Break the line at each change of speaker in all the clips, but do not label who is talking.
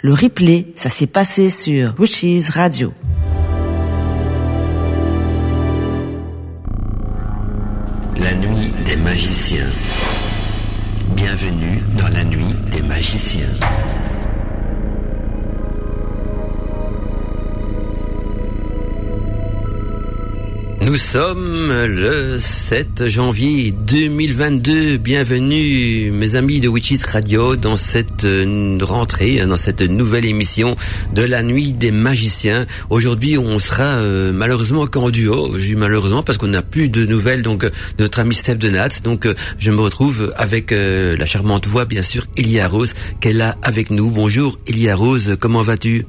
Le replay, ça s'est passé sur Witches Radio.
La nuit des magiciens. Bienvenue dans la nuit des magiciens. Nous sommes le 7 janvier 2022. Bienvenue, mes amis de Witches Radio, dans cette euh, rentrée, hein, dans cette nouvelle émission de la nuit des magiciens. Aujourd'hui, on sera euh, malheureusement qu'en duo. Malheureusement parce qu'on n'a plus de nouvelles donc de notre ami Steph de Nat. Donc, euh, je me retrouve avec la charmante voix, bien sûr, Elia Rose, qu'elle a avec nous. Bonjour, Elia Rose. Comment vas-tu?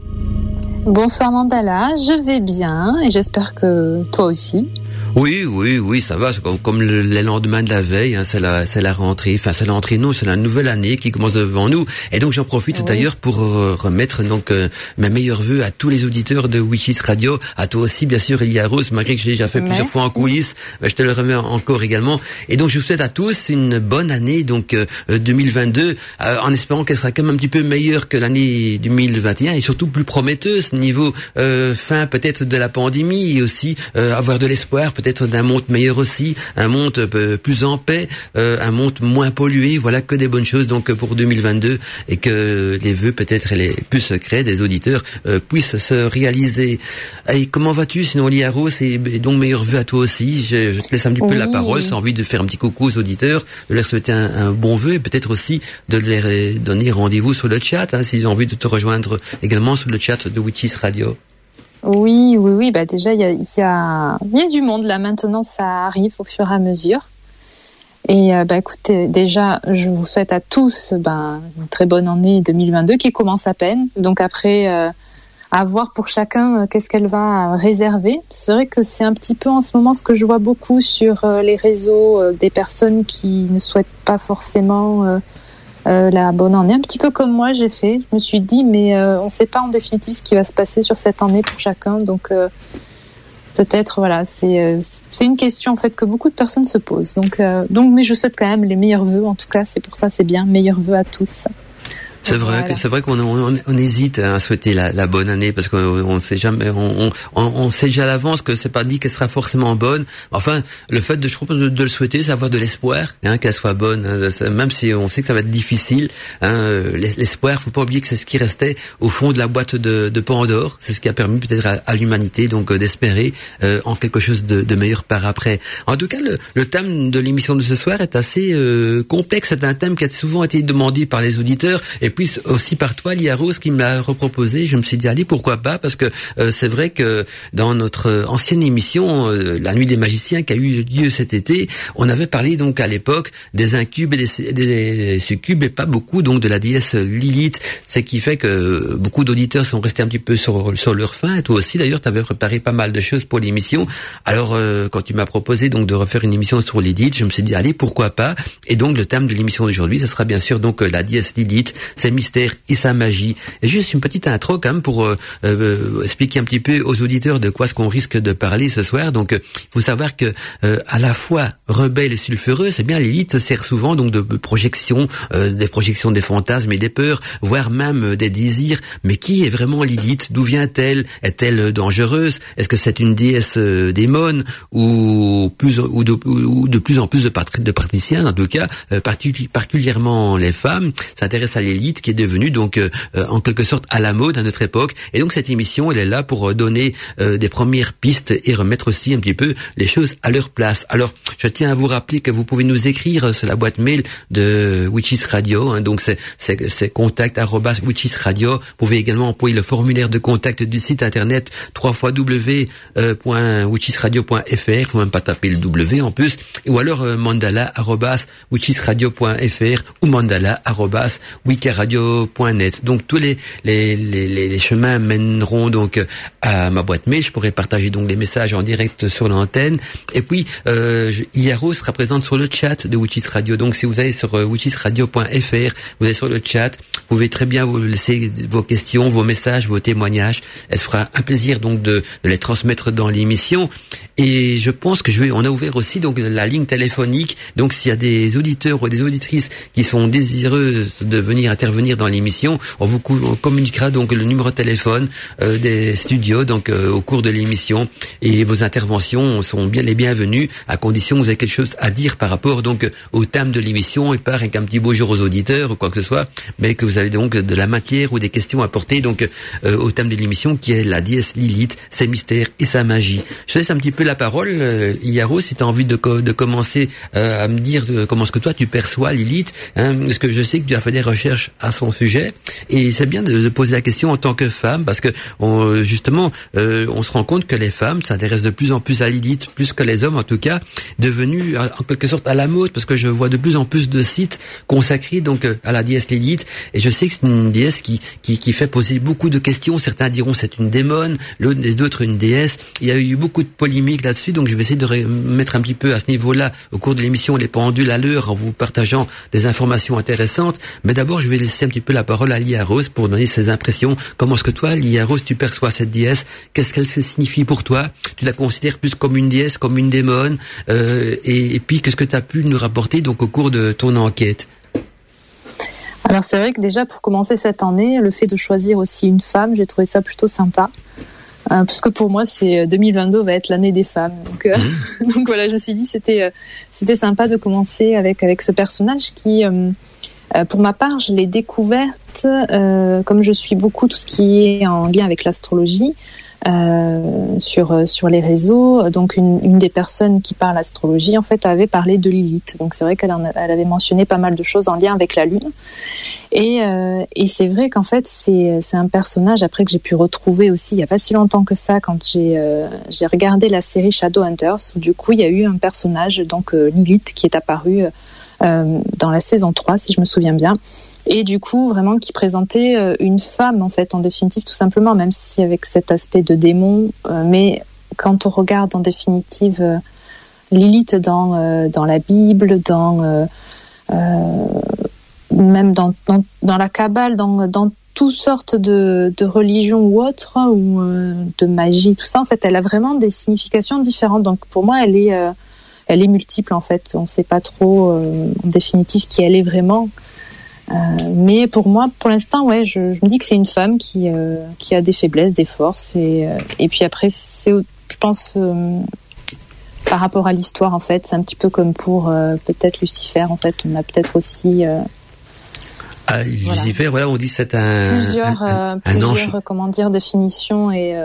Bonsoir Mandala, je vais bien et j'espère que toi aussi.
Oui, oui, oui, ça va. C'est comme, comme le, lendemain de la veille. Hein, c'est la, c'est la rentrée. Enfin, c'est la rentrée. Non, c'est la nouvelle année qui commence devant nous. Et donc, j'en profite d'ailleurs pour euh, remettre donc euh, mes meilleurs vœux à tous les auditeurs de Witches Radio, à toi aussi, bien sûr, Elia Rose, malgré que j'ai déjà fait plusieurs fois en coulisses. je te le remets encore également. Et donc, je vous souhaite à tous une bonne année, donc 2022, euh, en espérant qu'elle sera quand même un petit peu meilleure que l'année 2021 et surtout plus prometteuse niveau fin peut-être de la pandémie et aussi avoir de l'espoir peut-être d'un monde meilleur aussi, un monde euh, plus en paix, euh, un monde moins pollué. Voilà que des bonnes choses donc pour 2022 et que les vœux peut-être les plus secrets des auditeurs euh, puissent se réaliser. Et comment vas-tu sinon Lia Rose et donc meilleurs vœux à toi aussi. Je, te laisse un petit peu la parole, j'ai envie de faire un petit coucou aux auditeurs, de leur souhaiter un, bon vœu et peut-être aussi de leur donner rendez-vous sur le chat hein, s'ils ont envie de te rejoindre également sur le chat de Witches Radio.
Oui, oui, oui. Bah déjà, il y a, y, a, y a du monde là. Maintenant, ça arrive au fur et à mesure. Et euh, bah, écoutez, déjà, je vous souhaite à tous bah, une très bonne année 2022 qui commence à peine. Donc après, euh, à voir pour chacun euh, qu'est-ce qu'elle va réserver. C'est vrai que c'est un petit peu en ce moment ce que je vois beaucoup sur les réseaux des personnes qui ne souhaitent pas forcément euh, la bonne année, un petit peu comme moi j'ai fait. Je me suis dit, mais euh, on ne sait pas en définitive ce qui va se passer sur cette année pour chacun, donc euh, peut-être voilà, c'est une question en fait que beaucoup de personnes se posent. Donc donc, mais je souhaite quand même les meilleurs vœux. En tout cas, c'est pour ça, c'est bien. Meilleurs vœux à tous.
C'est vrai, c'est vrai qu'on on, hésite à souhaiter la, bonne année parce qu'on on sait jamais, on, on, sait déjà à l'avance que c'est pas dit qu'elle sera forcément bonne. Enfin, le fait de, je trouve, de, le souhaiter, c'est avoir de l'espoir, hein, qu'elle soit bonne, hein, même si on sait que ça va être difficile. Hein, l'espoir, faut pas oublier que c'est ce qui restait au fond de la boîte de, de Pandore. C'est ce qui a permis peut-être à, l'humanité donc euh, d'espérer euh, en quelque chose de, de, meilleur par après. En tout cas, le, le thème de l'émission de ce soir est assez euh, complexe. C'est un thème qui a souvent été demandé par les auditeurs et puis aussi par toi, Lia Rose, qui m'a reproposé. Je me suis dit, allez, pourquoi pas Parce que euh, c'est vrai que dans notre ancienne émission, euh, La Nuit des Magiciens, qui a eu lieu cet été, on avait parlé donc à l'époque des incubes et des, succubes, et pas beaucoup donc de la déesse Lilith. Ce qui fait que beaucoup d'auditeurs sont restés un petit peu sur, sur leur faim. Et toi aussi, d'ailleurs, tu avais préparé pas mal de choses pour l'émission. Alors, euh, quand tu m'as proposé donc de refaire une émission sur Lilith, je me suis dit, allez, pourquoi pas Et donc, le thème de l'émission d'aujourd'hui, ce sera bien sûr donc la déesse Lilith mystère et sa magie. Et juste une petite intro quand même pour euh, euh, expliquer un petit peu aux auditeurs de quoi ce qu'on risque de parler ce soir. Donc, il faut savoir que à la fois rebelle et sulfureux, c'est bien l'élite sert souvent donc de projection, des projections des fantasmes et des peurs, voire même des désirs. Mais qui est vraiment Lilith D'où vient-elle? Est-elle dangereuse? Est-ce que c'est une déesse démone? Ou plus ou de, ou de plus en plus de, de praticiens, en tout cas particulièrement les femmes, s'intéressent à l'élite qui est devenu donc euh, euh, en quelque sorte à la mode à notre époque. Et donc cette émission, elle est là pour euh, donner des premières pistes et remettre aussi un petit peu les choses à leur place. Alors, je tiens à vous rappeler que vous pouvez nous écrire sur la boîte mail de Witches Radio. Hein, donc c'est contact Witches Radio. Vous pouvez également employer le formulaire de contact du site internet www.witchesradio.fr. Il faut même pas taper le W en plus. Ou alors mandala witchesradio.fr ou mandala radio.net. Donc tous les, les, les, chemins mèneront donc à ma boîte mail. Je pourrais partager donc des messages en direct sur l'antenne. Et puis, euh, Iaro sera présente sur le chat de Witches Radio. Donc, si vous allez sur euh, witchesradio.fr, vous allez sur le chat, vous pouvez très bien vous laisser vos questions, vos messages, vos témoignages. Elle se fera un plaisir donc de, de les transmettre dans l'émission. Et je pense que je vais, on a ouvert aussi donc la ligne téléphonique. Donc, s'il y a des auditeurs ou des auditrices qui sont désireux de venir intervenir dans l'émission, on vous communiquera donc le numéro de téléphone euh, des studios donc euh, au cours de l'émission et vos interventions sont bien les bienvenues à condition que vous avez quelque chose à dire par rapport donc au thème de l'émission et pas avec un petit bonjour aux auditeurs ou quoi que ce soit, mais que vous avez donc de la matière ou des questions à porter donc euh, au thème de l'émission qui est la déesse Lilith, ses mystères et sa magie. Je laisse un petit peu la parole, euh, Yaro, si tu as envie de, de commencer à me dire comment est-ce que toi tu perçois Lilith, hein, parce que je sais que tu as fait des recherches à son sujet et c'est bien de, de poser la question en tant que femme parce que on, justement, euh, on se rend compte que les femmes s'intéressent de plus en plus à Lilith, plus que les hommes en tout cas, devenus en quelque sorte à la mode parce que je vois de plus en plus de sites consacrés donc euh, à la déesse Lilith et je sais que c'est une déesse qui, qui, qui fait poser beaucoup de questions. Certains diront c'est une démone, d'autres une déesse. Il y a eu beaucoup de polémiques là-dessus, donc je vais essayer de mettre un petit peu à ce niveau-là au cours de l'émission les pendules à l'heure en vous partageant des informations intéressantes. Mais d'abord, je vais laisser un petit peu la parole à Lia Rose pour donner ses impressions. Comment est-ce que toi, Lia Rose, tu perçois cette déesse? Qu'est-ce qu'elle signifie pour toi? Tu la considères plus comme une déesse, comme une démone euh, et, puis, qu'est-ce que tu as pu nous rapporter donc au cours de ton enquête?
Alors c'est vrai que déjà pour commencer cette année, le fait de choisir aussi une femme, j'ai trouvé ça plutôt sympa. Euh, puisque pour moi, c'est 2022 va être l'année des femmes. Donc, euh, mmh. donc voilà, je me suis dit c'était c'était sympa de commencer avec avec ce personnage qui euh, pour ma part, je l'ai découverte, euh, comme je suis beaucoup tout ce qui est en lien avec l'astrologie, euh, sur sur les réseaux. Donc une, une, des personnes qui parle astrologie en fait avait parlé de Lilith. Donc c'est vrai qu'elle elle avait mentionné pas mal de choses en lien avec la lune. Et, euh, et c'est vrai qu'en fait c'est un personnage après que j'ai pu retrouver aussi il y a pas si longtemps que ça quand j'ai euh, regardé la série Shadowhunters où du coup il y a eu un personnage donc Lilith qui est apparu euh, dans la saison 3, si je me souviens bien. Et du coup, vraiment, qui présentait euh, une femme, en fait, en définitive, tout simplement, même si avec cet aspect de démon. Euh, mais quand on regarde en définitive Lilith dans, dans la Bible, dans, même dans, dans, la Kabbale, dans, dans toutes sortes de, de religions ou autres, ou de magie, tout ça, en fait, elle a vraiment des significations différentes. Donc pour moi, elle est elle est multiple en fait. On ne sait pas trop euh, en définitive qui elle est vraiment. Euh, mais pour moi, pour l'instant, ouais, je, me dis que c'est une femme qui euh, qui a des faiblesses, des forces, et et puis après, c'est, je pense, par rapport à l'histoire, en fait, c'est un petit peu comme pour peut-être Lucifer. En fait, on a peut-être aussi
ah, Lucifer, voilà, on dit c'est un
plusieurs,
un,
plusieurs comment dire définitions et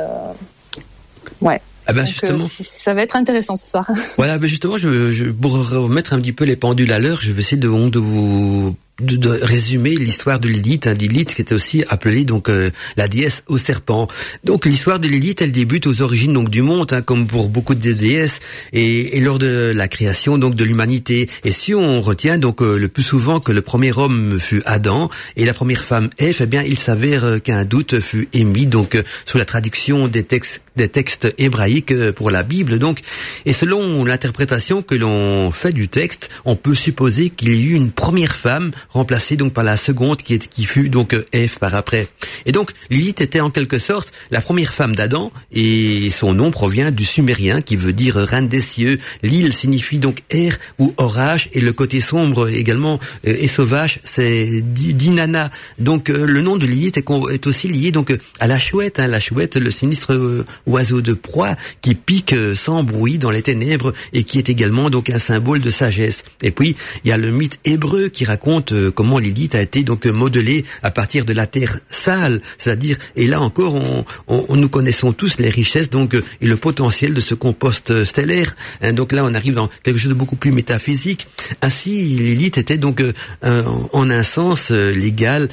ouais.
Ah ben justement.
ça va être intéressant ce soir.
Voilà, ben justement, je, je, pour remettre un petit peu les pendules à l'heure, je vais essayer de, de vous de, de, résumer l'histoire de Lilith, hein, Lilith qui était aussi appelée donc euh, la déesse au serpent. Donc l'histoire de Lilith, elle débute aux origines donc du monde, hein, comme pour beaucoup de déesses, et, et, lors de la création donc de l'humanité. Et si on retient donc euh, le plus souvent que le premier homme fut Adam et la première femme Ève, eh bien il s'avère euh, qu'un doute fut émis donc sous la traduction des textes des textes hébraïques pour la Bible donc. Et selon l'interprétation que l'on fait du texte, on peut supposer qu'il y eut une première femme remplacée donc par la seconde qui, est, qui fut donc Ève par après. Et donc Lilith était en quelque sorte la première femme d'Adam et son nom provient du sumérien qui veut dire reine des cieux. L'île signifie donc air ou orage et le côté sombre également euh, et sauvage c'est Dinana. Donc euh, le nom de Lilith est, aussi lié donc à la chouette, hein, la chouette le sinistre euh, oiseau de proie qui pique sans bruit dans les ténèbres et qui est également donc un symbole de sagesse. Et puis il y a le mythe hébreu qui raconte comment Lilith a été donc modelée à partir de la terre sale, c'est-à-dire et là encore on, on, nous connaissons tous les richesses donc et le potentiel de ce compost stellaire. Hein, donc là on arrive dans quelque chose de beaucoup plus métaphysique. Ainsi Lilith était donc euh, en un sens euh, légal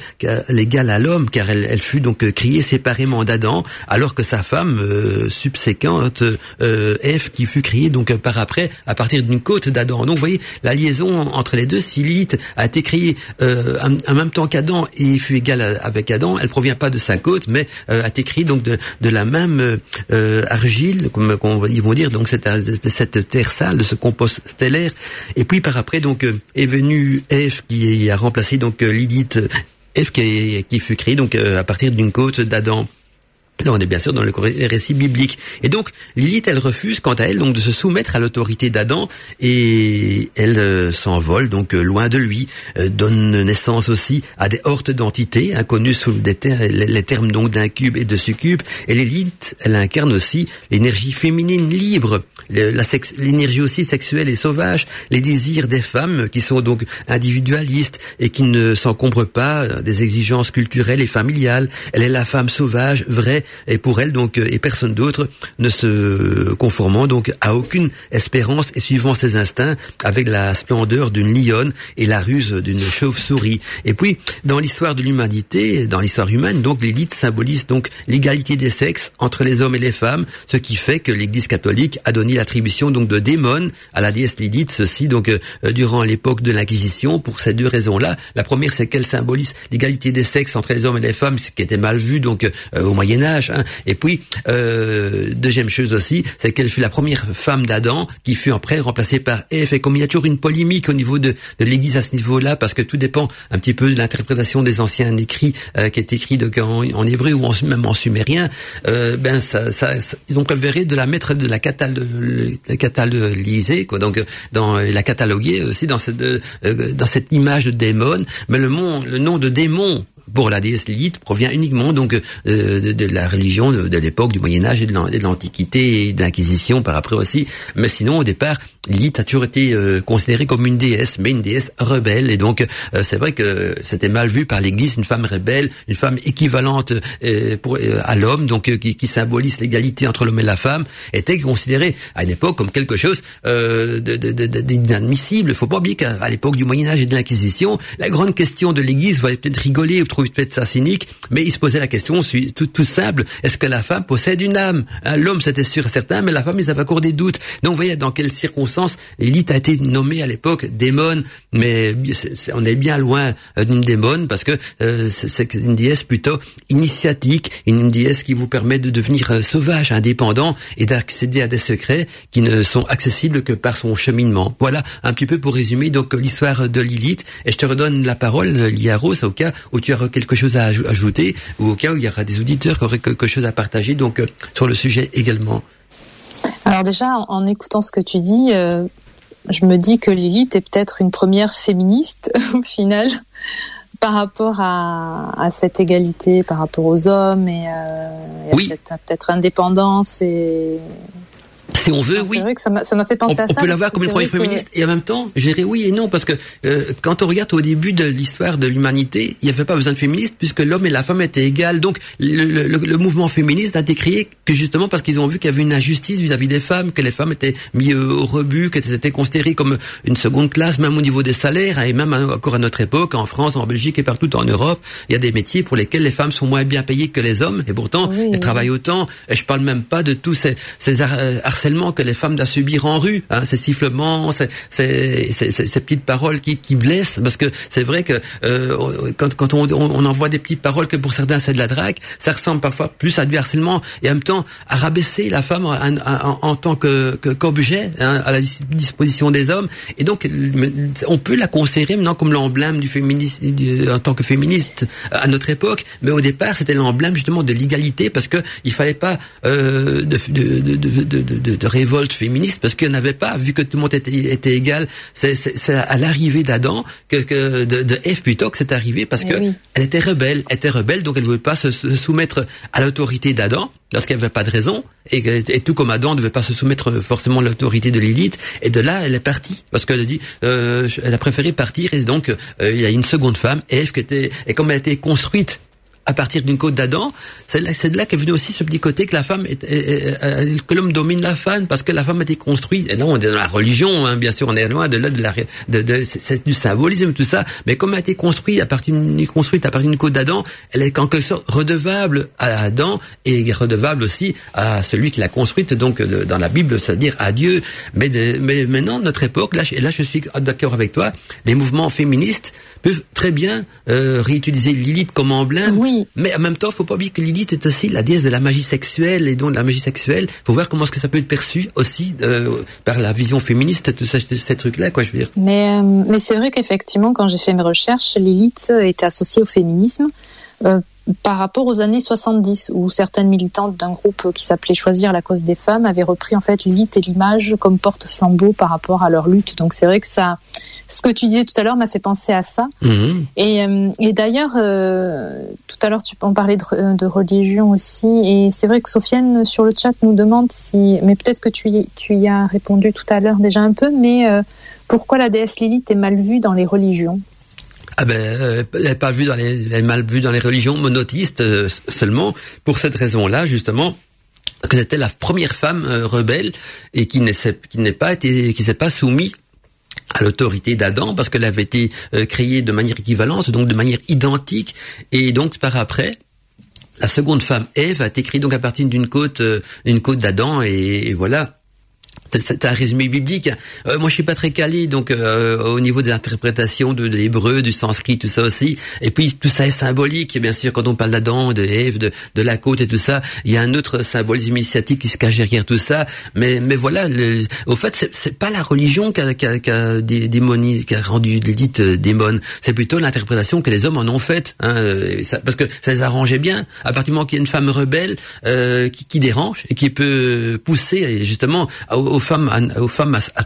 à l'homme car elle, elle, fut donc créée séparément d'Adam alors que sa femme euh, subséquente euh, Ève qui fut créée donc par après à partir d'une côte d'Adam. Donc vous voyez la liaison entre les deux, si Lilith a été créée euh, en, même temps qu'Adam et fut égale avec Adam, elle provient vient pas de sa côte, mais a été créé donc de, de la même argile, comme, ils vont dire, donc cette, cette terre sale, de ce compost stellaire. Et puis par après, donc est venu Ève qui a remplacé donc Lilith Ève qui, qui fut créée donc à partir d'une côte d'Adam. Là, on est bien sûr dans le récit biblique. Et donc, Lilith, elle refuse, quant à elle, donc de se soumettre à l'autorité d'Adam et elle euh, s'envole donc euh, loin de lui, euh, donne naissance aussi à des hortes d'entités inconnues sous les termes donc d'incube et de succube. Et Lilith, elle incarne aussi l'énergie féminine libre, l'énergie aussi sexuelle et sauvage, les désirs des femmes qui sont donc individualistes et qui ne s'encombrent pas des exigences culturelles et familiales. Elle est la femme sauvage, vraie et pour elle donc euh, et personne d'autre ne se conformant donc à aucune espérance et suivant ses instincts avec la splendeur d'une lionne et la ruse d'une chauve-souris. Et puis dans l'histoire de l'humanité, dans l'histoire humaine, donc l'élite symbolise donc l'égalité des sexes entre les hommes et les femmes, ce qui fait que l'Église catholique a donné l'attribution donc de démon à la déesse Lilith, ceci donc euh, durant l'époque de l'Inquisition pour ces deux raisons-là. La première c'est qu'elle symbolise l'égalité des sexes entre les hommes et les femmes, ce qui était mal vu donc euh, au Moyen Âge Hein. Et puis, euh, deuxième chose aussi, c'est qu'elle fut la première femme d'Adam qui fut après remplacée par Ève. Et comme il y a toujours une polémique au niveau de, de l'Église à ce niveau-là, parce que tout dépend un petit peu de l'interprétation des anciens écrits euh, qui est écrit donc en, en, hébreu ou en, même en sumérien, euh, ben ça, ça, ils ont préféré de la mettre de la catalyser, quoi. Donc dans la cataloguer aussi dans cette euh, dans cette image de démon. Mais le, nom, le nom de démon pour la déesse Lilith provient uniquement donc euh, de, la religion de, l'époque du Moyen Âge et de l'Antiquité et de l'Inquisition par après aussi. Mais sinon, au départ, Lilith a toujours été euh, considérée comme une déesse, mais une déesse rebelle. Et donc, euh, c'est vrai que c'était mal vu par l'Église, une femme rebelle, une femme équivalente pour, à l'homme, donc qui, qui, symbolise l'égalité entre l'homme et la femme, était considérée à une époque comme quelque chose d'inadmissible. Il faut pas oublier qu'à l'époque du Moyen Âge et de l'Inquisition, la grande question de l'Église, vous allez peut-être rigoler peut-être ça cynique, mais il se posait la question tout, tout simple, est-ce que la femme possède une âme? Hein, L'homme, c'était sûr et certain, mais la femme, ils avaient encore des doutes. Donc, vous voyez dans quelles circonstances l'élite a été nommée à l'époque démon, mais on est bien loin euh, d'une démon, parce que euh, c'est une déesse plutôt initiatique, une déesse qui vous permet de devenir euh, sauvage, indépendant, et d'accéder à des secrets qui ne sont accessibles que par son cheminement. Voilà un petit peu pour résumer donc l'histoire de Lilith, et je te redonne la parole, Liaro, au cas où tu as quelque chose à ajouter ou au cas où il y aura des auditeurs qui auraient quelque chose à partager donc euh, sur le sujet également
Alors déjà, en, écoutant ce que tu dis, euh, je me dis que Lilith est peut-être une première féministe au final par rapport à, cette égalité par rapport aux hommes et, euh,
oui.
peut-être indépendance et
si on veut, oui.
C'est vrai que ça m'a fait penser
on,
à ça.
On peut l'avoir comme une première féministe et en même temps, dirais oui et non parce que euh, quand on regarde au début de l'histoire de l'humanité, il n'y avait pas besoin de féministes puisque l'homme et la femme étaient égales. Donc le, le, le mouvement féministe a été créé que justement parce qu'ils ont vu qu'il y avait une injustice vis-à-vis des femmes, que les femmes étaient mises au rebut, qu'elles étaient considérées comme une seconde classe, même au niveau des salaires et même encore à notre époque, en France, en Belgique et partout en Europe, il y a des métiers pour lesquels les femmes sont moins bien payées que les hommes et pourtant elles travaillent autant. Et je parle même pas de tous ces, ces harcèlements que les femmes doivent subir en rue, hein, ces sifflements, ces, ces, ces, petites paroles qui, qui blessent, parce que c'est vrai que euh, quand, quand on, on, envoie des petites paroles que pour certains c'est de la drague, ça ressemble parfois plus à du harcèlement et en même temps à rabaisser la femme en, en, tant que qu'objet hein, à la disposition des hommes. Et donc on peut la considérer maintenant comme l'emblème du féminisme en tant que féministe à notre époque, mais au départ c'était l'emblème justement de l'égalité parce que il fallait pas euh, de, de, de, de, de, de révolte féministe parce qu'elle n'avait pas, vu que tout le monde était, était égal, c'est à l'arrivée d'Adam que, que, de, de Ève plutôt que c'est arrivé parce qu'elle que elle était rebelle, elle était rebelle donc elle ne voulait pas se, soumettre à l'autorité d'Adam lorsqu'elle n'avait pas de raison et, et, tout comme Adam ne devait pas se soumettre forcément à l'autorité de Lilith et de là elle est partie parce qu'elle a dit euh, elle a préféré partir et donc euh, il y a une seconde femme Ève qui était et comme elle a été construite à partir d'une côte d'Adam, c'est de là qu'est venu aussi ce petit côté que la femme, est, que l'homme domine la femme parce que la femme a été construite. Et non, on est dans la religion, hein, bien sûr, on est loin de là de la, de, de c'est du symbolisme tout ça. Mais comme elle a été construite à partir d'une construite à partir d'une côte d'Adam, elle est en quelque sorte redevable à Adam et redevable aussi à celui qui l'a construite. Donc dans la Bible, c'est-à-dire à Dieu. Mais, mais maintenant, notre époque, là, là, je suis d'accord avec toi, les mouvements féministes peuvent très bien euh, réutiliser Lilith comme emblème
Oui.
Mais en même temps, faut pas oublier que Lilith est aussi la déesse de la magie sexuelle et donc de la magie sexuelle. Faut voir comment est-ce que ça peut être perçu aussi euh, par la vision féministe de ces, trucs-là, quoi, je veux dire.
Mais euh, mais c'est vrai qu'effectivement, quand j'ai fait mes recherches, Lilith était associée au féminisme. Euh, par rapport aux années 70 où certaines militantes d'un groupe qui s'appelait Choisir la cause des femmes avaient repris en fait l'élite et l'image comme porte-flambeau par rapport à leur lutte. Donc c'est vrai que ça, ce que tu disais tout à l'heure m'a fait penser à ça. Mhm. Et, euh, et d'ailleurs, euh, tout à l'heure tu on parlait de, de, religion aussi, et c'est vrai que Sofiane sur le chat nous demande si, mais peut-être que tu y, tu y as répondu tout à l'heure déjà un peu, mais euh, pourquoi la déesse Lilith est mal vue dans les religions?
Ah ben, euh, elle est mal vue dans les religions monothéistes euh, seulement pour cette raison-là, justement que c'était la première femme euh, rebelle et qui n'est pas s'est pas soumise à l'autorité d'Adam parce qu'elle avait été créée de manière équivalente, donc de manière identique, et donc par après, la seconde femme, Ève, a été créée donc à partir d'une côte, une côte d'Adam, et, voilà c'est un résumé biblique. Euh, moi, je suis pas très calé, donc euh, au niveau des interprétations de, l'hébreu, du sanskrit, tout ça aussi. Et puis tout ça est symbolique, bien sûr. Quand on parle d'Adam, de Ève, de, de, la côte et tout ça, il y a un autre symbolisme initiatique qui se cache derrière tout ça. Mais, mais voilà, le, au fait, c'est pas la religion qui a, qui a, qui a, qui a rendu l'élite euh, démon. C'est plutôt l'interprétation que les hommes en ont faite, hein, euh, parce que ça les arrangeait bien. À partir du moment qu'il y a une femme rebelle euh, qui, qui, dérange et qui peut pousser justement au femmes, aux femmes à,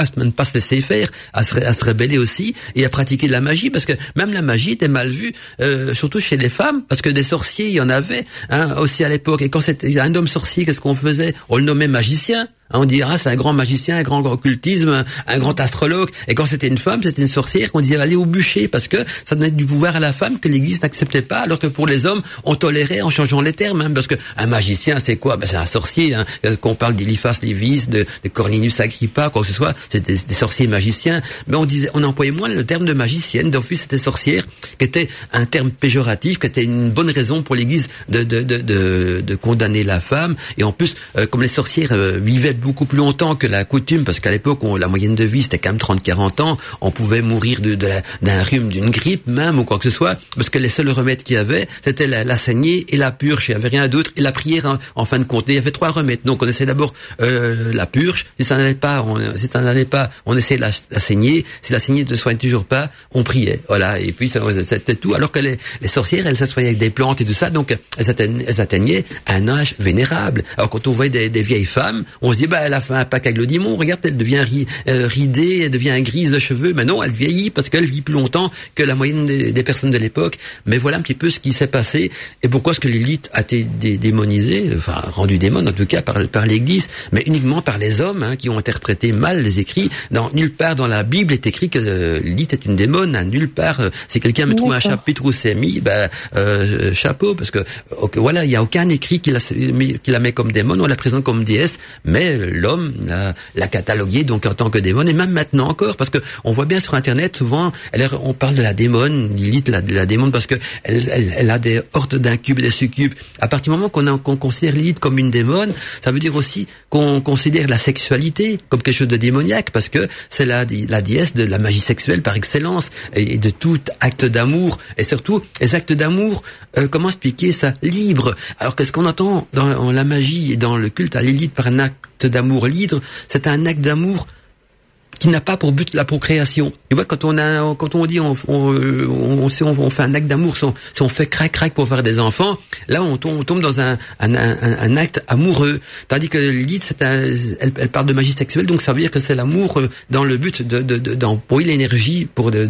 à ne pas se laisser faire, à se, à se rebeller aussi et à pratiquer de la magie, parce que même la magie était mal vue, euh, surtout chez les femmes, parce que des sorciers, il y en avait hein, aussi à l'époque. Et quand c'était un homme sorcier, qu'est-ce qu'on faisait? On le nommait magicien. Hein, on dirait, ah, c'est un grand magicien, un grand occultisme, un grand astrologue. Et quand c'était une femme, c'était une sorcière qu'on disait aller au bûcher parce que ça donnait du pouvoir à la femme que l'Église n'acceptait pas, alors que pour les hommes, on tolérait en changeant les termes. Hein, parce que un magicien, c'est quoi? Ben, C'est un sorcier. Hein, qu'on parle d'Eliphas Lévis, de, de Cornelius Agrippa, quoi que ce soit c'était des, sorciers magiciens, mais on disait, on employait moins le terme de magicienne. D'office, c'était sorcière, qui était un terme péjoratif, qui était une bonne raison pour l'Église de, de, de, de, condamner la femme. Et en plus, euh, comme les sorcières euh, vivaient beaucoup plus longtemps que la coutume, parce qu'à l'époque, la moyenne de vie, c'était quand même 30-40 ans, on pouvait mourir de, d'un rhume, d'une grippe même, ou quoi que ce soit, parce que les seuls remèdes qu'il y avait, c'était la, saignée et la purge. Il n'y avait rien d'autre. Et la prière, en, fin de compte. Il y avait trois remèdes. Donc, on essayait d'abord euh, la purge. Si ça n'allait pas, on, si ça on essayait de la, saigner. Si la saignée ne soigne toujours pas, on priait. Voilà. Et puis c'était tout. Alors que les, sorcières, elles s'assoyaient avec des plantes et tout ça, donc elles atteignaient, un âge vénérable. Alors quand on voyait des, vieilles femmes, on se dit bah elle a fait un pacte avec le démon. Regarde, elle devient euh, ridée, elle devient grise de cheveux. Mais non, elle vieillit parce qu'elle vit plus longtemps que la moyenne des, personnes de l'époque. Mais voilà un petit peu ce qui s'est passé et pourquoi est-ce que l'élite a été démonisée, enfin rendue démon en tout cas par, par l'Église, mais uniquement par les hommes hein, qui ont interprété mal les écrits dans, nulle part dans la Bible est écrit que euh, Lilith est une démone. À nulle part, euh, si quelqu'un me trouve un chapitre où c'est mis, ben, euh, chapeau, parce que voilà, il y a aucun écrit qui la, qui la met comme démon, on la présente comme déesse, mais l'homme l'a catalogué donc en tant que démon, et même maintenant encore, parce que on voit bien sur Internet, souvent, elle, on parle de la démone, Lilith, la, la démone, parce que elle, elle, elle a des hordes d'incubes des succubes. À partir du moment qu'on qu'on considère Lilith comme une démone, ça veut dire aussi qu'on considère la sexualité comme quelque chose de démoniaque, parce que c'est la, la déesse de la magie sexuelle par excellence et, de tout acte d'amour et surtout les actes d'amour. Euh, comment expliquer ça? Libre Alors qu'est-ce qu'on entend dans la magie et dans le culte à l'élite par un acte d'amour libre C'est un acte d'amour qui n'a pas pour but la procréation. Tu vois, quand on a, quand on dit, on, on, on, on fait un acte d'amour, si, on, fait crac crac pour faire des enfants, là on tombe, dans un, un, un, acte amoureux. Tandis que un, elle, elle, parle de magie sexuelle, donc ça veut dire que c'est l'amour euh, dans le but de, d'employer de, l'énergie pour de,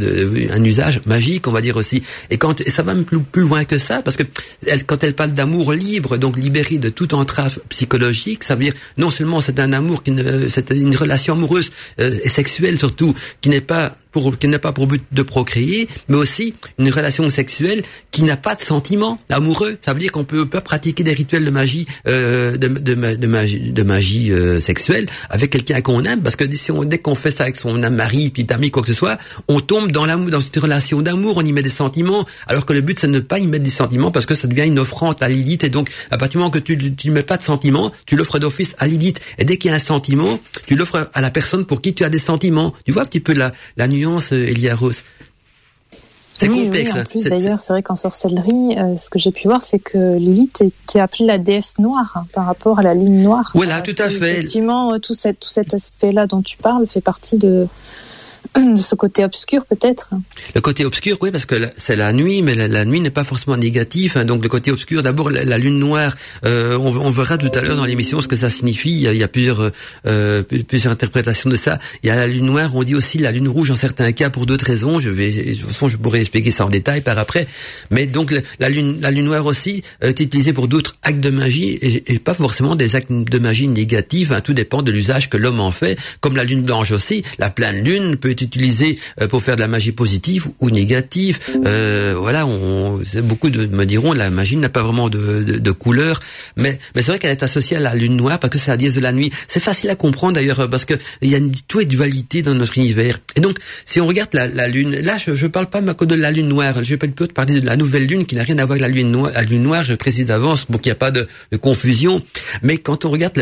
un usage magique, on va dire aussi. Et quand et ça va même plus, plus loin que ça, parce que elle, quand elle parle d'amour libre, donc libéré de toute entrave psychologique, ça veut dire non seulement c'est un amour, c'est une relation amoureuse euh, et sexuelle surtout, qui n'est pas pour, qui n'a pas pour but de procréer, mais aussi une relation sexuelle qui n'a pas de sentiment amoureux. Ça veut dire qu'on peut pas pratiquer des rituels de magie, euh, de, de, de, magie, de magie euh, sexuelle avec quelqu'un qu'on aime, parce que si dès qu'on fait ça avec son mari, puis ami, quoi que ce soit, on tombe dans l'amour, dans cette relation d'amour, on y met des sentiments, alors que le but c'est de ne pas y mettre des sentiments parce que ça devient une offrande à Lilith, et donc à partir du moment que tu tu mets pas de sentiments, tu l'offres d'office à Lilith, et dès qu'il y a un sentiment, tu l'offres à la personne pour qui tu as des sentiments. Tu vois un petit peu la, la nuance, euh, Elia Rose c'est complexe.
Oui, en
hein.
plus, d'ailleurs, c'est vrai qu'en sorcellerie, euh, ce que j'ai pu voir, c'est que Lilith était appelée la déesse noire hein, par rapport à la ligne noire.
Voilà,
Euh,
tout à fait.
Effectivement, tout cet aspect-là dont tu parles fait partie de, de ce côté obscur, peut-être.
Le côté obscur, oui, parce que c'est la nuit, mais la, nuit n'est pas forcément négatif. hein. donc le côté obscur, d'abord la, lune noire. euh, on, verra tout à l'heure dans l'émission ce que ça signifie. Il y a, il y a plusieurs euh, plusieurs interprétations de ça. Il y a la lune noire. On dit aussi la lune rouge en certains cas pour d'autres raisons. Je vais, de toute façon, je pourrais expliquer ça en détail par après. Mais donc la lune la lune noire aussi euh, est utilisée pour d'autres actes de magie et, et pas forcément des actes de magie négatifs. hein. tout dépend de l'usage que l'homme en fait. Comme la lune blanche aussi, la pleine lune peut être utilisée euh, pour faire de la magie positive ou négative. Euh, voilà, on, beaucoup de me diront la magie n'a pas vraiment de, de, de couleur, mais mais c'est vrai qu'elle est associée à la lune noire parce que c'est la déesse de la nuit. C'est facile à comprendre d'ailleurs parce que il y a une, tout est dualité dans notre univers. Et donc si on regarde la, la lune, là je je parle pas de la lune noire, je peux plutôt parler de la nouvelle lune qui n'a rien à voir avec la lune noire. La lune noire, je précise d'avance pour qu'il n'y a pas de, de confusion. Mais quand on regarde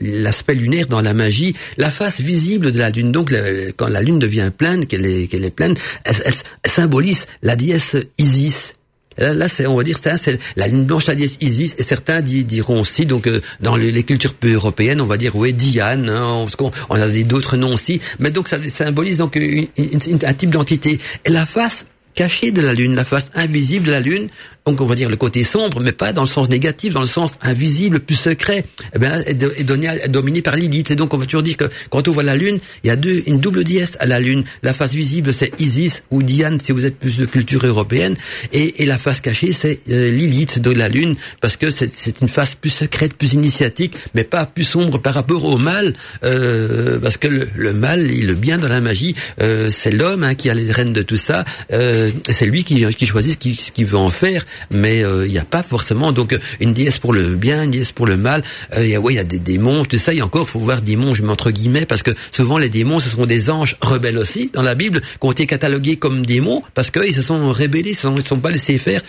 l'aspect lunaire dans la magie, la face visible de la lune, donc quand la lune devient pleine, qu'elle est, qu'elle est pleine, elle, elle- symbolise la déesse Isis. Là, là, c'est, on va dire, c'est, c'est la lune blanche, la déesse Isis, et certains di- diront aussi, donc euh, dans les, les cultures européennes, on va dire, oui, Diane, hein, parce qu'on on a d'autres noms aussi, mais donc ça symbolise donc une- une- une- un type d'entité. Et la face cachée de la lune, la face invisible de la lune, donc on va dire le côté sombre, mais pas dans le sens négatif, dans le sens invisible, plus secret, eh est, dominé par Lilith. Et donc on va toujours dire que quand on voit la lune, il y a deux, une double déesse à la lune. La face visible, c'est Isis ou Diane, si vous êtes plus de culture européenne, et, et la face cachée, c'est euh, de la lune, parce que c'est c'est une face plus secrète, plus initiatique, mais pas plus sombre par rapport au mal, euh, parce que le, le mal et le bien dans la magie, euh, c'est l'homme hein, qui a les rênes de tout ça, euh, c'est lui qui, choisit ce qu'il veut en faire, mais euh, il n'y a pas forcément donc euh, une déesse pour le bien, une déesse pour le mal. Euh, Il y a ouais, il y a des démons, tout ça. Et encore, faut voir démons, je mets entre guillemets, parce que souvent les démons, ce sont des anges rebelles aussi dans la Bible, qui ont été catalogués comme démons parce qu'ils se sont rebellés, ils ne sont, sont pas laissés faire.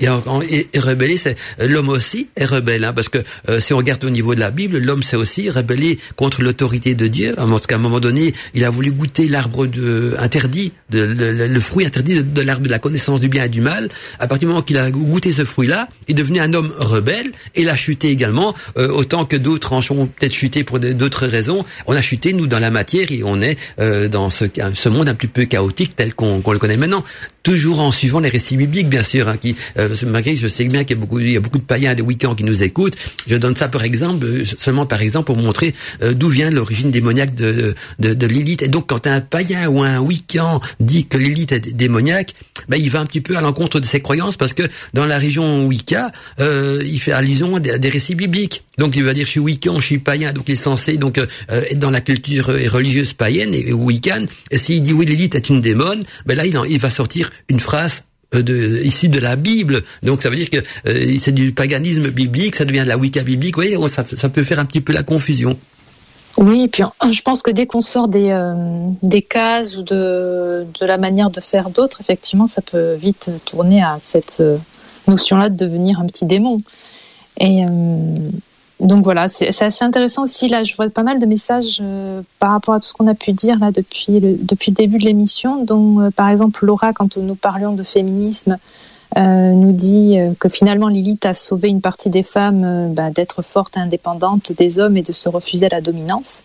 Et, et, rebellés, c'est euh, l'homme aussi est rebelle, hein, parce que euh, si on regarde au niveau de la Bible, l'homme s'est aussi rebellé contre l'autorité de Dieu, parce qu'à un moment donné, il a voulu goûter l'arbre interdit, le fruit interdit de, de l'arbre de la connaissance du bien et du mal. À partir du moment qu'il a goûté ce fruit-là, il devenu un homme rebelle et il a chuté également, euh, autant que d'autres en ont peut-être chuté pour d'autres raisons. On a chuté nous dans la matière et on est euh, dans ce, monde un petit peu chaotique tel qu'on le connaît maintenant. Toujours en suivant les récits bibliques, bien sûr, hein, qui, euh, malgré je sais bien qu'il y a beaucoup, il y a beaucoup de païens de week-ends qui nous écoutent. Je donne ça par exemple, euh, seulement par exemple pour montrer euh, d'où vient l'origine démoniaque de, de, de Lilith. Et donc, quand un païen ou un week-end dit que Lilith est démoniaque, ben, il va un petit peu à l'encontre de ses croyances parce que dans la région Wicca, euh, il fait allusion à des, récits bibliques. Donc, il va dire je suis Wiccan, je suis païen, donc il est censé donc euh, être dans la culture euh, religieuse païenne et, et Wiccan. Et s'il dit oui, Lilith est une démone, ben là, il va sortir une phrase euh, de, ici de la Bible. Donc ça veut dire que euh, c'est du paganisme biblique, ça devient de la Wicca biblique. Vous voyez, ça, peut faire un petit peu la confusion.
Oui, et puis je pense que dès qu'on sort des, euh, des cases ou de, de la manière de faire d'autres, effectivement, ça peut vite tourner à cette notion-là de devenir un petit démon. Et donc voilà, c'est assez intéressant aussi. Là, je vois pas mal de messages euh, par rapport à tout ce qu'on a pu dire là depuis le, depuis le début de l'émission, dont euh, par exemple Laura, quand nous parlions de féminisme, euh, nous dit que finalement Lilith a sauvé une partie des femmes bah, d'être fortes et indépendantes des hommes et de se refuser à la dominance.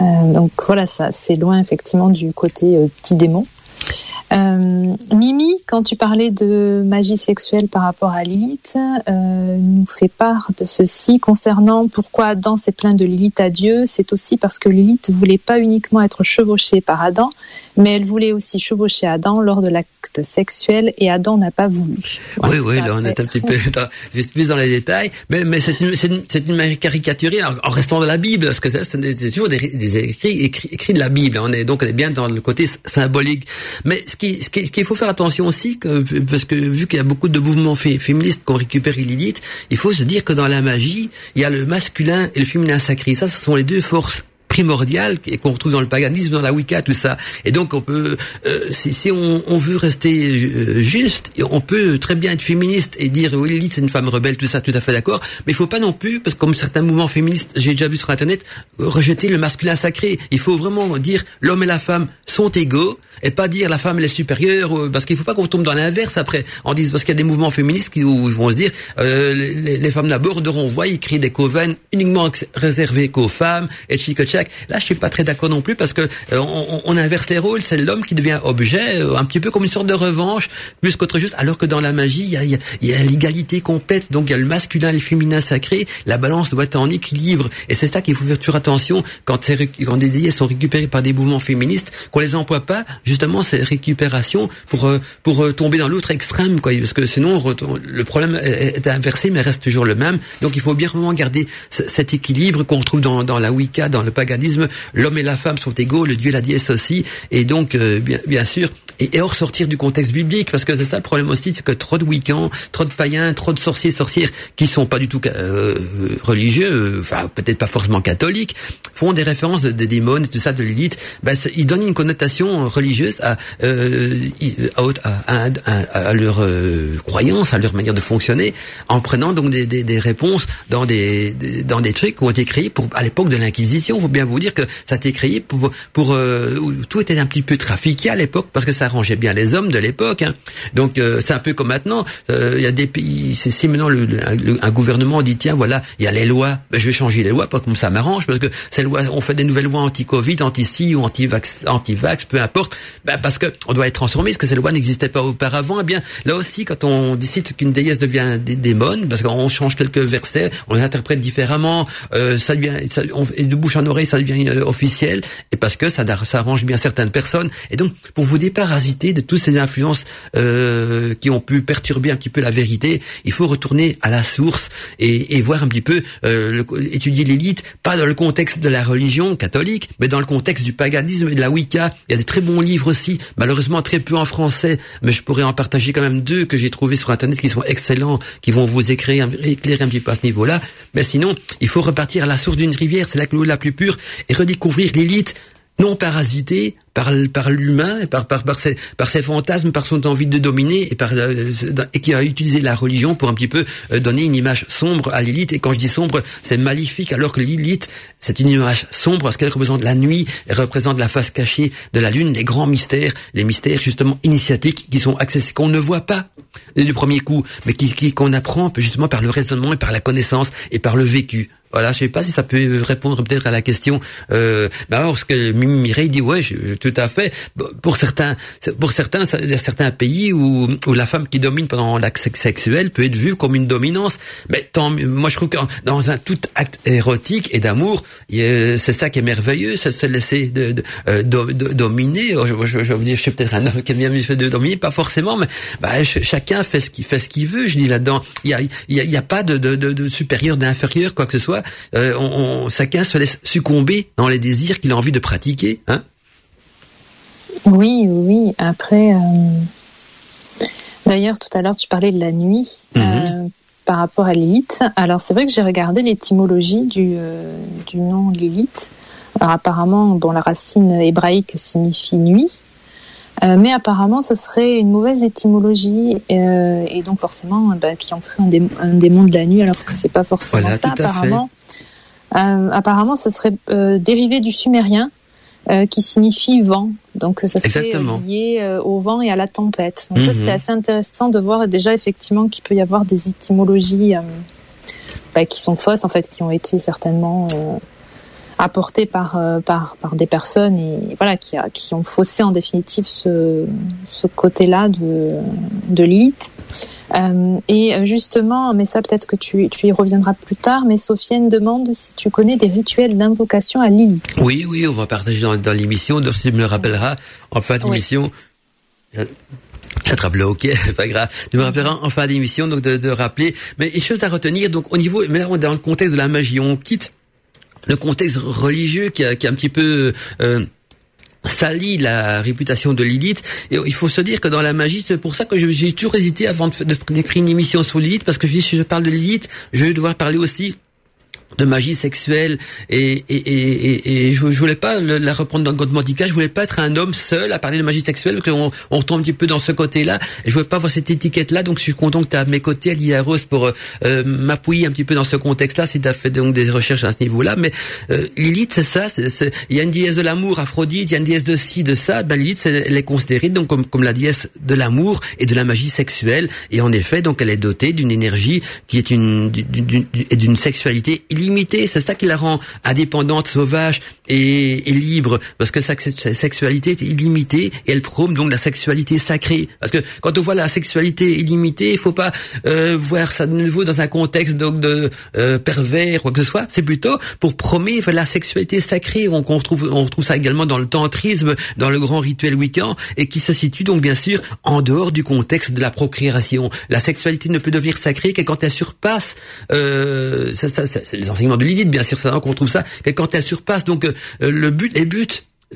Donc voilà, ça c'est loin effectivement du côté petit démon. Euh, Mimi, quand tu parlais de magie sexuelle par rapport à Lilith, euh, nous fait part de ceci concernant pourquoi Adam s'est plaint de Lilith à Dieu. C'est aussi parce que Lilith voulait pas uniquement être chevauchée par Adam, mais elle voulait aussi chevaucher Adam lors de l'acte sexuel et Adam n'a pas voulu.
Oui,
Ouais,
oui, là on est un petit peu dans, plus dans les détails, mais, mais c'est une, c'est une, une manière caricaturée en, en restant dans la Bible, parce que c'est toujours des, des écrits, écrits, écrits de la Bible. On est donc on est bien dans le côté symbolique. Mais ce qui, ce qui- ce qu'il faut faire attention aussi, que, parce que vu qu'il y a beaucoup de mouvements fé- féministes qui ont récupéré Lilith, il faut se dire que dans la magie, il y a le masculin et le féminin sacré. Ça, ce sont les deux forces primordial et qu'on retrouve dans le paganisme, dans la Wicca, tout ça. Et donc on peut, euh, si, si on, on, veut rester euh, juste, on peut très bien être féministe et dire oui Lilith c'est une femme rebelle, tout ça, tout à fait d'accord. Mais il faut pas non plus, parce que comme certains mouvements féministes, j'ai déjà vu sur internet, rejeter le masculin sacré. Il faut vraiment dire l'homme et la femme sont égaux et pas dire la femme elle est supérieure parce qu'il faut pas qu'on tombe dans l'inverse après en disant parce qu'il y a des mouvements féministes qui vont se dire euh, les, les, femmes d'abord de renvoi ils créent des coven uniquement réservés qu'aux femmes et chic là je suis pas très d'accord non plus parce que euh, on, on, inverse les rôles. C'est l'homme qui devient objet euh, un petit peu comme une sorte de revanche plus qu'autre chose. Alors que dans la magie il y a, y a, y a l'égalité complète. Donc il y a le masculin et le féminin sacré. La balance doit être en équilibre. Et c'est ça qu'il faut faire toujours attention quand, quand des déés sont récupérés par des mouvements féministes qu'on les emploie pas justement ces récupérations pour euh, pour tomber dans l'autre extrême quoi. Parce que sinon le problème est inversé mais reste toujours le même. Donc il faut bien vraiment garder cet équilibre qu'on retrouve dans, dans la Wicca dans le paganisme l'homme et la femme sont égaux le dieu et la déesse aussi. Et donc euh, bien sûr et, et hors sortir du contexte biblique parce que c'est ça le problème aussi c'est que trop de Wiccans trop de païens trop de sorciers sorcières qui sont pas du tout euh, religieux enfin peut-être pas forcément catholiques font des références de, démons tout ça de l'élite ben, ils donnent une connotation religieuse à, euh, à, à, à, leur euh, croyance, à leur manière de fonctionner, en prenant donc des, des, des réponses dans des, dans des trucs qui ont été créés pour à l'époque de l'Inquisition. Faut bien vous dire que ça a été créé pour pour euh, tout était un petit peu trafiqué à l'époque parce que ça arrangeait bien les hommes de l'époque. Hein. Donc euh, c'est un peu comme maintenant. Euh, il y a des si maintenant un gouvernement dit tiens voilà il y a les lois, ben, je vais changer les lois pas comme ça m'arrange parce que ces lois, on fait des nouvelles lois anti-Covid, anti-ci ou anti-vax, anti-vax, peu importe, ben, parce que on doit être transformé, parce que ces lois n'existaient pas auparavant. Eh bien, là aussi, quand on décide qu'une déesse devient des démon, parce qu'on change quelques versets, on l'interprète différemment, euh, ça devient, ça, on, et de bouche en oreille, ça devient euh, officiel, et parce que ça, ça arrange bien certaines personnes. Et donc, pour vous de toutes ces influences euh, qui ont pu perturber un petit peu la vérité, il faut retourner à la source et, et voir un petit peu, euh, étudier l'élite, pas dans le contexte de la religion catholique, mais dans le contexte du paganisme et de la Wicca. Il y a des très bons livres aussi, malheureusement très peu en français, mais je pourrais en partager quand même deux que j'ai trouvés sur Internet qui sont excellents, qui vont vous éclairer, un petit peu à ce niveau-là. Mais sinon, il faut repartir à la source d'une rivière, c'est là que la plus pure, et redécouvrir l'élite non parasité par, l'humain, par, ses, fantasmes, par son envie de dominer, euh, et qui a utilisé la religion pour un petit peu euh, donner une image sombre à l'élite. Et quand je dis sombre, c'est maléfique, alors que l'élite, c'est une image sombre parce qu'elle représente la nuit, elle représente la face cachée de la lune, les grands mystères, les mystères justement initiatiques qui sont accessibles, qu'on ne voit pas du premier coup, mais qui qu'on apprend justement par le raisonnement et par la connaissance et par le vécu. Voilà, je sais pas si ça peut répondre peut-être à la question. Euh, bah alors, ce que Mireille dit, ouais, je, tout à fait. Pour certains, pour certains, il y a certains pays où, où la femme qui domine pendant l'acte sexuel peut être vue comme une dominance. Mais tant, moi, je trouve que dans un tout acte érotique et d'amour, c'est ça qui est merveilleux, c'est se laisser de, de, euh, de, de dominer. Je, je, je, veux dire, je suis peut-être un homme qui aime bien de dominer, pas forcément, mais bah, chacun fait ce qu'il fait ce qu'il veut. Je dis là-dedans, il y a, il y a, y a pas de, de, de, de supérieur, d'inférieur, quoi que ce soit euh, on, on, chacun se laisse succomber dans les désirs qu'il a envie de pratiquer. Hein
oui, oui. Après, euh... d'ailleurs, tout à l'heure, tu parlais de la nuit. -hmm. euh, par rapport à Lilith. Alors c'est vrai que j'ai regardé l'étymologie du, du nom Lilith. Alors apparemment, bon, la racine hébraïque signifie nuit. Euh, mais apparemment, ce serait une mauvaise étymologie euh, et donc forcément, bah, qui en ferait un, dé un, démon de la nuit, alors que c'est pas forcément
voilà,
ça. Apparemment, euh, apparemment, ce serait euh, dérivé du sumérien euh, qui signifie vent. Donc, ça serait
Exactement.
lié euh, au vent et à la tempête. Donc, mm -hmm. c'était assez intéressant de voir déjà effectivement qu'il peut y avoir des étymologies bah, qui sont fausses, en fait, qui ont été certainement apporté par, euh, par, par des personnes et voilà, qui, qui ont faussé en définitive ce, ce côté-là de, de Lilith. Euh, et justement, mais ça peut-être que tu, tu y reviendras plus tard, mais Sofiane demande si tu connais des rituels d'invocation à Lilith.
Oui, oui, on va partager dans, dans l'émission, si tu me le rappelleras en fin d'émission. Oui. Attrape le hockey, pas grave. Tu me rappelleras en fin d'émission donc de, de rappeler. Mais une chose à retenir, donc au niveau, mais là on est dans le contexte de la magie, on quitte le contexte religieux qui a, un petit peu euh, la réputation de Lilith. Et il faut se dire que dans la magie, c'est pour ça que j'ai toujours hésité avant d'écrire une émission sur Lilith, parce que si je parle de Lilith, je vais devoir parler aussi de magie sexuelle et et et, et, je, voulais pas la reprendre dans le Godmandica, je voulais pas être un homme seul à parler de magie sexuelle qu'on on retombe un petit peu dans ce côté-là et je voulais pas avoir cette étiquette là donc je suis content que tu as à mes côtés Alia Rose pour euh, m'appuyer un petit peu dans ce contexte-là si tu as fait donc des recherches à ce niveau-là. Mais euh, Lilith c'est ça il y a une déesse de l'amour Aphrodite, il y a une déesse de ci de ça. Ben Lilith elle est considérée donc comme comme la déesse de l'amour et de la magie sexuelle. Et en effet donc elle est dotée d'une énergie qui est une d'une sexualité illimitée. C'est ça qui la rend indépendante, sauvage et, libre, parce que sa, sexualité est illimitée et elle prône donc la sexualité sacrée. Parce que quand on voit la sexualité illimitée, il faut pas euh, voir ça de nouveau dans un contexte donc de euh, pervers ou quoi que ce soit. C'est plutôt pour promouvoir la sexualité sacrée. On, retrouve on retrouve ça également dans le tantrisme, dans le grand rituel wiccan, et qui se situe donc bien sûr en dehors du contexte de la procréation. La sexualité ne peut devenir sacrée que quand elle surpasse euh, ça, ça, les enseignements de Lydie, bien sûr, c'est là qu'on trouve ça, que quand elle surpasse donc euh, le but, les buts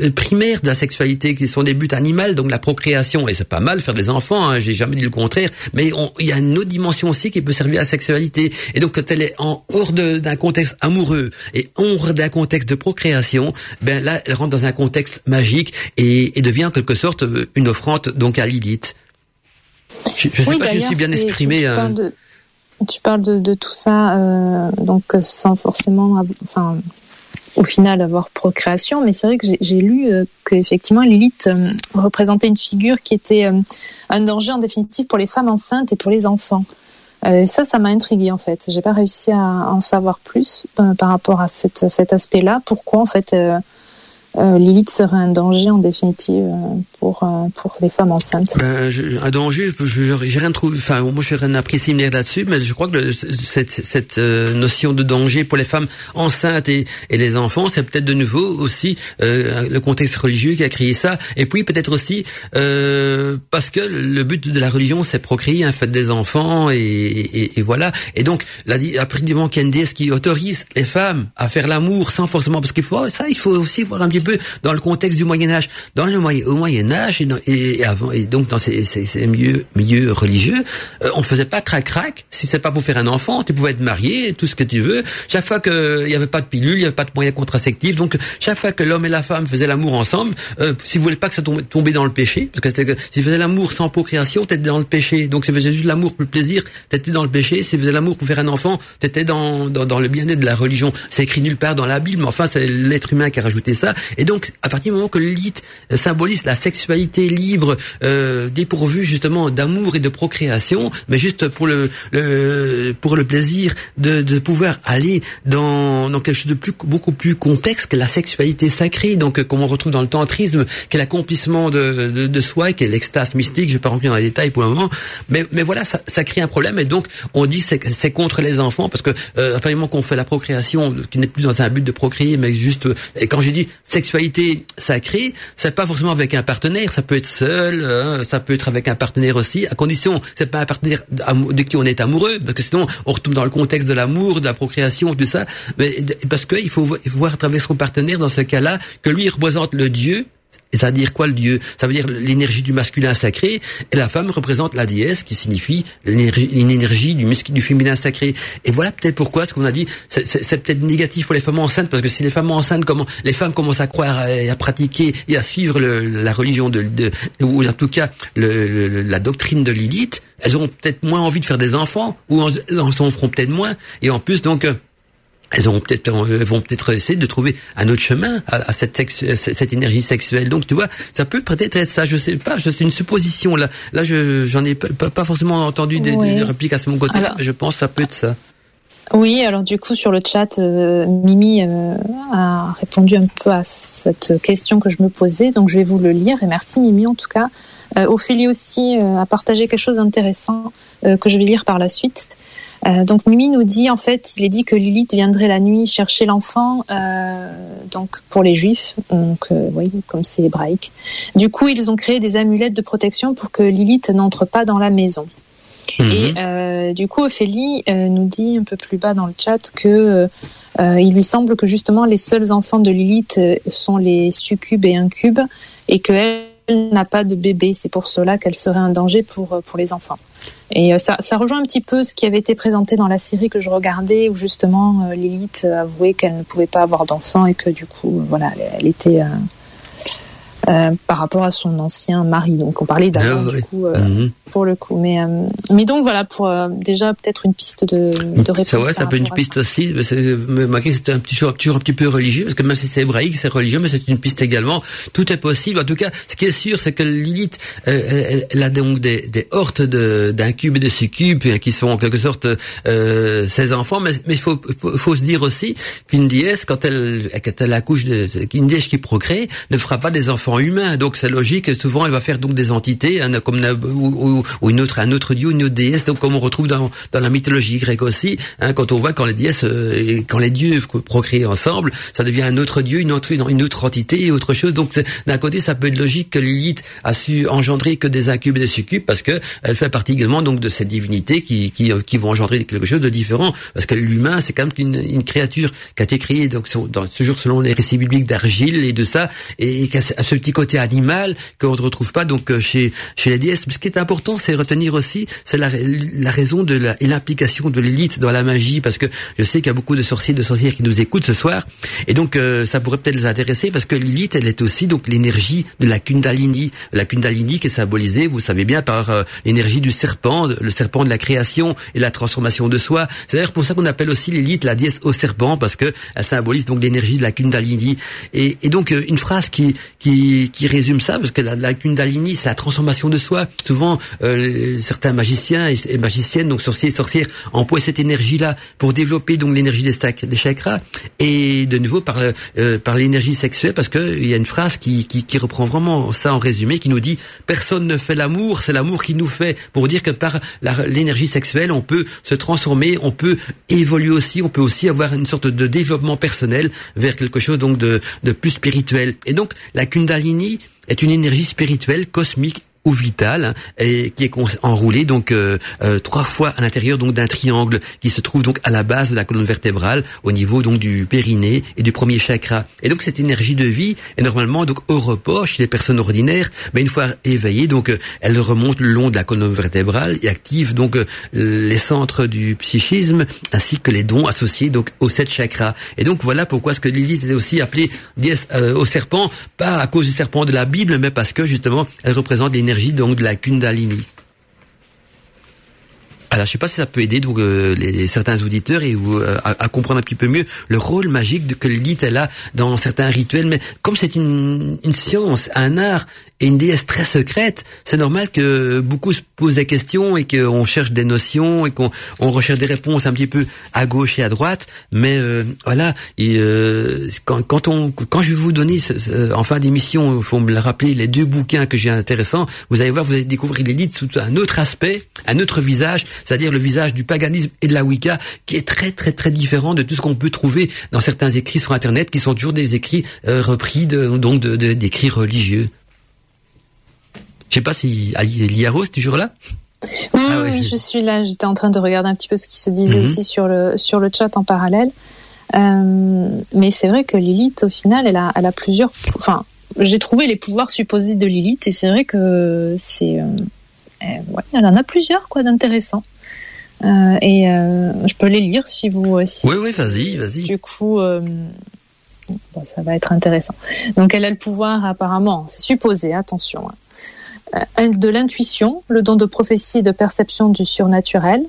euh, primaires de la sexualité qui sont des buts animaux donc la procréation et c'est pas mal faire des enfants hein, j'ai jamais dit le contraire mais il y a une autre dimension aussi qui peut servir à la sexualité. Et donc quand elle est en hors d'un contexte amoureux et hors d'un contexte de procréation ben là elle rentre dans un contexte magique et, et devient en quelque sorte euh, une offrande donc à Lilith je, ne sais pas si je suis bien exprimé
tu parles de, tout ça, euh, donc sans forcément, enfin, au final avoir procréation, mais c'est vrai que j'ai lu euh, qu'effectivement Lilith euh, représentait une figure qui était euh, un danger en définitive pour les femmes enceintes et pour les enfants. Ça, ça m'a intrigué en fait. J'ai pas réussi à en savoir plus par rapport à cet aspect-là. Pourquoi en fait euh, Lilith serait un danger en définitive euh, pour euh, pour les femmes enceintes.
Ben, un danger, j'ai rien trouvé. Enfin, moi, je n'ai rien appris similaire là-dessus, mais je crois que cette, cette notion de danger pour les femmes enceintes et, et les enfants, c'est peut-être de nouveau aussi le contexte religieux qui a créé ça. Et puis peut-être aussi parce que le but de la religion, c'est procréer, un fait des enfants, et, et, et, voilà. Et donc, après du moment qu'il y qui autorise les femmes à faire l'amour sans forcément, parce qu'il faut ça, il faut aussi voir un petit peu dans le contexte du Moyen Âge. Dans le Moyen, au Moyen Âge et, avant et donc dans ces, milieux, religieux, euh, on faisait pas crac crac. Si c'est pas pour faire un enfant, tu pouvais être marié, tout ce que tu veux. Chaque fois qu'il y avait pas de pilule, il y avait pas de moyens contraceptifs, donc chaque fois que l'homme et la femme faisaient l'amour ensemble, euh, si vous voulez pas que ça tombe, dans le péché, parce que que s'ils faisaient l'amour sans procréation, t'étais dans le péché. Donc si faisait juste l'amour pour le plaisir, t'étais dans le péché. Si faisait l'amour pour faire un enfant, t'étais dans, dans, dans le bien-être de la religion. C'est écrit nulle part dans la Bible, mais enfin c'est l'être humain qui a rajouté ça. Et donc, à partir du moment que le lit symbolise la sexualité libre, euh, dépourvue justement d'amour et de procréation, mais juste pour le, le pour le plaisir de, de pouvoir aller dans, dans quelque chose de plus beaucoup plus complexe que la sexualité sacrée, donc euh, comme on retrouve dans le tantrisme, qui est l'accomplissement de, de, de soi, qui est l'extase mystique. Je vais pas rentrer dans les détails pour le moment, mais mais voilà, ça, ça crée un problème et donc on dit c'est c'est contre les enfants parce que euh, moment qu'on fait la procréation, qui n'est plus dans un but de procréer, mais juste et quand j'ai dit sexualité sacrée, c'est pas forcément avec un partenaire, ça peut être seul, hein, ça peut être avec un partenaire aussi, à condition c'est pas un partenaire de qui on est amoureux, parce que sinon on retombe dans le contexte de l'amour, de la procréation, tout ça, mais parce qu'il faut voir à travers son partenaire dans ce cas-là que lui il représente le Dieu ça veut dire quoi le dieu? Ça veut dire l'énergie du masculin sacré et la femme représente la déesse qui signifie l'énergie du, du féminin sacré. Et voilà peut-être pourquoi ce qu'on a dit, c'est peut-être négatif pour les femmes enceintes parce que si les femmes enceintes, comment les femmes commencent à croire et à pratiquer et à suivre la religion de, ou en tout cas la doctrine de Lilith, elles auront peut-être moins envie de faire des enfants ou en, en feront peut-être moins. Et en plus donc euh, elles auront peut-être euh, vont peut-être essayer de trouver un autre chemin à, cette cette énergie sexuelle. Donc tu vois, ça peut peut-être être ça. Je sais pas. C'est une supposition là. Là, je j'en ai pas, forcément entendu des, des, répliques à ce mon côté, mais je pense que ça peut être ça.
Oui, alors du coup sur le chat, euh, Mimi euh, a répondu un peu à cette question que je me posais, donc je vais vous le lire et merci Mimi en tout cas. Ophélie aussi a partagé quelque chose d'intéressant que je vais lire par la suite. Euh, donc Mimi nous dit en fait, il est dit que Lilith viendrait la nuit chercher l'enfant, euh, donc pour les Juifs, donc euh, oui, comme c'est hébraïque. Du coup, ils ont créé des amulettes de protection pour que Lilith n'entre pas dans la maison. Mhm. Et du coup, Ophélie nous dit un peu plus bas dans le chat que il lui semble que justement les seuls enfants de Lilith sont les succubes et incubes, et qu'elle n'a pas de bébé. C'est pour cela qu'elle serait un danger pour pour les enfants. Et ça, ça, rejoint un petit peu ce qui avait été présenté dans la série que je regardais, où justement Lilith avouait qu'elle ne pouvait pas avoir d'enfant et que du coup, voilà, elle, était euh, par rapport à son ancien mari. Donc on parlait d'avant ah, coup, euh, mhm. Pour le coup. Mais euh, mais donc voilà pour déjà peut-être une piste de, de réponse.
C'est vrai, ça peut être une piste aussi. Mais c'était un petit toujours un petit peu religieux parce que même si c'est hébraïque, c'est religieux, mais c'est une piste également. Tout est possible. En tout cas, ce qui est sûr, c'est que Lilith, elle, elle, a donc des, des hortes d'incubes et de succubes hein, qui sont en quelque sorte ses enfants. Mais mais il faut, faut, faut se dire aussi qu'une déesse quand elle quand elle accouche de une déesse qui procrée ne fera pas des enfants humain, donc c'est logique. Souvent, elle va faire donc des entités, hein, comme ou, ou, une autre, un autre dieu, une autre déesse, donc comme on retrouve dans, dans la mythologie grecque aussi. Hein, quand on voit quand les déesses, euh, quand les dieux procréent ensemble, ça devient un autre dieu, une autre, une autre entité, autre chose. Donc d'un côté, ça peut être logique que Lilith a su engendrer que des incubes et des succubes, parce que elle fait partie également donc de cette divinité qui, qui, qui vont engendrer quelque chose de différent, parce que l'humain, c'est quand même une, une créature qui a été créée donc dans, toujours selon les récits bibliques d'argile et de ça, et, et qui a ce petit côté animal qu'on ne retrouve pas donc euh, chez chez les déesses. ce qui est important, c'est retenir aussi, c'est la, la raison de la, et l'implication de l'élite dans la magie, parce que je sais qu'il y a beaucoup de sorciers, de sorcières qui nous écoutent ce soir, et donc euh, ça pourrait peut-être les intéresser, parce que l'élite, elle est aussi donc l'énergie de la Kundalini, la Kundalini qui est symbolisée, vous savez bien, par euh, l'énergie du serpent, le serpent de la création et la transformation de soi. C'est d'ailleurs pour ça qu'on appelle aussi l'élite la déesse au serpent, parce que elle symbolise donc l'énergie de la Kundalini. Et, et donc une phrase qui qui qui, résume ça, parce que la, la Kundalini, c'est la transformation de soi. Souvent, euh, certains magiciens et, magiciennes, donc sorciers et sorcières, emploient cette énergie-là pour développer donc l'énergie des, des chakras, et de nouveau par euh, par l'énergie sexuelle, parce que il y a une phrase qui, qui, qui reprend vraiment ça en résumé, qui nous dit personne ne fait l'amour, c'est l'amour qui nous fait. Pour dire que par l'énergie sexuelle, on peut se transformer, on peut évoluer aussi, on peut aussi avoir une sorte de développement personnel vers quelque chose donc de, de plus spirituel. Et donc la Kundalini est une énergie spirituelle, cosmique ou vital hein, et qui est enroulé donc euh, euh, trois fois à l'intérieur donc d'un triangle qui se trouve donc à la base de la colonne vertébrale au niveau donc du périnée et du premier chakra. Et donc cette énergie de vie est normalement donc au repos chez les personnes ordinaires mais une fois éveillée donc euh, elle remonte le long de la colonne vertébrale et active donc les centres du psychisme ainsi que les dons associés donc aux sept chakras. Et donc voilà pourquoi ce que Lilith est aussi appelée au serpent pas à cause du serpent de la Bible mais parce que justement elle représente l'énergie donc de la Kundalini. Alors, je sais pas si ça peut aider euh, certains auditeurs et euh, à, comprendre un petit peu mieux le rôle magique de, que Lilith elle a dans certains rituels. Mais comme c'est une science, un art et une déesse très secrète, c'est normal que beaucoup se posent des questions et qu'on cherche des notions et qu'on on recherche des réponses un petit peu à gauche et à droite. Mais euh, voilà, et, euh, quand, quand, on, quand je vais vous donner en fin d'émission, il faut me le rappeler, les deux bouquins que j'ai intéressants, vous allez voir, vous allez découvrir l'élite sous un autre aspect, un autre visage, c'est-à-dire le visage du paganisme et de la Wicca, qui est très très très différent de tout ce qu'on peut trouver dans certains écrits sur Internet, qui sont toujours des écrits euh, repris de, donc d'écrits de, religieux. Je sais pas si Liaro est toujours là.
Oui, ah oui, je suis là. J'étais en train de regarder un petit peu ce qui se disait mhm. ici sur le sur le chat en parallèle. Euh, mais c'est vrai que Lilith, au final, elle a, elle a plusieurs. Enfin, j'ai trouvé les pouvoirs supposés de Lilith, et c'est vrai que c'est. Euh, ouais, elle en a plusieurs, quoi, d'intéressants. Euh, et je peux les lire si vous. oui,
oui, vas-y, vas-y.
Du coup. Bon, ça va être intéressant. Donc elle a le pouvoir apparemment, c'est supposé, attention, hein, euh, de l'intuition, le don de prophétie et de perception du surnaturel,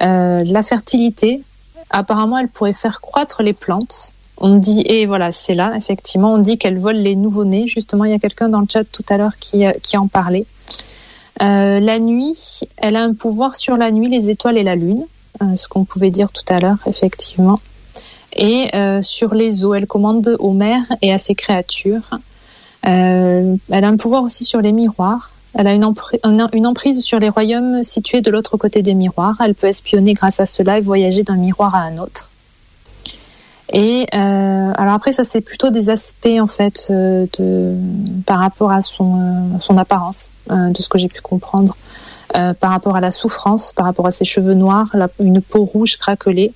euh, la fertilité. Apparemment, elle pourrait faire croître les plantes. On dit, et voilà, c'est là, effectivement, on dit qu'elle vole les nouveau-nés. Justement, il y a quelqu'un dans le chat tout à l'heure qui, euh, qui en parlait. la nuit, elle a un pouvoir sur la nuit, les étoiles et la lune, ce qu'on pouvait dire tout à l'heure, effectivement. Et sur les eaux, elle commande aux mers et à ses créatures. elle a un pouvoir aussi sur les miroirs. Elle a une, emprise sur les royaumes situés de l'autre côté des miroirs. Elle peut espionner grâce à cela et voyager d'un miroir à un autre. Et euh, alors après, ça c'est plutôt des aspects en fait euh, par rapport à son, euh, son apparence, de ce que j'ai pu comprendre, par rapport à la souffrance, par rapport à ses cheveux noirs, une peau rouge craquelée.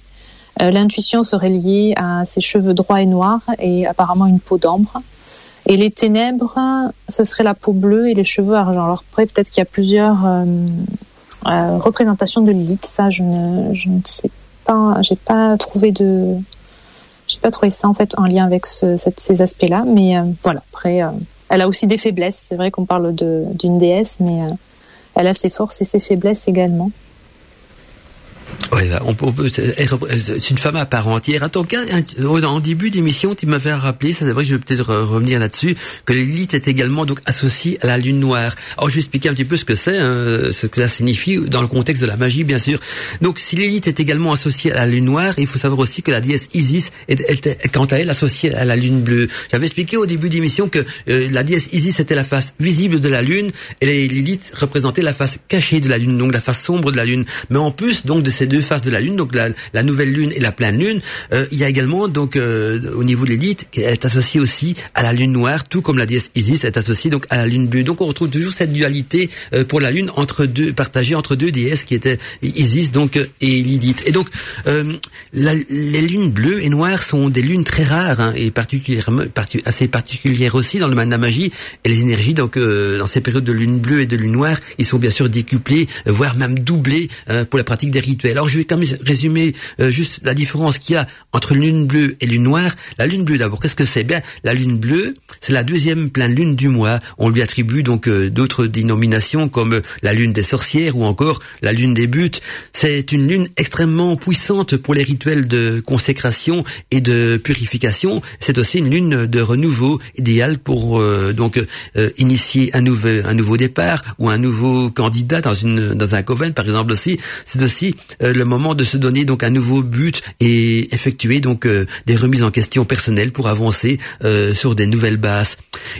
L'intuition serait liée à ses cheveux droits et noirs et apparemment une peau d'ambre. Et les ténèbres, ce serait la peau bleue et les cheveux argent. Alors après, peut-être qu'il y a plusieurs, euh, représentation de Lilith. Ça, je ne, sais pas, j'ai pas trouvé de, j'ai pas trouvé ça en fait en lien avec ce, ces aspects-là. Mais voilà, après, elle a aussi des faiblesses. C'est vrai qu'on parle d'une déesse, mais elle a ses forces et ses faiblesses également.
Oui, on peut, c'est une femme à part entière. En tout cas, en début d'émission, tu m'avais rappelé, ça c'est vrai que je vais peut-être revenir là-dessus, que l'élite est également donc associée à la lune noire. Alors, je vais expliquer un petit peu ce que c'est, hein, ce que ça signifie dans le contexte de la magie, bien sûr. Donc, si l'élite est également associée à la lune noire, il faut savoir aussi que la déesse Isis est, quant à elle, associée à la lune bleue. J'avais expliqué au début d'émission que euh, la déesse Isis était la face visible de la lune et l'élite représentait la face cachée de la lune, donc la face sombre de la lune. Mais en plus, donc, de ces deux faces de la Lune, donc la, nouvelle Lune et la pleine Lune. Euh, il y a également donc euh, au niveau de l'élite, elle est associée aussi à la Lune noire, tout comme la déesse Isis est associée donc à la Lune bleue. Donc on retrouve toujours cette dualité euh, pour la Lune entre deux partagée entre deux déesses qui étaient Isis donc et Lilith. Et donc les lunes bleues et noires sont des lunes très rares hein, et particulièrement assez particulières aussi dans le domaine de la magie. Et les énergies donc dans ces périodes de lune bleue et de lune noire, ils sont bien sûr décuplés, voire même doublés pour la pratique des rituels. Alors je vais quand même résumer euh, juste la différence qu'il y a entre lune bleue et lune noire. La lune bleue d'abord, qu'est-ce que c'est? Bien, la lune bleue, c'est la deuxième pleine lune du mois. On lui attribue donc euh, d'autres dénominations comme euh, la lune des sorcières ou encore la lune des buts. C'est une lune extrêmement puissante pour les rituels de consécration et de purification. C'est aussi une lune de renouveau idéale pour donc initier un nouveau un nouveau départ ou un nouveau candidat dans une dans un coven par exemple aussi. C'est aussi euh, le moment de se donner donc un nouveau but et effectuer donc euh, des remises en question personnelles pour avancer euh, sur des nouvelles bases.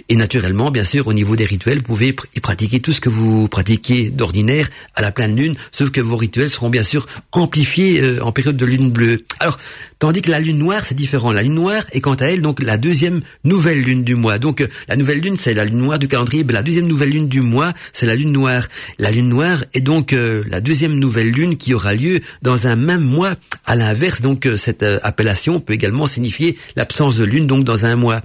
Et naturellement, bien sûr, au niveau des rituels, vous pouvez y pratiquer tout ce que vous pratiquez d'ordinaire à la pleine lune, sauf que vos rituels seront bien sûr amplifiés en période de lune bleue. Alors, tandis que la lune noire, c'est différent. La lune noire est quant à elle donc la deuxième nouvelle lune du mois. Donc la nouvelle lune, c'est la lune noire du calendrier. la deuxième nouvelle lune du mois, c'est la lune noire. La lune noire est donc la deuxième nouvelle lune qui aura lieu dans un même mois. À l'inverse, donc euh, cette euh, appellation peut également signifier l'absence de lune donc dans un mois.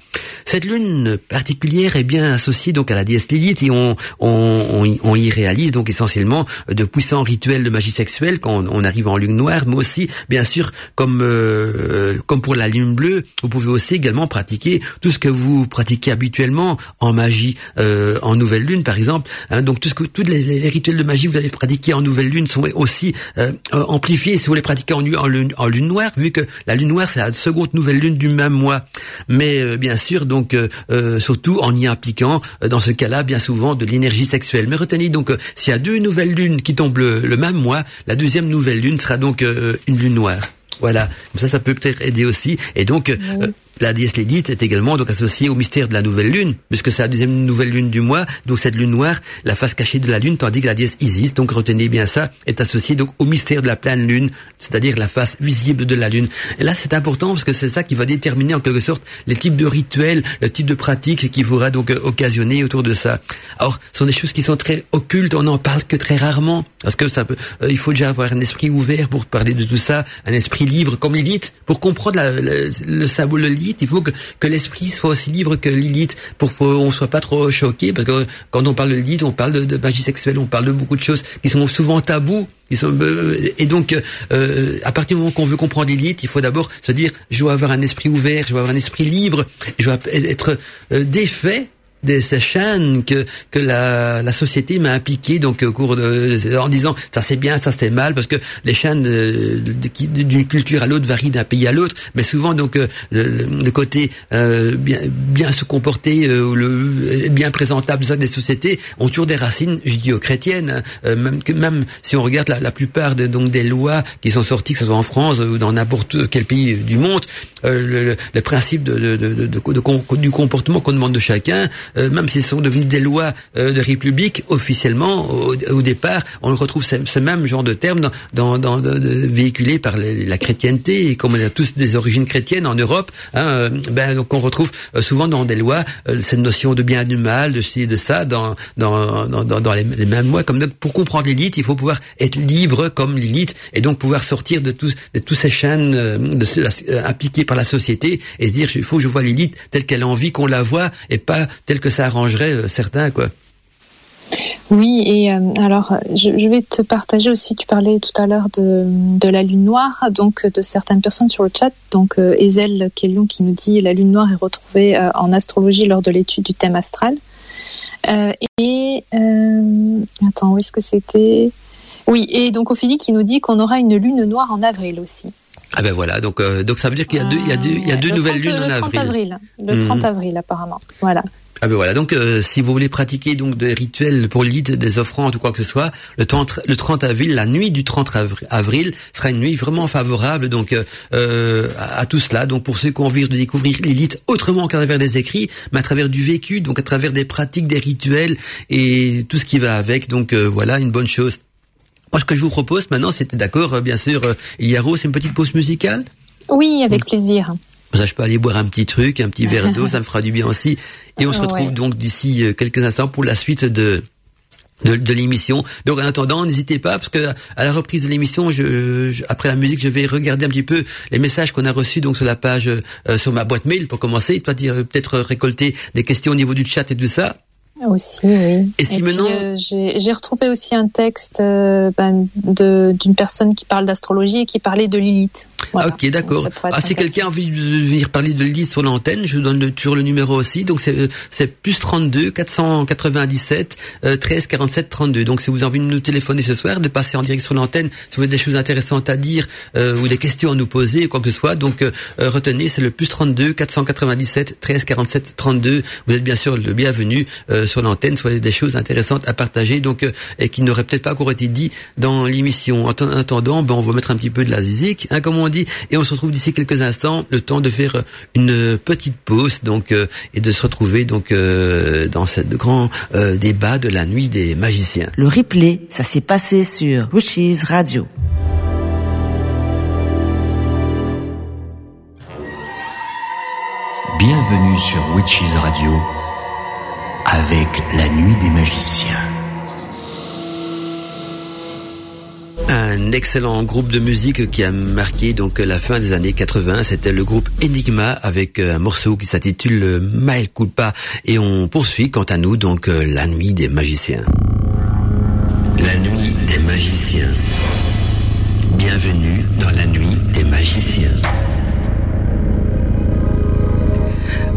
Cette lune particulière est bien associée donc à la déesse Lilith et on, on, on, y réalise donc essentiellement de puissants rituels de magie sexuelle quand on, arrive en lune noire, mais aussi bien sûr comme euh, comme pour la lune bleue, vous pouvez aussi également pratiquer tout ce que vous pratiquez habituellement en magie en nouvelle lune par exemple. Hein. donc tout ce que tous les, rituels de magie que vous allez pratiquer en nouvelle lune sont aussi euh, amplifier si vous les pratiquez en, lune, en lune noire, vu que la lune noire c'est la seconde nouvelle lune du même mois. Mais euh, bien sûr, donc euh, surtout en y impliquant dans ce cas-là bien souvent de l'énergie sexuelle. Mais retenez donc s'il y a deux nouvelles lunes qui tombent le, même mois, la deuxième nouvelle lune sera donc une lune noire. Voilà, ça, ça peut peut-être aider aussi. Et donc, la déesse Lédite est également donc associée au mystère de la nouvelle lune, puisque c'est la deuxième nouvelle lune du mois, donc cette lune noire, la face cachée de la lune, tandis que la déesse Isis, donc retenez bien ça, est associée donc au mystère de la pleine lune, c'est-à-dire la face visible de la lune. Et là, c'est important parce que c'est ça qui va déterminer en quelque sorte les types de rituels, le type de pratiques qui faudra donc euh, occasionner autour de ça. Alors, ce sont des choses qui sont très occultes, on n'en parle que très rarement, parce que ça peut, euh, il faut déjà avoir un esprit ouvert pour parler de tout ça, un esprit libre comme Lilith, pour comprendre la, le, le, le, il faut que, que l'esprit soit aussi libre que Lilith pour qu'on soit pas trop choqué, parce que quand on parle de Lilith, on parle de, magie sexuelle, on parle de beaucoup de choses qui sont souvent tabous. Ils sont, euh, et donc, euh, à partir du moment qu'on veut comprendre Lilith, il faut d'abord se dire, je dois avoir un esprit ouvert, je dois avoir un esprit libre, je dois être euh, défait des chaînes que que la, la société m'a impliqué donc au cours de en disant ça c'est bien ça c'est mal parce que les chaînes euh, d'une culture à l'autre varient d'un pays à l'autre mais souvent donc euh, le, côté euh, bien bien se comporter le bien présentable des sociétés ont toujours des racines judéo-chrétiennes hein. même que même si on regarde la, la plupart de, donc des lois qui sont sorties que ce soit en France ou dans n'importe quel pays du monde le, le, principe de, de, de, de du comportement qu'on demande de chacun euh, même s'ils sont devenus des lois euh, de république officiellement au, départ, on retrouve ce, même genre de termes dans, dans, dans véhiculés par la chrétienté et comme on a tous des origines chrétiennes en Europe, hein, euh, ben donc on retrouve souvent dans des lois cette notion de bien et du mal, de ci et de ça dans dans dans, dans les, mêmes lois. Comme pour comprendre l'élite, il faut pouvoir être libre comme l'élite et donc pouvoir sortir de tous de tous ces chaînes de, appliquées par la société et se dire il faut que je vois l'élite telle qu'elle a envie qu'on la voit et pas telle que ça arrangerait euh, certains, quoi.
Oui, et euh, alors je, vais te partager aussi, tu parlais tout à l'heure de, de, la lune noire, donc de certaines personnes sur le chat, donc euh, Ezel Kellon qui nous dit la lune noire est retrouvée euh, en astrologie lors de l'étude du thème astral. Euh, et attends, où est-ce que c'était? Oui, et donc Ophélie qui nous dit qu'on aura une lune noire en avril aussi.
Ah ben voilà, donc donc ça veut dire qu'il y a deux il y a deux il y a deux nouvelles lunes en avril.
avril. Le 30 mhm. avril apparemment. Voilà.
Ah ben voilà, donc euh, si vous voulez pratiquer donc des rituels pour l'id, des offrandes ou quoi que ce soit, le 30, le 30 avril, la nuit du 30 avril sera une nuit vraiment favorable donc euh, euh, à, tout cela. Donc pour ceux qui ont envie de découvrir l'élite autrement qu'à travers des écrits, mais à travers du vécu, donc à travers des pratiques, des rituels et tout ce qui va avec. Donc voilà, une bonne chose. Moi, ce que je vous propose maintenant, c'était d'accord, bien sûr, Yaro, c'est une petite pause musicale?
Oui, avec plaisir.
Ça, je peux aller boire un petit truc, un petit verre d'eau, ça me fera du bien aussi. Et on se retrouve donc d'ici euh, quelques instants pour la suite de de, l'émission. Donc en attendant, n'hésitez pas parce que à la reprise de l'émission, je, après la musique, je vais regarder un petit peu les messages qu'on a reçus donc sur la page euh, sur ma boîte mail pour commencer. Toi, dire peut-être récolter des questions au niveau du chat et tout ça.
Aussi, oui.
Et si maintenant,
euh, j'ai retrouvé aussi un texte ben, d'une personne qui parle d'astrologie et qui parlait de Lilith.
Ok, d'accord. Ah, si quelqu'un a envie de venir parler de l'IS sur l'antenne, je vous donne toujours le numéro aussi. Donc c'est plus 32 497 13 47 32. Donc si vous avez envie de nous téléphoner ce soir, de passer en direct sur l'antenne, si vous avez des choses intéressantes à dire euh, ou des questions à nous poser, quoi que ce soit, donc euh, euh, retenez, c'est le plus 32 497 13 47 32. Vous êtes bien sûr le bienvenu sur l'antenne, soit des choses intéressantes à partager, donc et qui n'auraient peut-être pas encore été dit dans l'émission. En attendant, ben, on va mettre un petit peu de la zizik, hein, comme on dit et on se retrouve d'ici quelques instants, le temps de faire une petite pause donc euh, et de se retrouver donc euh, dans ce grand euh, débat de la nuit des magiciens.
Le replay, ça s'est passé sur Witches Radio.
Bienvenue sur Witches Radio avec la nuit des magiciens.
Un excellent groupe de musique qui a marqué donc la fin des années 80, c'était le groupe Enigma avec euh, un morceau qui s'intitule Mael Culpa et on poursuit quant à nous donc euh, la nuit des magiciens.
La nuit des magiciens. Bienvenue dans la nuit des magiciens.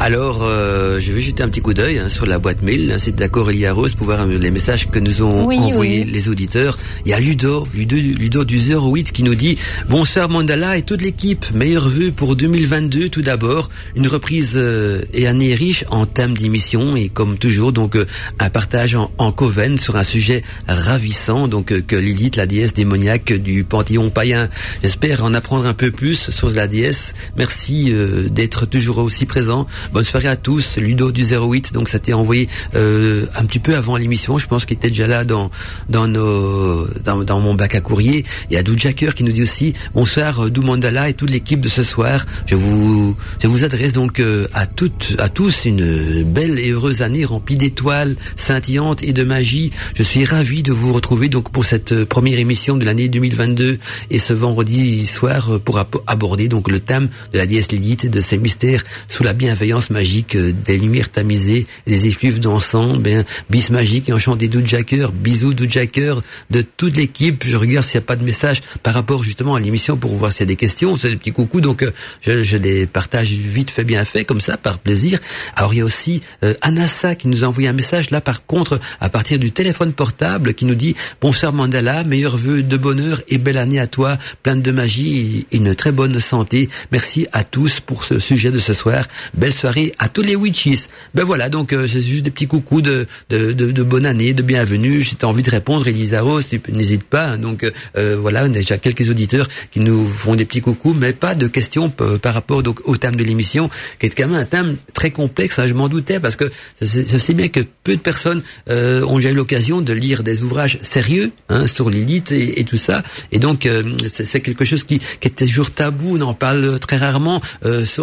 Alors, euh, je vais jeter un petit coup d'œil hein, sur la boîte mail. Hein, c'est d'accord, Elia Rose, pour voir les messages que nous ont envoyés les auditeurs. Il y a Ludo, Ludo, Ludo du 08 qui nous dit Bonsoir Mandala et toute l'équipe. Meilleur vœu pour 2022 tout d'abord. Une reprise euh, et année riche en thèmes d'émission et comme toujours, donc euh, un partage en, en coven sur un sujet ravissant. Donc que Lilith, la déesse démoniaque du panthéon païen. J'espère en apprendre un peu plus sur la déesse. Merci d'être toujours aussi présent. Bonne soirée à tous. Ludo du 08, donc ça t'est envoyé euh, un petit peu avant l'émission. Je pense qu'il était déjà là dans dans nos dans, dans mon bac à courrier. Il y a Jacker qui nous dit aussi bonsoir euh, Dou Mandala et toute l'équipe de ce soir. Je vous je vous adresse donc euh, à toutes à tous une belle et heureuse année remplie d'étoiles scintillantes et de magie. Je suis ravi de vous retrouver donc pour cette euh, première émission de l'année 2022 et ce vendredi soir pour aborder donc le thème de la déesse Lilith et de ses mystères sous la bienveillance magique, euh, des lumières tamisées, des effluves d'encens, ben, bis magique et enchanté Jacker, bisous Jacker de toute l'équipe. Je regarde s'il n'y a pas de message par rapport justement à l'émission pour voir s'il y a des questions, c'est des petits coucous, donc euh, je, les partage vite fait bien fait comme ça, par plaisir. Alors il y a aussi euh, Anassa qui nous a un message là par contre à partir du téléphone portable qui nous dit bonsoir Mandala, meilleurs vœux de bonheur et belle année à toi, pleine de magie et une très bonne santé. Merci à tous pour ce sujet de ce soir. Belle soirée à tous les witches. Ben voilà, donc euh, c'est juste des petits coucous de, de, de, bonne année, de bienvenue. As envie de répondre, Elisa Rose, n'hésite pas. Hein. Donc euh, voilà, on a déjà quelques auditeurs qui nous font des petits coucous, mais pas de questions par rapport donc au thème de l'émission, qui est quand même un thème très complexe. Hein, je m'en doutais parce que je sais bien que peu de personnes euh, ont déjà eu l'occasion de lire des ouvrages sérieux hein, sur l'élite et, et, tout ça. Et donc c'est quelque chose qui, qui est toujours tabou. On en parle très rarement,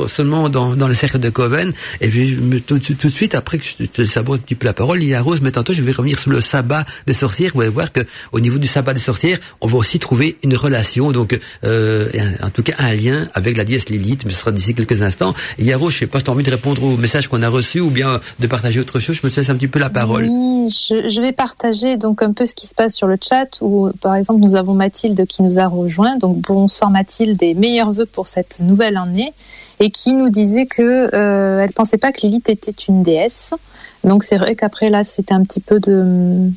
seulement dans, dans le cercle de Coven Et puis tout, de suite, après que je te sabote un petit peu la parole, il y a Rose, mais tantôt je vais revenir sur le sabbat des sorcières. Vous allez voir que au niveau du sabbat des sorcières, on va aussi trouver une relation, donc euh, en tout cas un lien avec la dièse Lilith, mais ce sera d'ici quelques instants. Et Rose, je sais pas si tu as envie de répondre au message qu'on a reçu ou bien de partager autre chose. Je me laisse un petit peu la parole.
Oui, je, je vais partager donc un peu ce qui se passe sur le chat où, par exemple, nous avons Mathilde qui nous a rejoint. Donc bonsoir Mathilde et meilleurs vœux pour cette nouvelle année et qui nous disait que euh, elle pensait pas que Lilith était une déesse. Donc c'est vrai qu'après là c'était un petit peu de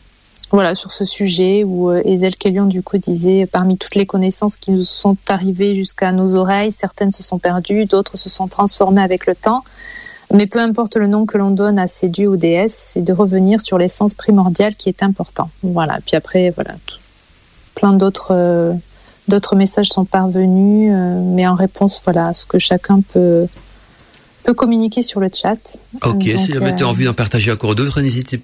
voilà sur ce sujet où euh, Ezel Kellion du coup disait parmi toutes les connaissances qui nous sont arrivées jusqu'à nos oreilles, certaines se sont perdues, d'autres se sont transformées avec le temps. Mais peu importe le nom que l'on donne à ces dieux ou déesses, c'est de revenir sur l'essence primordiale qui est important. Voilà. Puis après, voilà, plein d'autres euh, d'autres messages sont parvenus, euh, mais en réponse, voilà, à ce que chacun peut communiquer sur le chat.
Ok, si jamais tu as envie d'en partager encore d'autres, n'hésite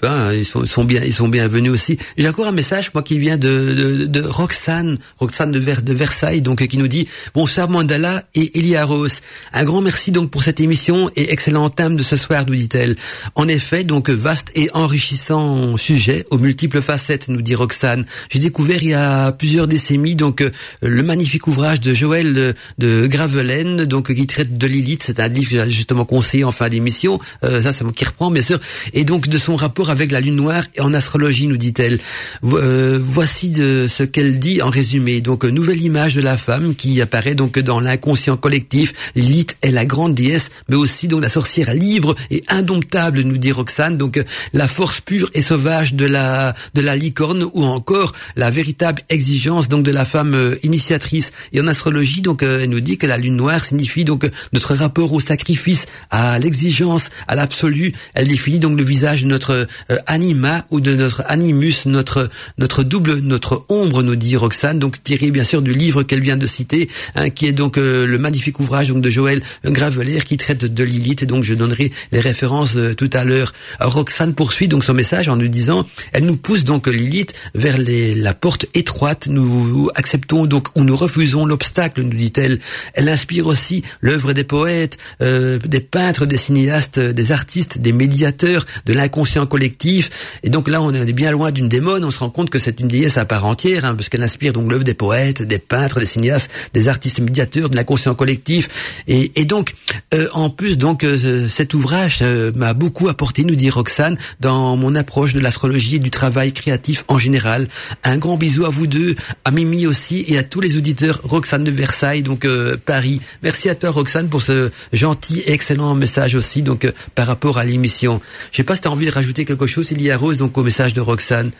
pas. Hein, ils sont, sont, bien, ils sont bienvenus aussi. J'ai encore un message, moi, qui vient de, de, de Roxane, Roxane de, Ver, de Versailles, donc qui nous dit bonsoir Mandala et Elia Rose. Un grand merci donc pour cette émission et excellent thème de ce soir, nous dit-elle. En effet, donc vaste et enrichissant sujet aux multiples facettes, nous dit Roxane. J'ai découvert il y a plusieurs décennies donc le magnifique ouvrage de Joël de, de Gravelaine, donc qui traite de Lilith. C'est un livre que j'ai justement conseillé en fin d'émission. Euh, ça, c'est moi qui reprend, bien sûr. Et donc de son rapport avec la lune noire et en astrologie, nous dit-elle. Euh, voici de ce qu'elle dit en résumé. Donc nouvelle image de la femme qui apparaît donc dans l'inconscient collectif. Lilith est la grande déesse, mais aussi donc la sorcière libre et indomptable, nous dit Roxane. Donc la force pure et sauvage de la de la licorne ou encore la véritable exigence donc de la femme euh, initiatrice. Et en astrologie, donc elle nous dit que la lune noire signifie donc notre rapport au sacrifice, à l'exigence, à l'absolu. Elle définit donc le visage de notre euh, anima ou de notre animus, notre notre double, notre ombre, nous dit Roxane, donc tiré bien sûr du livre qu'elle vient de citer, hein, qui est donc euh, le magnifique ouvrage donc de Joël Graveler qui traite de Lilith. Et donc je donnerai les références euh, tout à l'heure. Roxane poursuit donc son message en nous disant, elle nous pousse donc Lilith vers les, la porte étroite. Nous acceptons donc ou nous refusons l'obstacle, nous dit-elle. Elle inspire aussi l'œuvre des poètes, euh, des peintres, des cinéastes, des artistes, des médiateurs de l'inconscient collectif. Et donc là, on est bien loin d'une démon. On se rend compte que c'est une déesse à part entière, hein, parce qu'elle inspire donc l'œuvre des poètes, des peintres, des cinéastes, des artistes médiateurs de l'inconscient collectif. Et, et donc, euh, en plus, donc euh, cet ouvrage m'a beaucoup apporté, nous dit Roxane, dans mon approche de l'astrologie et du travail créatif en général. Un grand bisou à vous deux, à Mimi aussi, et à tous les auditeurs. Roxane de Versailles, donc Paris. Merci à toi, Roxane, pour ce genre excellent message aussi donc euh, par rapport à l'émission. Je sais pas si tu as envie de rajouter quelque chose, il y a Rose, donc au message de Roxane.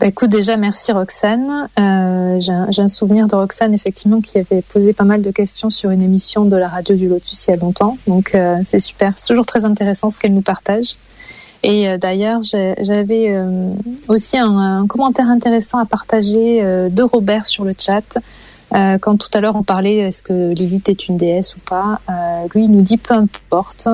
Bah, écoute, déjà, merci Roxane. Euh, j'ai un, souvenir de Roxane, effectivement, qui avait posé pas mal de questions sur une émission de la radio du Lotus il y a longtemps. Donc, euh, c'est super. C'est toujours très intéressant ce qu'elle nous partage. Et d'ailleurs, j'avais aussi un, commentaire intéressant à partager de Robert sur le chat. Euh, quand tout à l'heure on parlait est-ce que Lilith est une déesse ou pas, euh, lui il nous dit peu importe.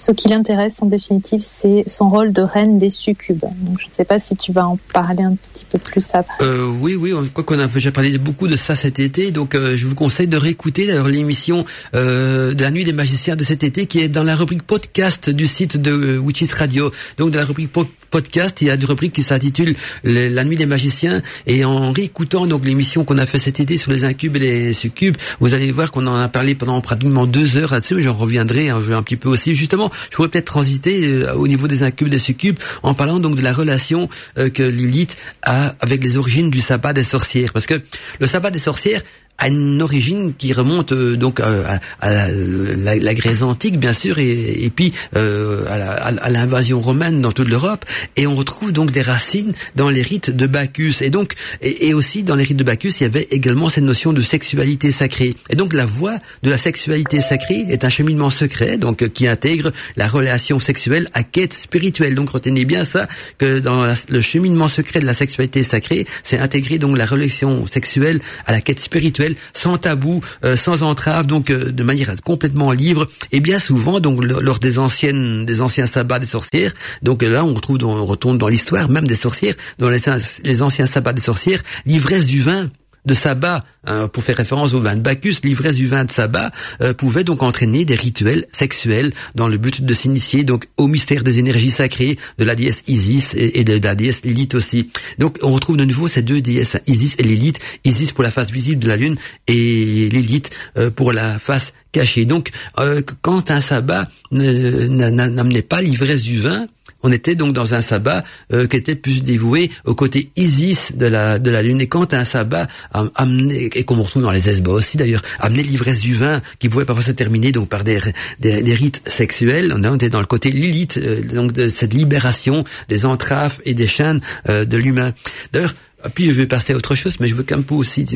Ce qui l'intéresse en définitive, c'est son rôle de reine des succubes. Donc, je ne sais pas si tu vas en parler un petit peu plus après.
Euh, oui, oui, quoi qu'on a déjà parlé beaucoup de ça cet été. Donc, euh, je vous conseille de réécouter d'ailleurs l'émission euh, de la nuit des magiciens de cet été qui est dans la rubrique podcast du site de Witches Radio. Donc, dans la rubrique podcast, il y a une rubrique qui s'intitule La nuit des magiciens. Et en réécoutant donc l'émission qu'on a fait cet été sur les incubes et les succubes, vous allez voir qu'on en a parlé pendant pratiquement deux heures là-dessus. J'en reviendrai hein, un petit peu aussi. Justement, je pourrais peut-être transiter euh, au niveau des incubes, des succubes, en parlant donc de la relation euh, que Lilith a avec les origines du sabbat des sorcières. Parce que le sabbat des sorcières, à une origine qui remonte euh, donc euh, à, la, Grèce antique bien sûr et, et puis euh, à l'invasion romaine dans toute l'Europe. Et on retrouve donc des racines dans les rites de Bacchus. Et donc et, aussi dans les rites de Bacchus il y avait également cette notion de sexualité sacrée. Et donc la voie de la sexualité sacrée est un cheminement secret donc qui intègre la relation sexuelle à quête spirituelle. Donc retenez bien ça que dans le cheminement secret de la sexualité sacrée c'est intégrer donc la relation sexuelle à la quête spirituelle sans tabou, euh, sans entrave, donc euh, de manière complètement libre. Et bien souvent, donc lors des anciennes, des anciens sabbats des sorcières, donc là on retrouve, on retourne dans l'histoire même des sorcières, dans les, les anciens sabbats des sorcières, l'ivresse du vin de sabbat, hein, pour faire référence au vin de Bacchus, l'ivresse du vin de sabbat euh, pouvait donc entraîner des rituels sexuels dans le but de s'initier donc au mystère des énergies sacrées de la déesse Isis et, de la déesse Lilith aussi. Donc on retrouve de nouveau ces deux déesses, Isis et Lilith, Isis pour la face visible de la lune et Lilith euh, pour la face cachée. Donc euh, quand un sabbat n'amenait pas l'ivresse du vin, on était donc dans un sabbat euh, qui était plus dévoué au côté Isis de la de la lune. Et quand un sabbat amené et qu'on retrouve dans les esbats aussi d'ailleurs, amenait l'ivresse du vin qui pouvait parfois se terminer donc par des des, rites sexuels. On était dans le côté Lilith, euh, donc de cette libération des entraves et des chaînes euh, de l'humain. D'ailleurs, puis je vais passer à autre chose, mais je veux quand même aussi.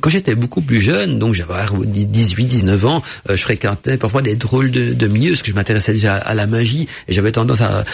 Quand j'étais beaucoup plus jeune, donc j'avais 18, 19 ans, euh, je fréquentais parfois des drôles de, de parce que je m'intéressais déjà à, la magie, et j'avais tendance à,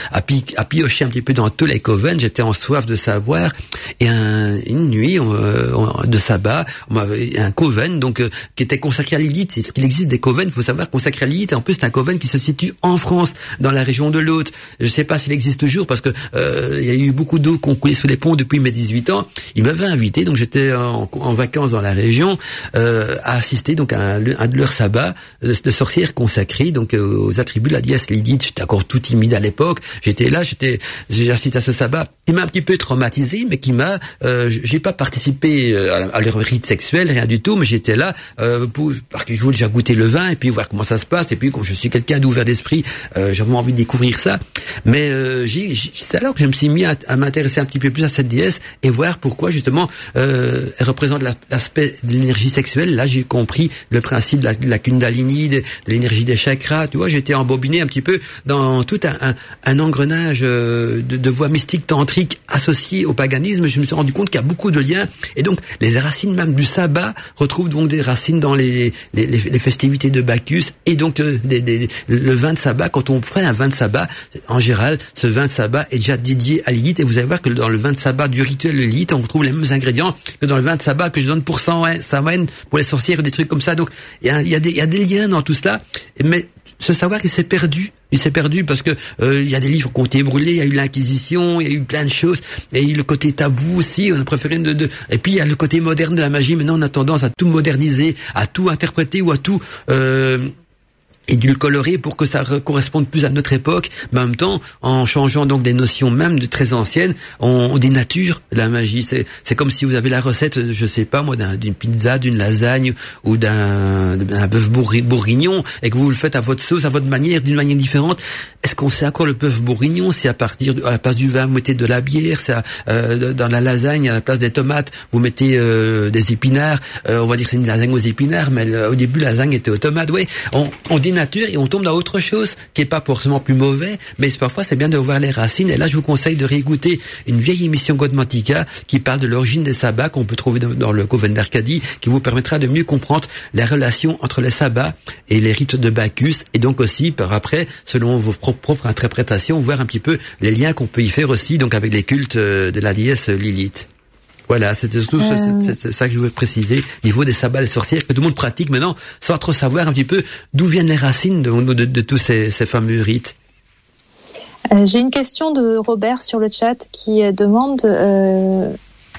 piocher un petit peu dans tous les covens. J'étais en soif de savoir. Et un, une nuit euh, de sabbat, on un coven donc euh, qui était consacré à Lilith. Est-ce qu'il existe des covens Il faut savoir consacré à Lilith. Et en plus, c'est un coven qui se situe en France, dans la région de l'Aude. Je ne sais pas s'il existe toujours, parce que il y a eu beaucoup d'eau qu'on coulait sous les ponts depuis mes 18 ans. Il m'avait invité, donc j'étais en, vacances dans la région, euh, à assister donc à un, de leurs sabbats de, sorcières consacrées donc euh, aux attributs de la déesse Lydite. J'étais encore tout timide à l'époque. J'étais là, j'étais, j'ai assisté à ce sabbat qui m'a un petit peu traumatisé, mais qui m'a, euh, j'ai pas participé euh, à, leur rite sexuel, rien du tout, mais j'étais là euh, pour, parce que je voulais déjà goûter le vin et puis voir comment ça se passe. Et puis comme je suis quelqu'un d'ouvert d'esprit, j'avais envie de découvrir ça. Mais c'est alors que je me suis mis à, à m'intéresser un petit peu plus à cette déesse et voir pourquoi justement euh, elle représente l'aspect de l'énergie sexuelle. Là, j'ai compris le principe de la, de kundalini, de, l'énergie des chakras. Tu vois, j'étais embobiné un petit peu dans tout un, engrenage euh, de, de voies mystiques tantriques associées au paganisme. Je me suis rendu compte qu'il y a beaucoup de liens. Et donc, les racines même du sabbat retrouvent donc des racines dans les, festivités de Bacchus et donc euh, le vin de sabbat. Quand on fait un vin de sabbat, en général, ce vin de sabbat est déjà dédié à Lilith. Et vous allez voir que dans le vin de sabbat du rituel de Lilith, on retrouve les mêmes ingrédients que dans le vin de sabbat que je donne pour Samhain, pour les sorcières, des trucs comme ça. Donc il y a, des liens dans tout cela, mais ce savoir il s'est perdu. Il s'est perdu parce que euh, il y a des livres qui ont été brûlés, il y a eu l'inquisition, il y a eu plein de choses, et le côté tabou aussi. On a préféré de, de, et puis il y a le côté moderne de la magie. Maintenant, on a tendance à tout moderniser, à tout interpréter ou à tout euh, colorer pour que ça corresponde plus à notre époque, mais en même temps, en changeant donc des notions même de très anciennes, on, dénature la magie. C'est, c'est comme si vous avez la recette, je sais pas moi, d'une pizza, d'une lasagne ou d'un, d'un bœuf bourguignon et que vous le faites à votre sauce, à votre manière, d'une manière différente. Est-ce qu'on sait à quoi le bœuf bourguignon C'est à partir de, à la place du vin, vous mettez de la bière. C'est euh, dans la lasagne, à la place des tomates, vous mettez euh, des épinards. Euh, on va dire que c'est une lasagne aux épinards, mais au début la lasagne était aux tomates. Oui, on, on et on tombe dans autre chose qui est pas forcément plus mauvais, mais parfois c'est bien de voir les racines. Et là, je vous conseille de réécouter une vieille émission Godmantica qui parle de l'origine des sabbats qu'on peut trouver dans, le Coven d'Arcadie, qui vous permettra de mieux comprendre la relation entre les sabbats et les rites de Bacchus, et donc aussi par après, selon vos propres interprétations, voir un petit peu les liens qu'on peut y faire aussi donc avec les cultes euh, de la déesse Lilith. Voilà, c'était surtout euh. ça que je voulais préciser. Niveau des sabbats des sorcières, que tout le monde pratique maintenant, sans trop savoir un petit peu d'où viennent les racines de, tous ces, fameux rites.
Euh, j'ai une question de Robert sur le chat qui demande euh,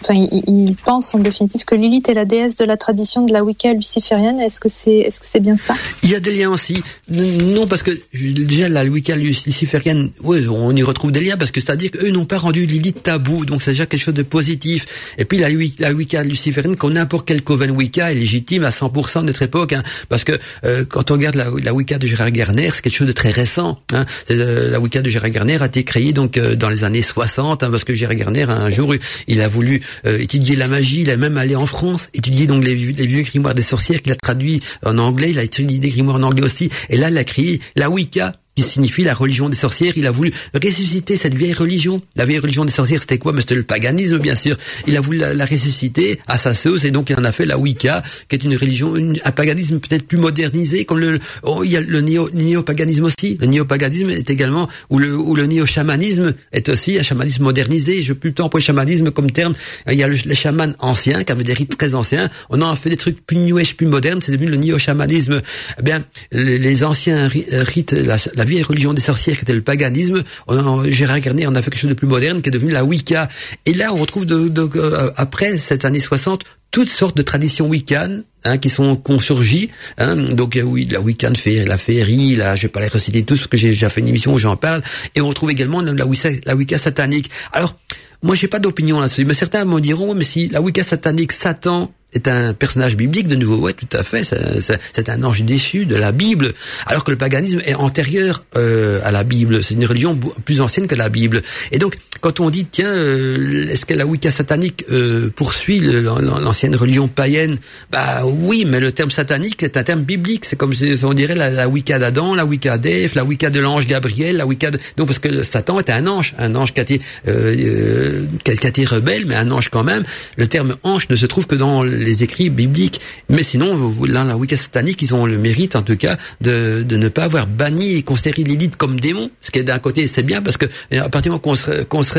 enfin, il, pense en définitive que Lilith est la déesse de la tradition de la Wicca luciférienne. Est-ce que c'est, est-ce que c'est bien ça?
Il y a des liens aussi. Non, parce que déjà la Wicca luciférienne, oui, on y retrouve des liens parce que c'est-à-dire qu'eux n'ont pas rendu Lilith tabou, donc c'est déjà quelque chose de positif. Et puis la, Wicca luciférienne, comme n'importe quel coven Wicca, est légitime à 100% de notre époque, hein, parce que euh, quand on regarde la, la, Wicca de Gérard Garner, c'est quelque chose de très récent. Hein. Euh, la Wicca de Gérard Garner a été créée donc euh, dans les années 60, hein, parce que Gérard Garner un jour il a voulu euh, étudier la magie, il a même allé en France, étudier donc les, les vieux grimoires des sorcières qu'il a traduit en anglais, il a étudié des grimoires en anglais aussi, et là il a créé la Wicca, qui signifie la religion des sorcières. Il a voulu ressusciter cette vieille religion. La vieille religion des sorcières, c'était quoi? C'était le paganisme, bien sûr. Il a voulu la, ressusciter à sa sauce, et donc il en a fait la Wicca, qui est une religion, un paganisme peut-être plus modernisé, comme le, oh, il y a le néo, néo-paganisme aussi. Le néo-paganisme est également, ou le, ou le néo-chamanisme est aussi un chamanisme modernisé. Je plus le temps pour le chamanisme comme terme. Il y a le, les chamans anciens, qui avaient des rites très anciens. On en a fait des trucs plus new age, plus modernes. C'est devenu le néo-chamanisme. Eh bien, les, anciens rites, la la vieille religion des sorcières qui était le paganisme. On, Gérard Garnier en a fait quelque chose de plus moderne qui est devenu la Wicca. Et là, on retrouve euh, après cette année 60 toutes sortes de traditions wiccan hein, qui sont consurgies. Hein, donc oui, la Wiccan fait la féerie, là, je vais pas les reciter tous parce que j'ai déjà fait une émission où j'en parle. Et on retrouve également la Wicca, la Wicca satanique. Alors, moi, j'ai pas d'opinion là-dessus, mais certains me diront, mais si la Wicca satanique, Satan est un personnage biblique de nouveau. Ouais, tout à fait. C'est un ange déchu de la Bible, alors que le paganisme est antérieur euh, à la Bible. C'est une religion plus ancienne que la Bible. Et donc, quand on dit tiens, euh, est-ce que la Wicca satanique euh, poursuit l'ancienne religion païenne? Bah oui, mais le terme satanique est un terme biblique. C'est comme si on dirait la, Wicca d'Adam, la Wicca d'Ève, la Wicca de l'ange Gabriel, la Wicca de... donc parce que Satan est un ange, un ange qui a été euh, qui a été rebelle, mais un ange quand même. Le terme ange ne se trouve que dans les écrits bibliques. Mais sinon, là, la Wicca satanique, ils ont le mérite, en tout cas, de, de ne pas avoir banni et considéré l'élite comme démon. Ce qui est d'un côté, c'est bien parce que à partir du moment qu'on se, qu'on se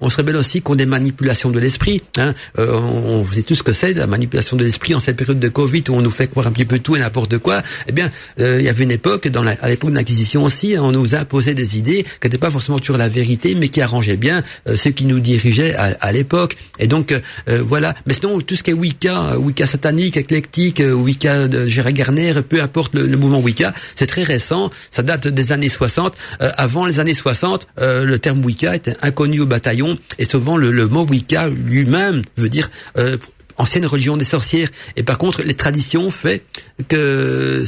on se rebelle aussi contre des manipulations de l'esprit. Hein. Euh, on, sait tout ce que c'est, la manipulation de l'esprit en cette période de Covid où on nous fait croire un petit peu tout et n'importe quoi. Eh bien, euh, il y avait une époque, dans à l'époque de l'Inquisition aussi, on nous imposait des idées qui n'étaient pas forcément toujours la vérité, mais qui arrangeaient bien euh, ceux qui nous dirigeaient à, à l'époque. Et donc, voilà. Mais sinon, tout ce qui est Wicca, euh, Wicca satanique, éclectique, euh, Wicca de Gérard Garner, peu importe le, mouvement Wicca, c'est très récent, ça date des années 60. Euh, avant les années 60, le terme Wicca était inconnu au bataillon et souvent le, mot Wicca lui-même veut dire ancienne religion des sorcières. Et par contre, les traditions fait que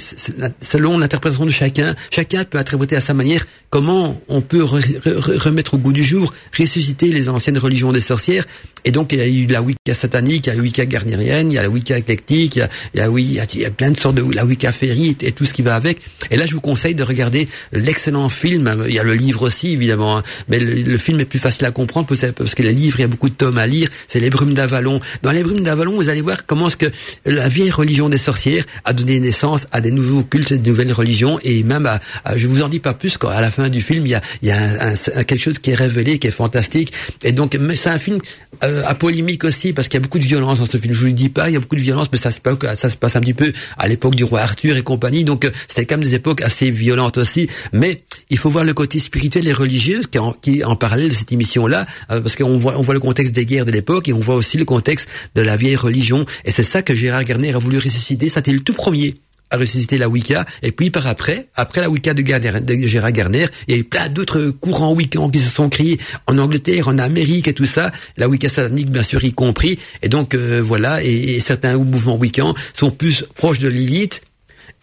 selon l'interprétation de chacun, chacun peut interpréter à sa manière comment on peut remettre au goût du jour, ressusciter les anciennes religions des sorcières. Et donc, il y a eu la Wicca satanique, il y a la Wicca garnérienne, il y a la Wicca éclectique, il y a, plein de sortes de la Wicca féerie et, tout ce qui va avec. Et là, je vous conseille de regarder l'excellent film. Il y a le livre aussi, évidemment, hein. mais le, film est plus facile à comprendre parce que les livres, il y a beaucoup de tomes à lire. C'est les Brumes d'Avalon. Dans les Brumes d'Avalon vous allez voir comment est-ce que la vieille religion des sorcières a donné naissance à des nouveaux cultes, des nouvelles religions, et même à, je vous en dis pas plus, qu'à la fin du film, il y a, il y a quelque chose qui est révélé, qui est fantastique. Et donc, c'est un film euh, à polémique aussi, parce qu'il y a beaucoup de violence dans ce film. Je vous le dis pas, il y a beaucoup de violence, mais ça se passe, ça se passe un petit peu à l'époque du roi Arthur et compagnie. Donc, euh, c'était quand même des époques assez violentes aussi. Mais il faut voir le côté spirituel et religieux qui en, qui en parallèle de cette émission-là, euh, parce qu'on voit, on voit le contexte des guerres de l'époque et on voit aussi le contexte de la vieille religion. Et c'est ça que Gérard Garner a voulu ressusciter. C'était le tout premier à ressusciter la Wicca. Et puis par après, après la Wicca de, Gérard Garner, il y a eu plein d'autres courants Wiccans qui se sont créés en Angleterre, en Amérique et tout ça. La Wicca satanique, bien sûr, y compris. Et donc euh, voilà, et, certains mouvements Wiccans sont plus proches de Lilith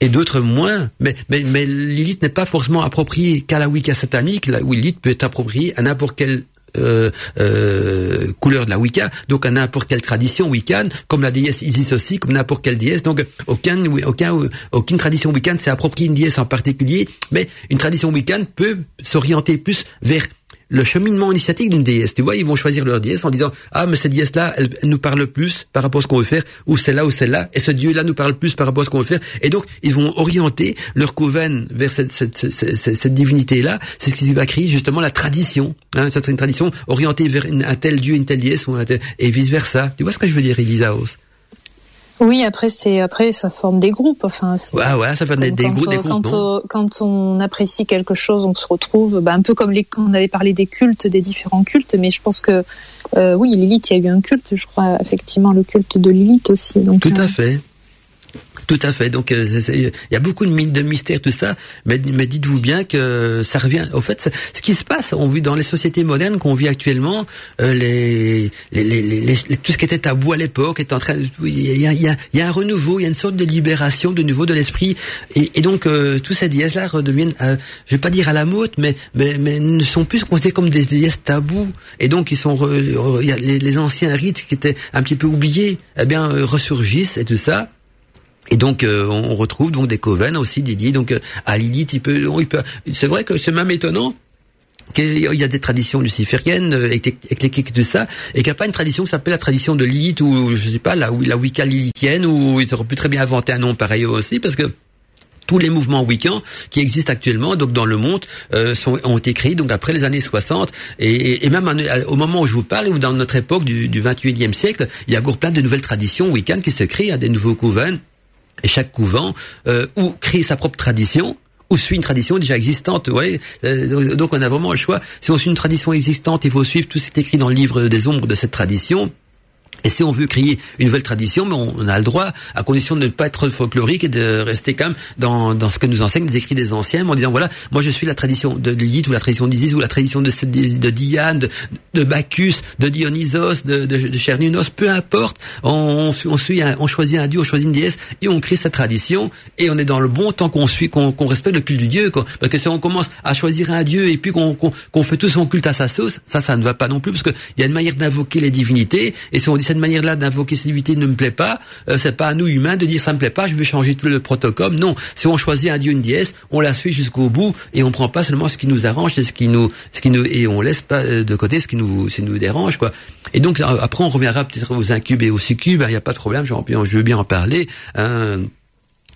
et d'autres moins. Mais, mais, mais Lilith n'est pas forcément appropriée qu'à la Wicca satanique. La Lilith peut être appropriée à n'importe quel euh, euh, couleur de la Wicca, donc à n'importe quelle tradition wiccan, comme la déesse Isis aussi, comme n'importe quelle déesse. Donc aucun, aucun, aucune tradition wiccan s'est appropriée une déesse en particulier, mais une tradition wiccan peut s'orienter plus vers le cheminement initiatique d'une déesse. Tu vois, ils vont choisir leur déesse en disant ah mais cette déesse là, elle, nous parle plus par rapport à ce qu'on veut faire, ou celle-là ou celle-là, et ce dieu là nous parle plus par rapport à ce qu'on veut faire. Et donc ils vont orienter leur coven vers cette, cette, cette, cette divinité là. C'est ce qui va créer justement la tradition. Hein, serait une tradition orientée vers un tel dieu, une telle déesse, ou un tel, et vice versa. Tu vois ce que je veux dire, Elisaos
oui, après c'est après ça forme des groupes. Enfin,
ouais, ouais, ça forme des, des, groupes.
Quand, on, quand on apprécie quelque chose, on se retrouve, bah, un peu comme les, on avait parlé des cultes, des différents cultes. Mais je pense que euh, oui, Lilith, il y a eu un culte, je crois effectivement le culte de Lilith aussi. Donc,
Tout à euh, fait. Tout à fait. Donc euh, il y a beaucoup de, de mystères tout ça, mais, mais dites-vous bien que ça revient. Au fait, ce qui se passe, on vit dans les sociétés modernes qu'on vit actuellement, euh, les, les, les, tout ce qui était tabou à l'époque est en train. Il y a, y, a, y a, un renouveau, il y a une sorte de libération de nouveau de l'esprit, et, et, donc euh, tous ces dièses là redeviennent, euh, je vais pas dire à la mode, mais mais, mais ne sont plus considérés comme des dièses tabous, et donc ils sont, y a les, les anciens rites qui étaient un petit peu oubliés, eh bien ressurgissent et tout ça. Et donc euh, on retrouve donc des coven aussi dédiés donc euh, à Lilith. Il peut, peut. C'est vrai que c'est même étonnant qu'il y a des traditions lucifériennes, euh, éclectiques tout ça, et qu'il n'y a pas une tradition qui s'appelle la tradition de Lilith ou je sais pas la, la Wicca lilithienne ou ils auraient pu très bien inventer un nom pareil aussi parce que tous les mouvements Wiccans qui existent actuellement donc dans le monde sont, ont été créés donc après les années 60 et, et même au moment où je vous parle ou dans notre époque du, du 21e siècle il y a encore plein de nouvelles traditions Wiccan qui se créent, à des nouveaux couvents et chaque couvent euh, ou crée sa propre tradition ou suit une tradition déjà existante. Ouais. Euh, donc on a vraiment le choix. Si on suit une tradition existante, il faut suivre tout ce qui est écrit dans le livre des ombres de cette tradition. Et si on veut créer une nouvelle tradition, mais on, a le droit, à condition de ne pas être folklorique et de rester quand même dans, dans ce que nous enseignent les écrits des anciens, en disant voilà, moi je suis la tradition de Lilith ou la tradition d'Isis ou la tradition de, de, Diane, de, Bacchus, de Dionysos, de, de, Chernunos, peu importe. On, on, suit, on choisit un dieu, on choisit une déesse et on crée sa tradition et on est dans le bon temps qu'on suit, qu'on respecte le culte du dieu. Quoi. Parce que si on commence à choisir un dieu et puis qu'on qu'on fait tout son culte à sa sauce, ça, ça ne va pas non plus parce qu'il y a une manière d'invoquer les divinités et si on dit cette manière-là d'invoquer cette ne me plaît pas, euh, c'est pas à nous humains de dire ça me plaît pas, je vais changer tout le protocole. Non, si on choisit un dieu, une déesse, on la suit jusqu'au bout et on prend pas seulement ce qui nous arrange, ce qui nous, ce qui nous et on laisse pas euh, de côté ce qui nous, ce qui nous dérange quoi. Et donc après on reviendra peut-être aux incubes et aux succubes, il n'y a pas de problème, je veux bien en parler. Hein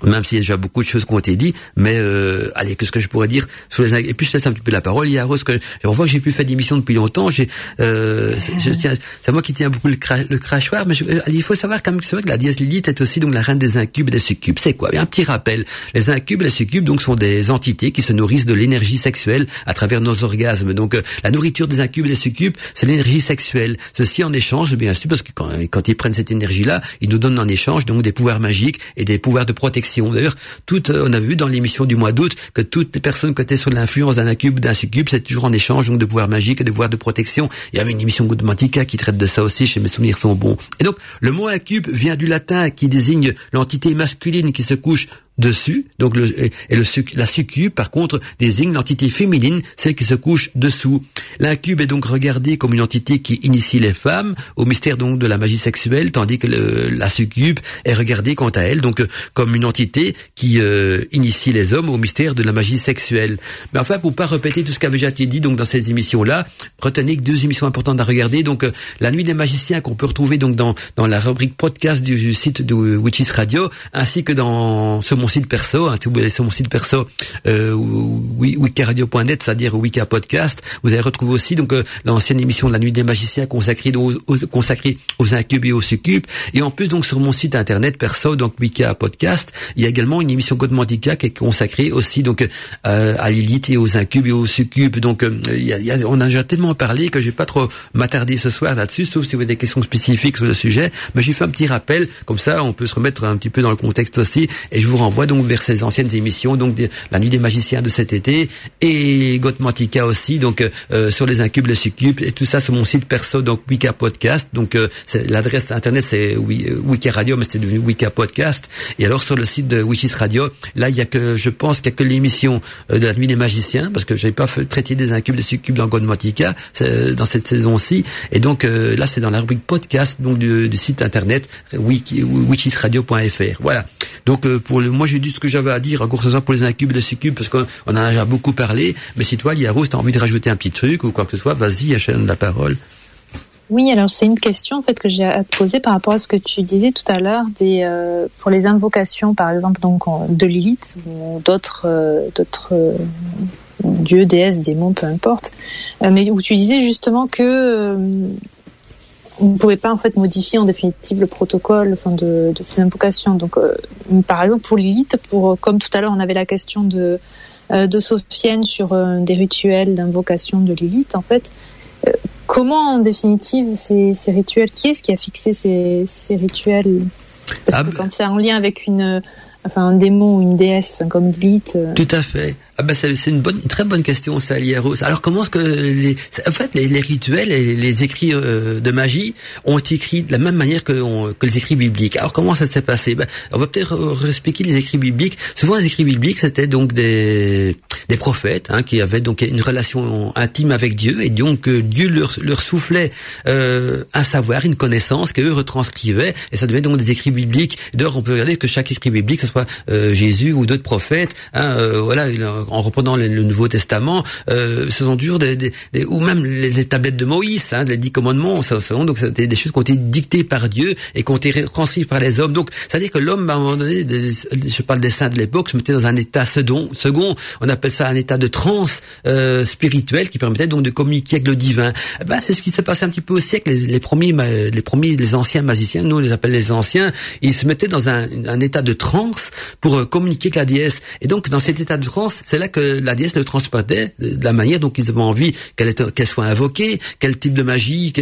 même s'il y a déjà beaucoup de choses qui ont été dites, mais euh, allez, qu'est-ce que je pourrais dire sur les et puis je laisse un petit peu la parole. Il y a Rose que on voit que j'ai plus fait d'émission depuis longtemps. J'ai, euh, c'est moi qui tiens beaucoup le, le crachoir, mais euh, il faut savoir quand même que c'est vrai que la dièse Lilith est aussi donc la reine des incubes et des succubes. C'est quoi? Un petit rappel. Les incubes et les succubes donc sont des entités qui se nourrissent de l'énergie sexuelle à travers nos orgasmes. Donc euh, la nourriture des incubes et des succubes, c'est l'énergie sexuelle. Ceci en échange, bien sûr, parce que quand, quand ils prennent cette énergie-là, ils nous donnent en échange donc des pouvoirs magiques et des pouvoirs de protection D'ailleurs, tout, euh, on a vu dans l'émission du mois d'août que toutes les personnes qui étaient sous l'influence d'un incube d'un succube, c'est toujours en échange donc de pouvoirs magiques et de pouvoirs de protection. Il y avait une émission Goodmantica qui traite de ça aussi, chez mes souvenirs sont bons. Et donc, le mot incube vient du latin qui désigne l'entité masculine qui se couche dessus, donc le, et le, la succube, par contre, désigne l'entité féminine, celle qui se couche dessous. L'incube est donc regardé comme une entité qui initie les femmes au mystère donc de la magie sexuelle, tandis que le, la succube est regardée quant à elle donc euh, comme une entité qui euh, initie les hommes au mystère de la magie sexuelle. Mais enfin, pour pas répéter tout ce qu'avait déjà été dit donc dans ces émissions-là, retenez que deux émissions importantes à regarder. Donc, euh, la nuit des magiciens qu'on peut retrouver donc dans dans la rubrique podcast du, site de Witches Radio, ainsi que dans ce mon site perso, hein, si vous allez sur mon site perso, euh, wikiradio.net, c'est-à-dire Wika Podcast, vous allez retrouver aussi donc euh, l'ancienne émission de la Nuit des Magiciens consacrée aux, consacrée aux incubes et aux succubes. Et en plus donc sur mon site internet perso, donc Wika Podcast, il y a également une émission Code Mandica qui est consacrée aussi donc euh, à Lilith et aux incubes et aux succubes. Donc euh, y a, y a, on a déjà tellement parlé que je vais pas trop m'attarder ce soir là-dessus, sauf si vous avez des questions spécifiques sur le sujet. Mais j'ai fait un petit rappel, comme ça on peut se remettre un petit peu dans le contexte aussi. Et je vous renvoie voit donc vers ces anciennes émissions, donc la nuit des magiciens de cet été et Gothmantica aussi, donc euh, sur les incubes, les succubes et tout ça sur mon site perso, donc Wika Podcast. Donc euh, l'adresse internet c'est euh, Wika Radio, mais c'est devenu Wika Podcast. Et alors sur le site de Witches Radio, là il y a que, je pense qu'il y a que l'émission de la nuit des magiciens, parce que j'ai pas fait, traité des incubes, des succubes dans Gothmantica dans cette saison-ci. Et donc là c'est dans la rubrique podcast donc du, site internet witchesradio.fr. Voilà. Donc pour le moi j'ai dit ce que j'avais à dire, en course pour les incubes et les succubes, parce qu'on en a déjà beaucoup parlé. Mais si toi, Liaro, tu as envie de rajouter un petit truc ou quoi que ce soit, vas-y, achète la parole.
Oui, alors c'est une question en fait que j'ai à te poser par rapport à ce que tu disais tout à l'heure des euh, pour les invocations par exemple donc de Lilith ou d'autres euh, d'autres euh, dieux, déesses, démons, peu importe, mais où tu disais justement que on ne pouvait pas en fait modifier en définitive le protocole enfin, de, de ces invocations. Donc, euh, par exemple, pour Lilith, pour comme tout à l'heure, on avait la question de euh, de Sophienne sur euh, des rituels d'invocation de Lilith. En fait, comment en définitive ces, ces rituels, qui est-ce qui a fixé ces, ces rituels? Parce ah que quand c'est en lien avec une enfin un démon ou une déesse, comme Lilith.
Tout à fait. Ah ben c'est une une très bonne question, ça, Rose. Alors comment est-ce que les, en fait les, les rituels et les écrits euh, de magie ont été écrits de la même manière que, que les écrits bibliques? Alors comment ça s'est passé? Ben, on va peut-être expliquer les écrits bibliques. Souvent les écrits bibliques c'était donc des des prophètes hein, qui avaient donc une relation intime avec Dieu et donc euh, Dieu leur, leur soufflait euh, un savoir, une connaissance qu'eux retranscrivaient et ça devenait donc des écrits bibliques. D'ailleurs on peut regarder que chaque écrit biblique, soit euh, Jésus ou d'autres prophètes, hein, euh, voilà en reprenant le, Nouveau Testament, euh, ce sont toujours des, des, ou même les, tablettes de Moïse, hein, les dix commandements, ça, ça, donc c'était des choses qui ont été dictées par Dieu et qui ont été transmises par les hommes. Donc, c'est-à-dire que l'homme, à un moment donné, je parle des saints de l'époque, se mettait dans un état second, second, on appelle ça un état de transe euh, spirituelle qui permettait donc de communiquer avec le divin. Eh ben, c'est ce qui s'est passé un petit peu au siècle. Les, les, premiers, les premiers, les anciens magiciens, nous on les appelle les anciens, ils se mettaient dans un, un état de transe pour euh, communiquer avec la déesse. Et donc, dans cet état de transe, c'est là que la déesse le transportait de la manière dont ils avaient envie qu'elle qu'elle soit invoquée, quel type de magie,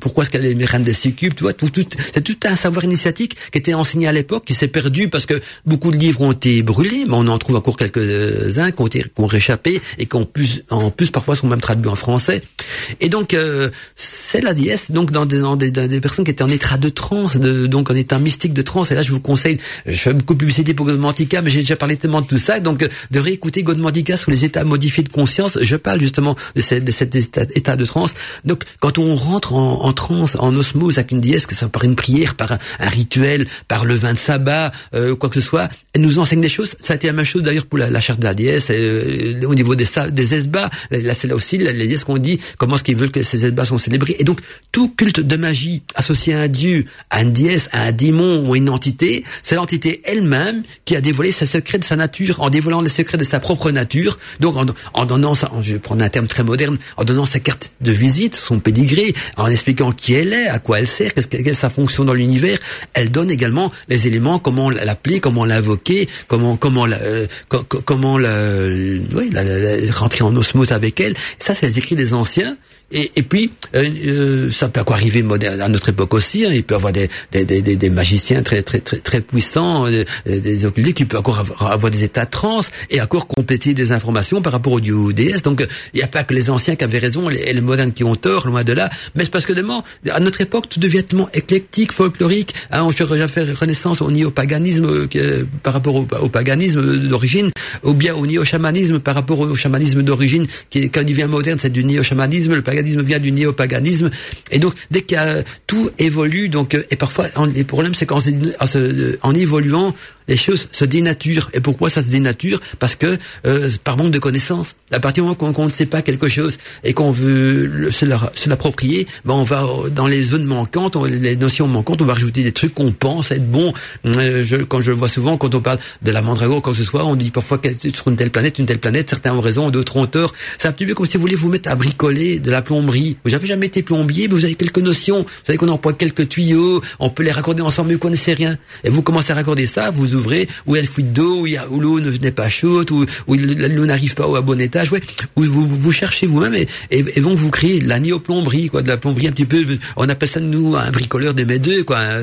pourquoi est-ce qu'elle est reine des succubes, tu vois, tout, tout, c'est tout un savoir initiatique qui était enseigné à l'époque, qui s'est perdu parce que beaucoup de livres ont été brûlés, mais on en trouve encore quelques-uns qui ont, qui ont réchappé et qui ont plus, en plus parfois sont même traduits en français. Et donc, euh, c'est la déesse, donc dans des, dans des, des, personnes qui étaient en état de transe, donc en état mystique de transe. Et là, je vous conseille, je fais beaucoup de publicité pour Godmantica, mais j'ai déjà parlé tellement de tout ça, donc de réécouter Godmantica sur les états modifiés de conscience. Je parle justement de, cette, de cet état, de transe. Donc, quand on rentre en, en transe, en osmose avec une déesse, que ça par une prière, par un, rituel, par le vin de sabbat, euh, quoi que ce soit, elle nous enseigne des choses. Ça a été la même chose d'ailleurs pour la, la charte de la déesse, euh, au niveau des, des esbats. Là, c'est là aussi les déesses qu'on dit comment est-ce qu'ils veulent que ces esbats sont célébrés. Et donc, tout culte de magie associé à un dieu, à une déesse, à un démon ou une entité, c'est l'entité elle-même qui a dévoilé ses secrets de sa nature, en dévoilant les secrets de sa propre nature. Donc, en, en donnant, ça, je vais prendre un terme très moderne, en donnant sa carte de visite, son pédigré, en expliquant qui elle est, à quoi elle sert, quelle est sa fonction dans l'univers, elle donne également les éléments, comment l'appeler, comment l'invoquer, comment comment la, euh, comment la, oui, rentrer en osmose avec elle. Ça, c'est les écrits des anciens. Et, et puis, euh, euh, ça peut encore arriver à notre époque aussi. Hein, il peut avoir des, des, des, des, magiciens très très très très puissants, euh, des, occultés qui peuvent encore avoir, des états de transe et encore compléter des informations par rapport au dieu ou déesse. Donc, il n'y a pas que les anciens qui avaient raison et les, modernes qui ont tort, loin de là. Mais c'est parce que demain, à notre époque, tout devient tellement éclectique, folklorique. Hein, on faire renaissance au néo-paganisme par rapport au, au paganisme d'origine, ou bien au néo-chamanisme par rapport au chamanisme d'origine, qui quand il devient moderne, c'est du néo-chamanisme, le paganisme vient du néopaganisme. Et donc, dès que tout évolue, donc, euh, et parfois, les problèmes, c'est qu'en en évoluant, les choses se dénaturent. Et pourquoi ça se dénature? Parce que euh, par manque de connaissances. À partir du moment qu'on ne sait pas quelque chose et qu'on veut se l'approprier, ben on va dans les zones manquantes, les notions manquantes, on va rajouter des trucs qu'on pense être bons. Euh, je, quand je le vois souvent, quand on parle de la mandragore, quoi que ce soit, on dit parfois que sur une telle planète, une telle planète, certains ont raison, d'autres ont tort. C'est un petit peu comme si vous voulez vous mettre à bricoler de la plomberie. Vous n'avez jamais été plombier, mais vous avez quelques notions. Vous savez qu'on emploie quelques tuyaux, on peut les raccorder ensemble, mais vous connaissez rien. Et vous commencez à raccorder ça, vous ouvrez, où il y a le fuite d'eau, où, l'eau ne venait pas chaude, où, où l'eau n'arrive pas au bon étage, ouais, où vous, cherchez vous-même et, et, vont vous créer la néoplomberie, quoi, de la plomberie un petit peu, on appelle ça nous un bricoleur de mes deux, quoi, un,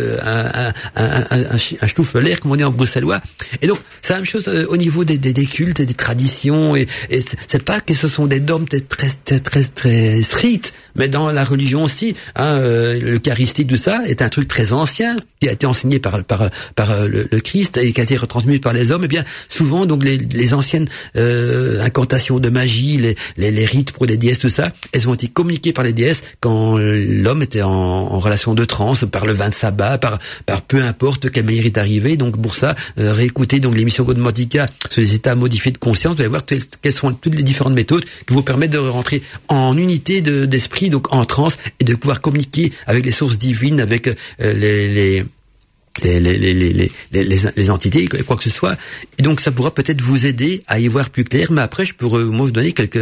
un, un, un, l'air, comme on dit en bruxellois. Et donc, c'est la même chose euh, au niveau des, des, des cultes, des traditions, et, et c'est pas que ce sont des dogmes très, très, très, très mais dans la religion aussi, hein, euh, l'Eucharistie, tout ça, est un truc très ancien, qui a été enseigné par, par, par euh, le, Christ et qui a été retransmis par les hommes, et eh bien souvent donc les, les anciennes euh, incantations de magie, les, les, les, rites pour les déesses, tout ça, elles ont été communiquées par les déesses quand l'homme était en, en, relation de transe, par le vin de sabbat, par, par peu importe quelle manière est arrivé. Donc pour ça, euh, réécoutez donc l'émission Godmantica sur les états modifiés de conscience, vous allez voir quelles sont toutes les différentes méthodes qui vous permettent de rentrer en unité d'esprit, donc en transe, et de pouvoir communiquer avec les sources divines, avec euh, les, les les, les, les, les, entités, quoi que ce soit. Et donc ça pourra peut-être vous aider à y voir plus clair. Mais après, je pourrais moi vous donner quelques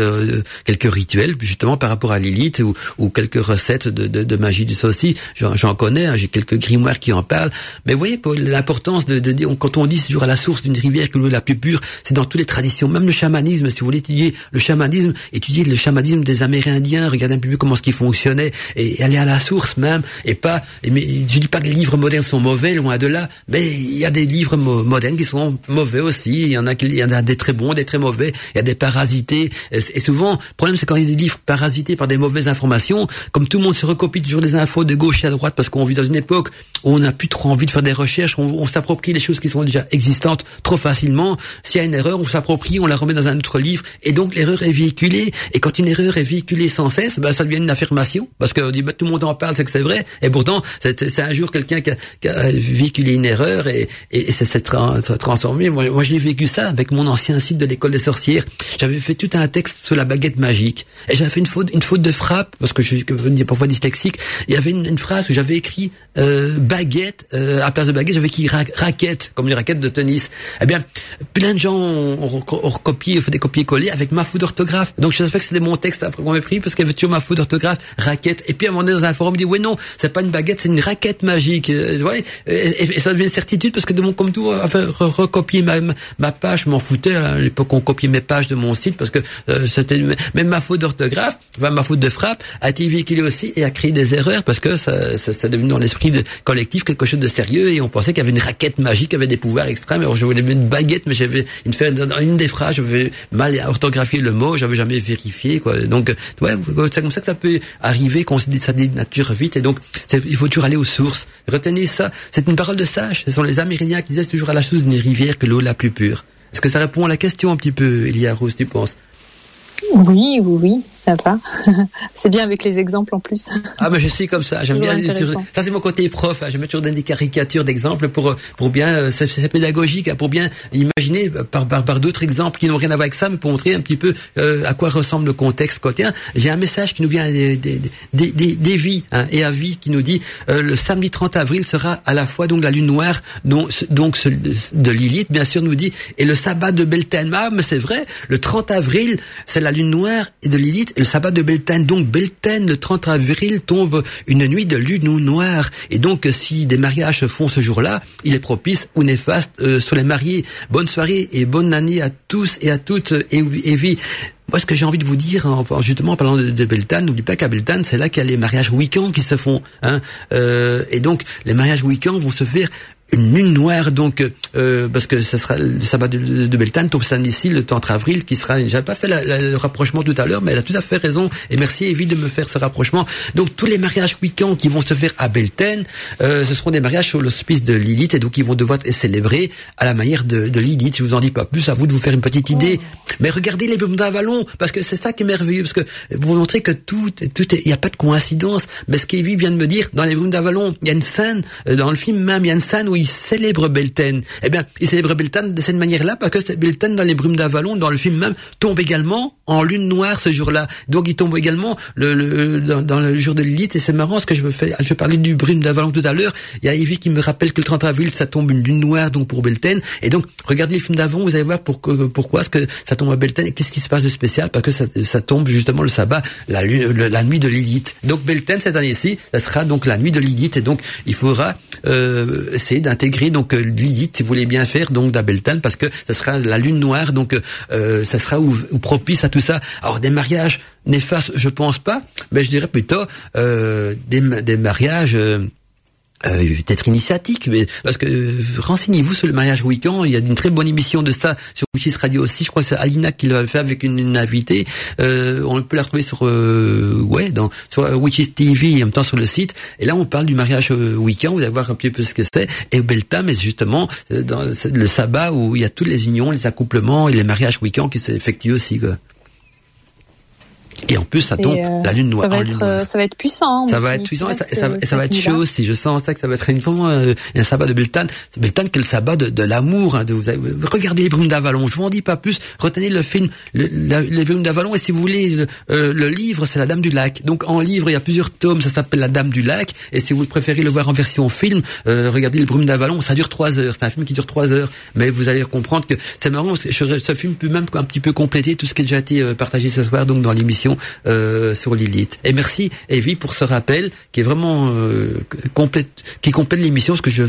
quelques rituels justement par rapport à Lilith ou, ou quelques recettes de, de, de magie du aussi. J'en connais, hein, j'ai quelques grimoires qui en parlent. Mais vous voyez, l'importance de, de, dire quand on dit toujours à la source d'une rivière que l'eau est la plus pure, c'est dans toutes les traditions, même le chamanisme. Si vous voulez étudier le chamanisme, étudier le chamanisme des Amérindiens, regardez un peu comment ce qui fonctionnait et aller à la source même. Et pas, mais je dis pas que les livres modernes sont mauvais de là. Mais il y a des livres modernes qui sont mauvais aussi. Il y en a, a des très bons, des très mauvais. Il y a des parasités. Et souvent, le problème, c'est quand il y a des livres parasités par des mauvaises informations, comme tout le monde se recopie toujours des infos de gauche et à droite parce qu'on vit dans une époque où on n'a plus trop envie de faire des recherches, on, s'approprie des choses qui sont déjà existantes trop facilement. S'il y a une erreur, on s'approprie, on la remet dans un autre livre. Et donc, l'erreur est véhiculée. Et quand une erreur est véhiculée sans cesse, ben, ça devient une affirmation. Parce qu'on dit, ben, tout le monde en parle, c'est que c'est vrai. Et pourtant, c'est un jour quelqu'un qui, qui a véhiculé une erreur et, et, ça s'est transformé. Moi, moi je l'ai vécu ça avec mon ancien site de l'école des sorcières. J'avais fait tout un texte sur la baguette magique et j'avais fait une faute, une faute de frappe parce que je suis parfois dyslexique. Il y avait une, phrase où j'avais écrit euh, baguette euh, à place de baguette, j'avais écrit raquette comme les raquettes de tennis. Eh bien, plein de gens ont, recopié, ont fait des copier-coller avec ma faute d'orthographe. Donc je savais que c'était mon texte après qu'on m'ait pris parce qu'il y avait toujours ma faute d'orthographe, raquette. Et puis à un moment donné dans un forum, dit ouais non, c'est pas une baguette, c'est une raquette magique. Euh, et, ça devient une certitude parce que de mon comme tout, enfin, recopier ma, ma page, je m'en foutais hein, à l'époque on copiait mes pages de mon site parce que euh, c'était même ma faute d'orthographe, enfin, ma faute de frappe a été véhiculée aussi et a créé des erreurs parce que ça, ça, ça devenu dans l'esprit collectif quelque chose de sérieux et on pensait qu'il y avait une raquette magique, avait des pouvoirs extrêmes. Alors je voulais mettre une baguette, mais j'avais une, une des phrases, j'avais mal orthographié le mot, j'avais jamais vérifié quoi. Donc ouais, c'est comme ça que ça peut arriver qu'on se dit ça dénature vite et donc il faut toujours aller aux sources. Retenez ça, c'est une parole de sage. Ce sont les Amérindiens qui disaient toujours à la chose d'une rivière que l'eau la plus pure. Est-ce que ça répond à la question un petit peu, Elia Rose, tu penses?
Oui, oui, oui ça va. c'est bien avec les exemples en plus.
Ah mais je suis comme ça, j'aime bien. Ça c'est mon côté prof. Hein. Mets toujours des caricatures d'exemples pour pour bien euh, c'est pédagogique, hein, pour bien imaginer par par, par d'autres exemples qui n'ont rien à voir avec ça, mais pour montrer un petit peu euh, à quoi ressemble le contexte côté. J'ai un message qui nous vient des des des, des, vies hein, et à vie qui nous dit euh, le samedi 30 avril sera à la fois donc la lune noire donc donc de Lilith bien sûr nous dit et le sabbat de Beltane. Ah, mais c'est vrai, le 30 avril c'est la lune noire et de Lilith le sabbat de Beltane. Donc Beltane, le 30 avril, tombe une nuit de lune noire. Et donc si des mariages se font ce jour-là, il est propice ou néfaste euh, sur les mariés. Bonne soirée et bonne année à tous et à toutes. Et, moi, ce que j'ai envie de vous dire, justement, en parlant de, de Beltane, n'oubliez pas qu'à Beltane, c'est là qu'il y a les mariages week-ends qui se font. Hein. Euh, et donc, les mariages week-ends vont se faire une lune noire donc euh, parce que ce sera le sabbat de, de Beltane tombe ici le 30 avril qui sera j'avais pas fait le rapprochement tout à l'heure mais elle a tout à fait raison et merci Evie de me faire ce rapprochement. Donc tous les mariages week-ends qui vont se faire à Beltane euh, ce seront des mariages sur l'hospice de Lilith et donc ils vont devoir être célébrés à la manière de, de Lilith. Je vous en dis pas plus à vous de vous faire une petite idée. Mais regardez les brumes d'Avalon parce que c'est ça qui est merveilleux parce que vous montrez que tout tout il y a pas de coïncidence. Mais ce qu'Evie vient de me dire dans les brumes d'Avalon il y a une scène euh, dans le film même il y a une scène où il célèbre Beltane. Eh bien, il célèbre Beltane de cette manière-là parce que Beltane dans les brumes d'Avalon, dans le film même, tombe également en lune noire ce jour-là. Donc il tombe également le, dans, le jour de Lilith et c'est marrant ce que je veux faire. Je parlais du brume d'Avalon tout à l'heure. Il y a Evie qui me rappelle que le 30 avril ça tombe une lune noire donc pour Beltane. Et donc regardez le film d'avant, vous allez voir pour, pourquoi est-ce que ça tombe à Beltane et qu'est-ce qui se passe de spécial parce que ça, tombe justement le sabbat, la, nuit de Lilith. Donc Beltane cette année-ci, ça sera donc la nuit de Lilith et donc il faudra euh, essayer d'intégrer donc euh, Lilith, si vous voulez bien faire donc d'Abeltan parce que ça sera la lune noire donc euh, ça sera ou, propice à tout ça. Alors des mariages néfastes, je pense pas, mais je dirais plutôt euh, des, des mariages euh, peut-être initiatique, mais parce que euh, renseignez-vous sur le mariage week-end. Il y a une très bonne émission de ça sur Witches Radio aussi. Je crois que c'est Alina qui l'a fait avec une, invitée. Euh, on peut la retrouver sur euh, ouais dans sur Witches TV et en même temps sur le site. Et là, on parle du mariage week-end. Vous allez voir un petit peu ce que c'est. Et Beltam est justement dans le sabbat où il y a toutes les unions, les accouplements et les mariages week-end qui s'effectuent aussi. Quoi. Et en plus, ça tombe euh, la lune noire.
Ça va, être,
euh,
ça va être puissant.
Hein, ça va être puissant et ça, ça, va être chaud aussi. Je sens ça que ça va être une euh, un sabbat de Beltane. Beltane qui est le sabbat de, de l'amour. Hein, regardez les brumes d'Avalon. Je vous en dis pas plus. Retenez le film, le, les brumes d'Avalon. Et si vous voulez, le, le livre, c'est La Dame du Lac. Donc en livre, il y a plusieurs tomes. Ça s'appelle La Dame du Lac. Et si vous préférez le voir en version film, regardez les brumes d'Avalon. Ça dure trois heures. C'est un film qui dure trois heures. Mais vous allez comprendre que c'est marrant. Ce film peut même un petit peu compléter tout ce qui a déjà été partagé ce soir donc dans l'émission. Euh, sur Lilith. Et merci Evie pour ce rappel qui est vraiment euh, complète, qui complète l'émission, parce que je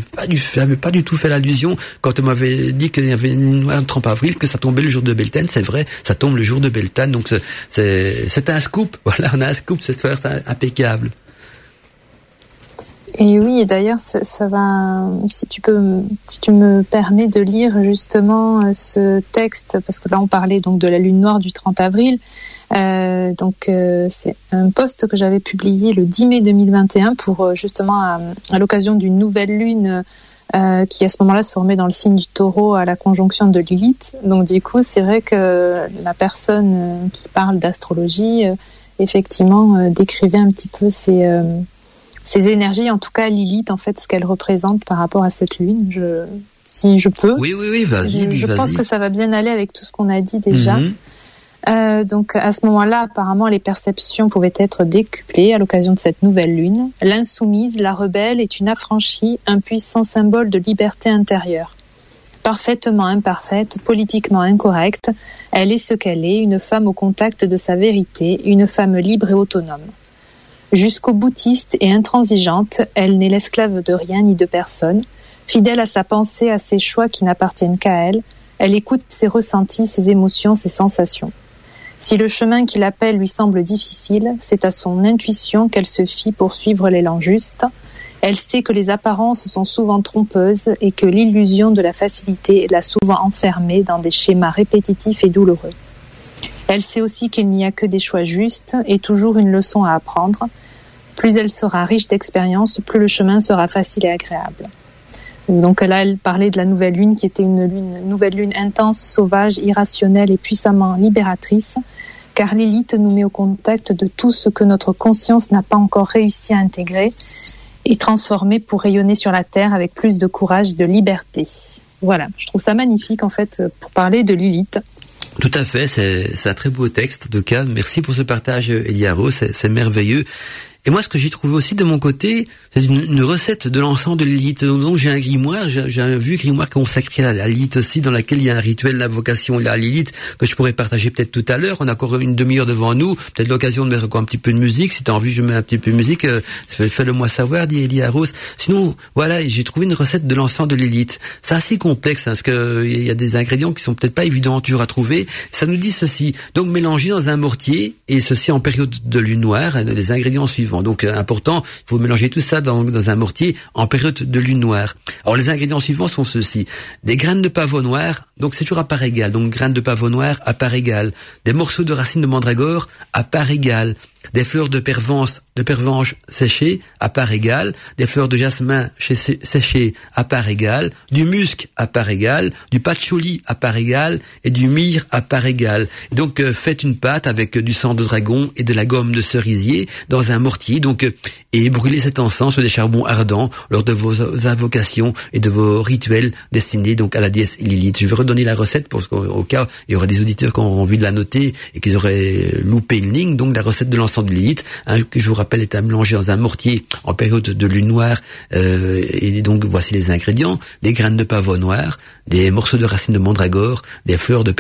n'avais pas du tout fait l'allusion quand on m'avait dit qu'il y avait une noire 30 avril, que ça tombait le jour de Beltane. C'est vrai, ça tombe le jour de Beltane, donc c'est un scoop. Voilà, on a un scoop cette fois, c'est impeccable.
Et oui, d'ailleurs, ça, ça, va. Si tu peux, si tu me permets de lire justement euh, ce texte, parce que là, on parlait donc de la lune noire du 30 avril. Euh, donc euh, c'est un post que j'avais publié le 10 mai 2021 pour euh, justement à, l'occasion d'une nouvelle lune qui à ce moment-là se formait dans le signe du taureau à la conjonction de Lilith. Donc du coup, c'est vrai que la personne qui parle d'astrologie, effectivement, décrivait un petit peu ces, ces énergies, en tout cas Lilith, en fait, ce qu'elle représente par rapport à cette lune. Je, si je peux.
Oui, oui, oui, vas-y.
Je, je pense que ça va bien aller avec tout ce qu'on a dit déjà. Mhm. Euh, donc à ce moment-là, apparemment, les perceptions pouvaient être décuplées à l'occasion de cette nouvelle lune. L'insoumise, la rebelle, est une affranchie, un puissant symbole de liberté intérieure. Parfaitement imparfaite, politiquement incorrecte, elle est ce qu'elle est, une femme au contact de sa vérité, une femme libre et autonome. Jusqu'au boutiste et intransigeante, elle n'est l'esclave de rien ni de personne. Fidèle à sa pensée, à ses choix qui n'appartiennent qu'à elle, elle écoute ses ressentis, ses émotions, ses sensations. Si le chemin qui l'appelle lui semble difficile, c'est à son intuition qu'elle se fie pour suivre l'élan juste. Elle sait que les apparences sont souvent trompeuses et que l'illusion de la facilité l'a souvent enfermée dans des schémas répétitifs et douloureux. Elle sait aussi qu'il n'y a que des choix justes et toujours une leçon à apprendre. Plus elle sera riche d'expérience, plus le chemin sera facile et agréable. Donc là, elle parlait de la nouvelle lune qui était une, lune, une nouvelle lune intense, sauvage, irrationnelle et puissamment libératrice, car Lilith nous met au contact de tout ce que notre conscience n'a pas encore réussi à intégrer et transformer pour rayonner sur la Terre avec plus de courage et de liberté. Voilà, je trouve ça magnifique en fait pour parler de Lilith.
Tout à fait, c'est un très beau texte de. Merci pour ce partage, Eliaro, c'est merveilleux. Et moi, ce que j'ai trouvé aussi de mon côté, c'est une, recette de l'encens de Lilith. Donc j'ai un grimoire, j'ai un vieux grimoire consacré à Lilith aussi, dans lequel il y a un rituel d'invocation à Lilith que je pourrais partager peut-être tout à l'heure. On a encore une demi-heure devant nous, peut-être l'occasion de mettre encore un petit peu de musique. Si tu as envie, je mets un petit peu de musique. Euh, Fais-le moi savoir, dit Elia Rose. Sinon, voilà, j'ai trouvé une recette de l'encens de Lilith. C'est assez complexe, hein, parce que il y a des ingrédients qui sont peut-être pas évidents toujours à trouver. Ça nous dit ceci. Donc mélanger dans un mortier, et ceci en période de lune noire, hein, les ingrédients suivants. Donc euh, important, il faut mélanger tout ça dans, dans un mortier en période de lune noire. Alors les ingrédients suivants sont ceux-ci. Des graines de pavot noir, donc c'est toujours à part égale. Donc graines de pavot noir à part égale. Des morceaux de racines de mandragore à part égale des fleurs de pervenche, séchées à part égale, des fleurs de jasmin séchées à part égale, du musc à part égale, du patchouli à part égale et du myrrhe à part égale. donc euh, faites une pâte avec du sang de dragon et de la gomme de cerisier dans un mortier donc euh, et brûlez cet encens sur des charbons ardents lors de vos invocations et de vos rituels destinés donc à la déesse Lilith. Je vais redonner la recette pour qu'au cas il y aurait des auditeurs qui auront envie de la noter et qu'ils auraient loupé une ligne donc la recette de l'encens de Lilith, hein, que je vous rappelle est à mélanger dans un mortier en période de lune noire. Euh, et donc voici les ingrédients des graines de pavot noir, des morceaux de racines de mandragore, des fleurs de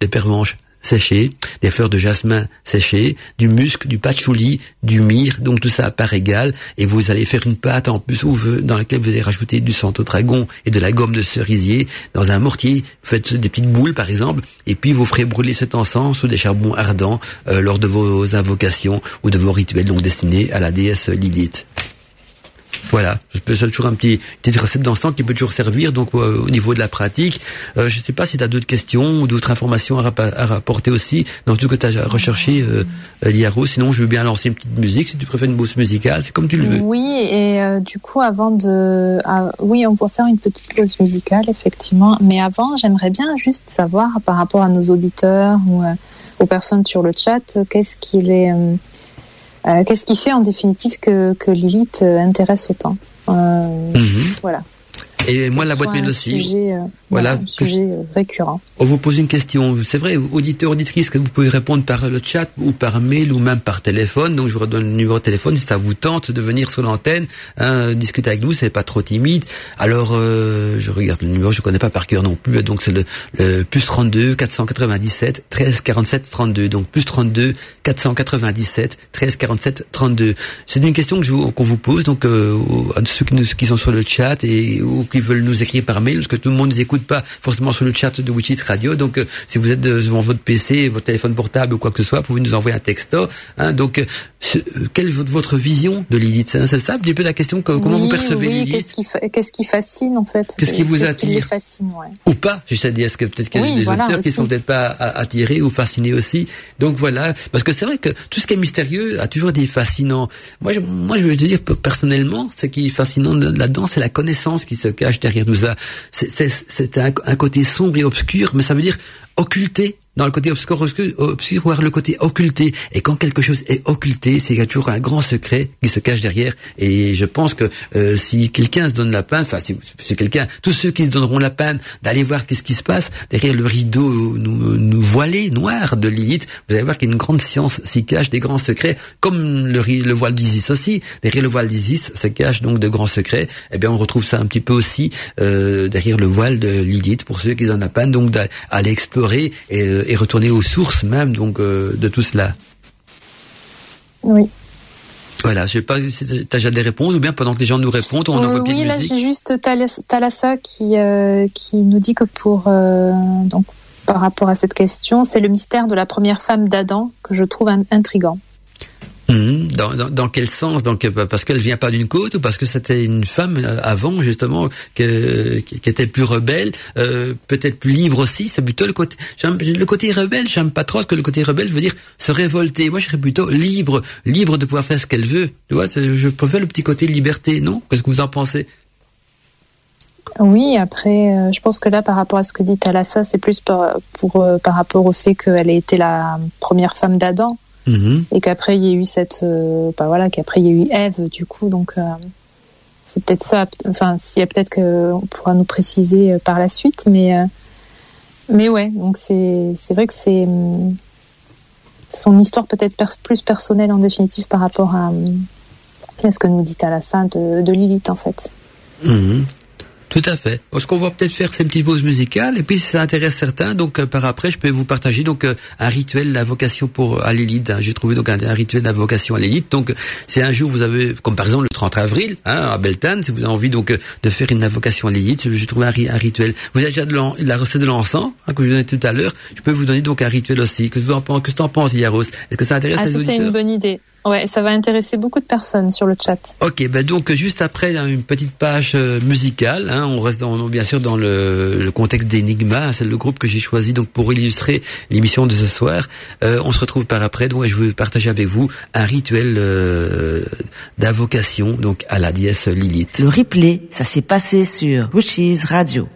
de pervenche séchées, des fleurs de jasmin séchées, du musc, du patchouli, du myrrhe, donc tout ça à part égale, et vous allez faire une pâte en plus dans laquelle vous allez rajouter du dragon et de la gomme de cerisier dans un mortier, vous faites des petites boules par exemple, et puis vous ferez brûler cet encens sous des charbons ardents euh, lors de vos invocations ou de vos rituels donc destinés à la déesse Lilith. Voilà, peux toujours un petit petite recette d'instant qui peut toujours servir donc euh, au niveau de la pratique. Euh, je ne sais pas si tu as d'autres questions ou d'autres informations à, rapporter aussi dans tout ce que tu as recherché euh, Liaro. Sinon, je veux bien lancer une petite musique si tu préfères une pause musicale, c'est comme tu le veux.
Oui, et euh, du coup avant de oui, on peut faire une petite pause musicale effectivement, mais avant, j'aimerais bien juste savoir par rapport à nos auditeurs ou aux personnes sur le chat, qu'est-ce qu'il est euh, qu'est-ce qui fait en définitive que, que Lilith euh, intéresse autant? Euh, mhm. Voilà.
Et moi, la boîte mail aussi. Euh, voilà.
Un sujet euh, récurrent.
On vous pose une question. C'est vrai, auditeur, auditrice, que vous pouvez répondre par le chat ou par mail ou même par téléphone. Donc, je vous redonne le numéro de téléphone si ça vous tente de venir sur l'antenne, hein, discuter avec nous. C'est pas trop timide. Alors, euh, je regarde le numéro, je connais pas par cœur non plus. Donc, c'est le, le, plus 32 497 13 47 32. Donc, plus 32 497 13 47 32. C'est une question que qu'on vous pose. Donc, euh, à ceux qui, nous, qui sont sur le chat et ou qui veulent nous écrire par mail, parce que tout le monde ne nous écoute pas forcément sur le chat de Witches Radio. Donc, euh, si vous êtes devant votre PC, votre téléphone portable ou quoi que ce soit, vous pouvez nous envoyer un texto. Hein, donc, euh, euh, quelle est votre vision de Lilith? C'est ça un peu la question comment vous percevez oui, Lilith?
Qu'est-ce qui, fascine en fait?
Qu'est-ce qui vous attire?
fascine, ouais.
Ou pas dit, est-ce que peut-être qu'il y a des auteurs qui sont peut-être pas attirés ou fascinés aussi? Donc voilà, parce que c'est vrai que tout ce qui est mystérieux a toujours été fascinant. Moi, je, moi, je veux dire personnellement, ce qui est fascinant là-dedans, c'est la connaissance qui se cache derrière ça. C'est un, un côté sombre et obscur, mais ça veut dire occulté dans le côté obscur, obscur, voir le côté occulté. Et quand quelque chose est occulté, c'est qu'il y a toujours un grand secret qui se cache derrière. Et je pense que euh, si quelqu'un se donne la peine, enfin si, c'est quelqu'un, tous ceux qui se donneront la peine d'aller voir qu'est-ce qui se passe derrière le rideau nous, nous voilé noir de Lilith, vous allez voir qu'il y a une grande science s'y cache des grands secrets, comme le, le voile d'Isis aussi. Derrière le voile d'Isis se cache donc de grands secrets. Eh bien, on retrouve ça un petit peu aussi euh, derrière le voile de Lilith pour ceux qui en ont la peine, donc d'aller explorer et euh, et retourner aux sources même donc euh, de tout cela.
Oui.
Voilà, je sais pas si tu as déjà des réponses ou bien pendant que les gens nous répondent, on envoie
Oui,
là
j'ai juste Thalassa qui, qui nous dit que pour donc par rapport à cette question, c'est le mystère de la première femme d'Adam que je trouve intrigant.
Dans, dans, dans, quel sens? Donc parce qu'elle vient pas d'une côte ou parce que c'était une femme euh, avant justement que, qui était plus rebelle, euh, peut-être plus libre aussi? C'est plutôt le côté le côté rebelle. J'aime pas trop parce que le côté rebelle veut dire se révolter. Moi, je serais plutôt libre, libre de pouvoir faire ce qu'elle veut. Tu vois, je préfère le petit côté liberté. Non? Qu'est-ce que vous en pensez?
Oui, après, euh, je pense que là, par rapport à ce que dit Thalassa, c'est plus par, pour, euh, par rapport au fait qu'elle ait été la première femme d'Adam. Mhm. Et qu'après, il y a eu cette. Euh, bah voilà, qu'après, il y a eu Ève, du coup. Donc, c'est peut-être ça. Enfin, s'il y a peut-être qu'on pourra nous préciser par la suite. Mais, mais ouais, donc c'est vrai que c'est. son histoire peut-être plus personnelle en définitive par rapport à, à ce que nous dit Thalassa de, de Lilith, en fait.
Mhm. Tout à fait. Ce qu'on va peut-être faire ces petites pauses musicales et puis si ça intéresse certains, donc euh, par après je peux vous partager donc euh, un rituel d'invocation pour à l'élite. Hein. J'ai trouvé donc un, rituel d'invocation à l'élite. Donc c'est un jour vous avez comme par exemple le 30 avril hein, à Beltane, si vous avez envie donc euh, de faire une invocation à l'élite, j'ai trouvé un, rituel. Vous avez déjà de la recette de l'encens hein, que je vous donnais tout à l'heure. Je peux vous donner donc un rituel aussi. Que tu en que tu en penses, Yaros? Est-ce que ça intéresse
ah,
les auditeurs
C'est une bonne idée. Ouais, ça va intéresser beaucoup de personnes sur le chat.
Ok, ben donc juste après une petite page euh, musicale, hein, on reste dans, bien sûr dans le, le contexte d'Enigma, c'est le groupe que j'ai choisi donc pour illustrer l'émission de ce soir. Euh, on se retrouve par après, donc je vais partager avec vous un rituel euh, d'invocation donc à la déesse Lilith.
Le replay, ça s'est passé sur Wishes Radio.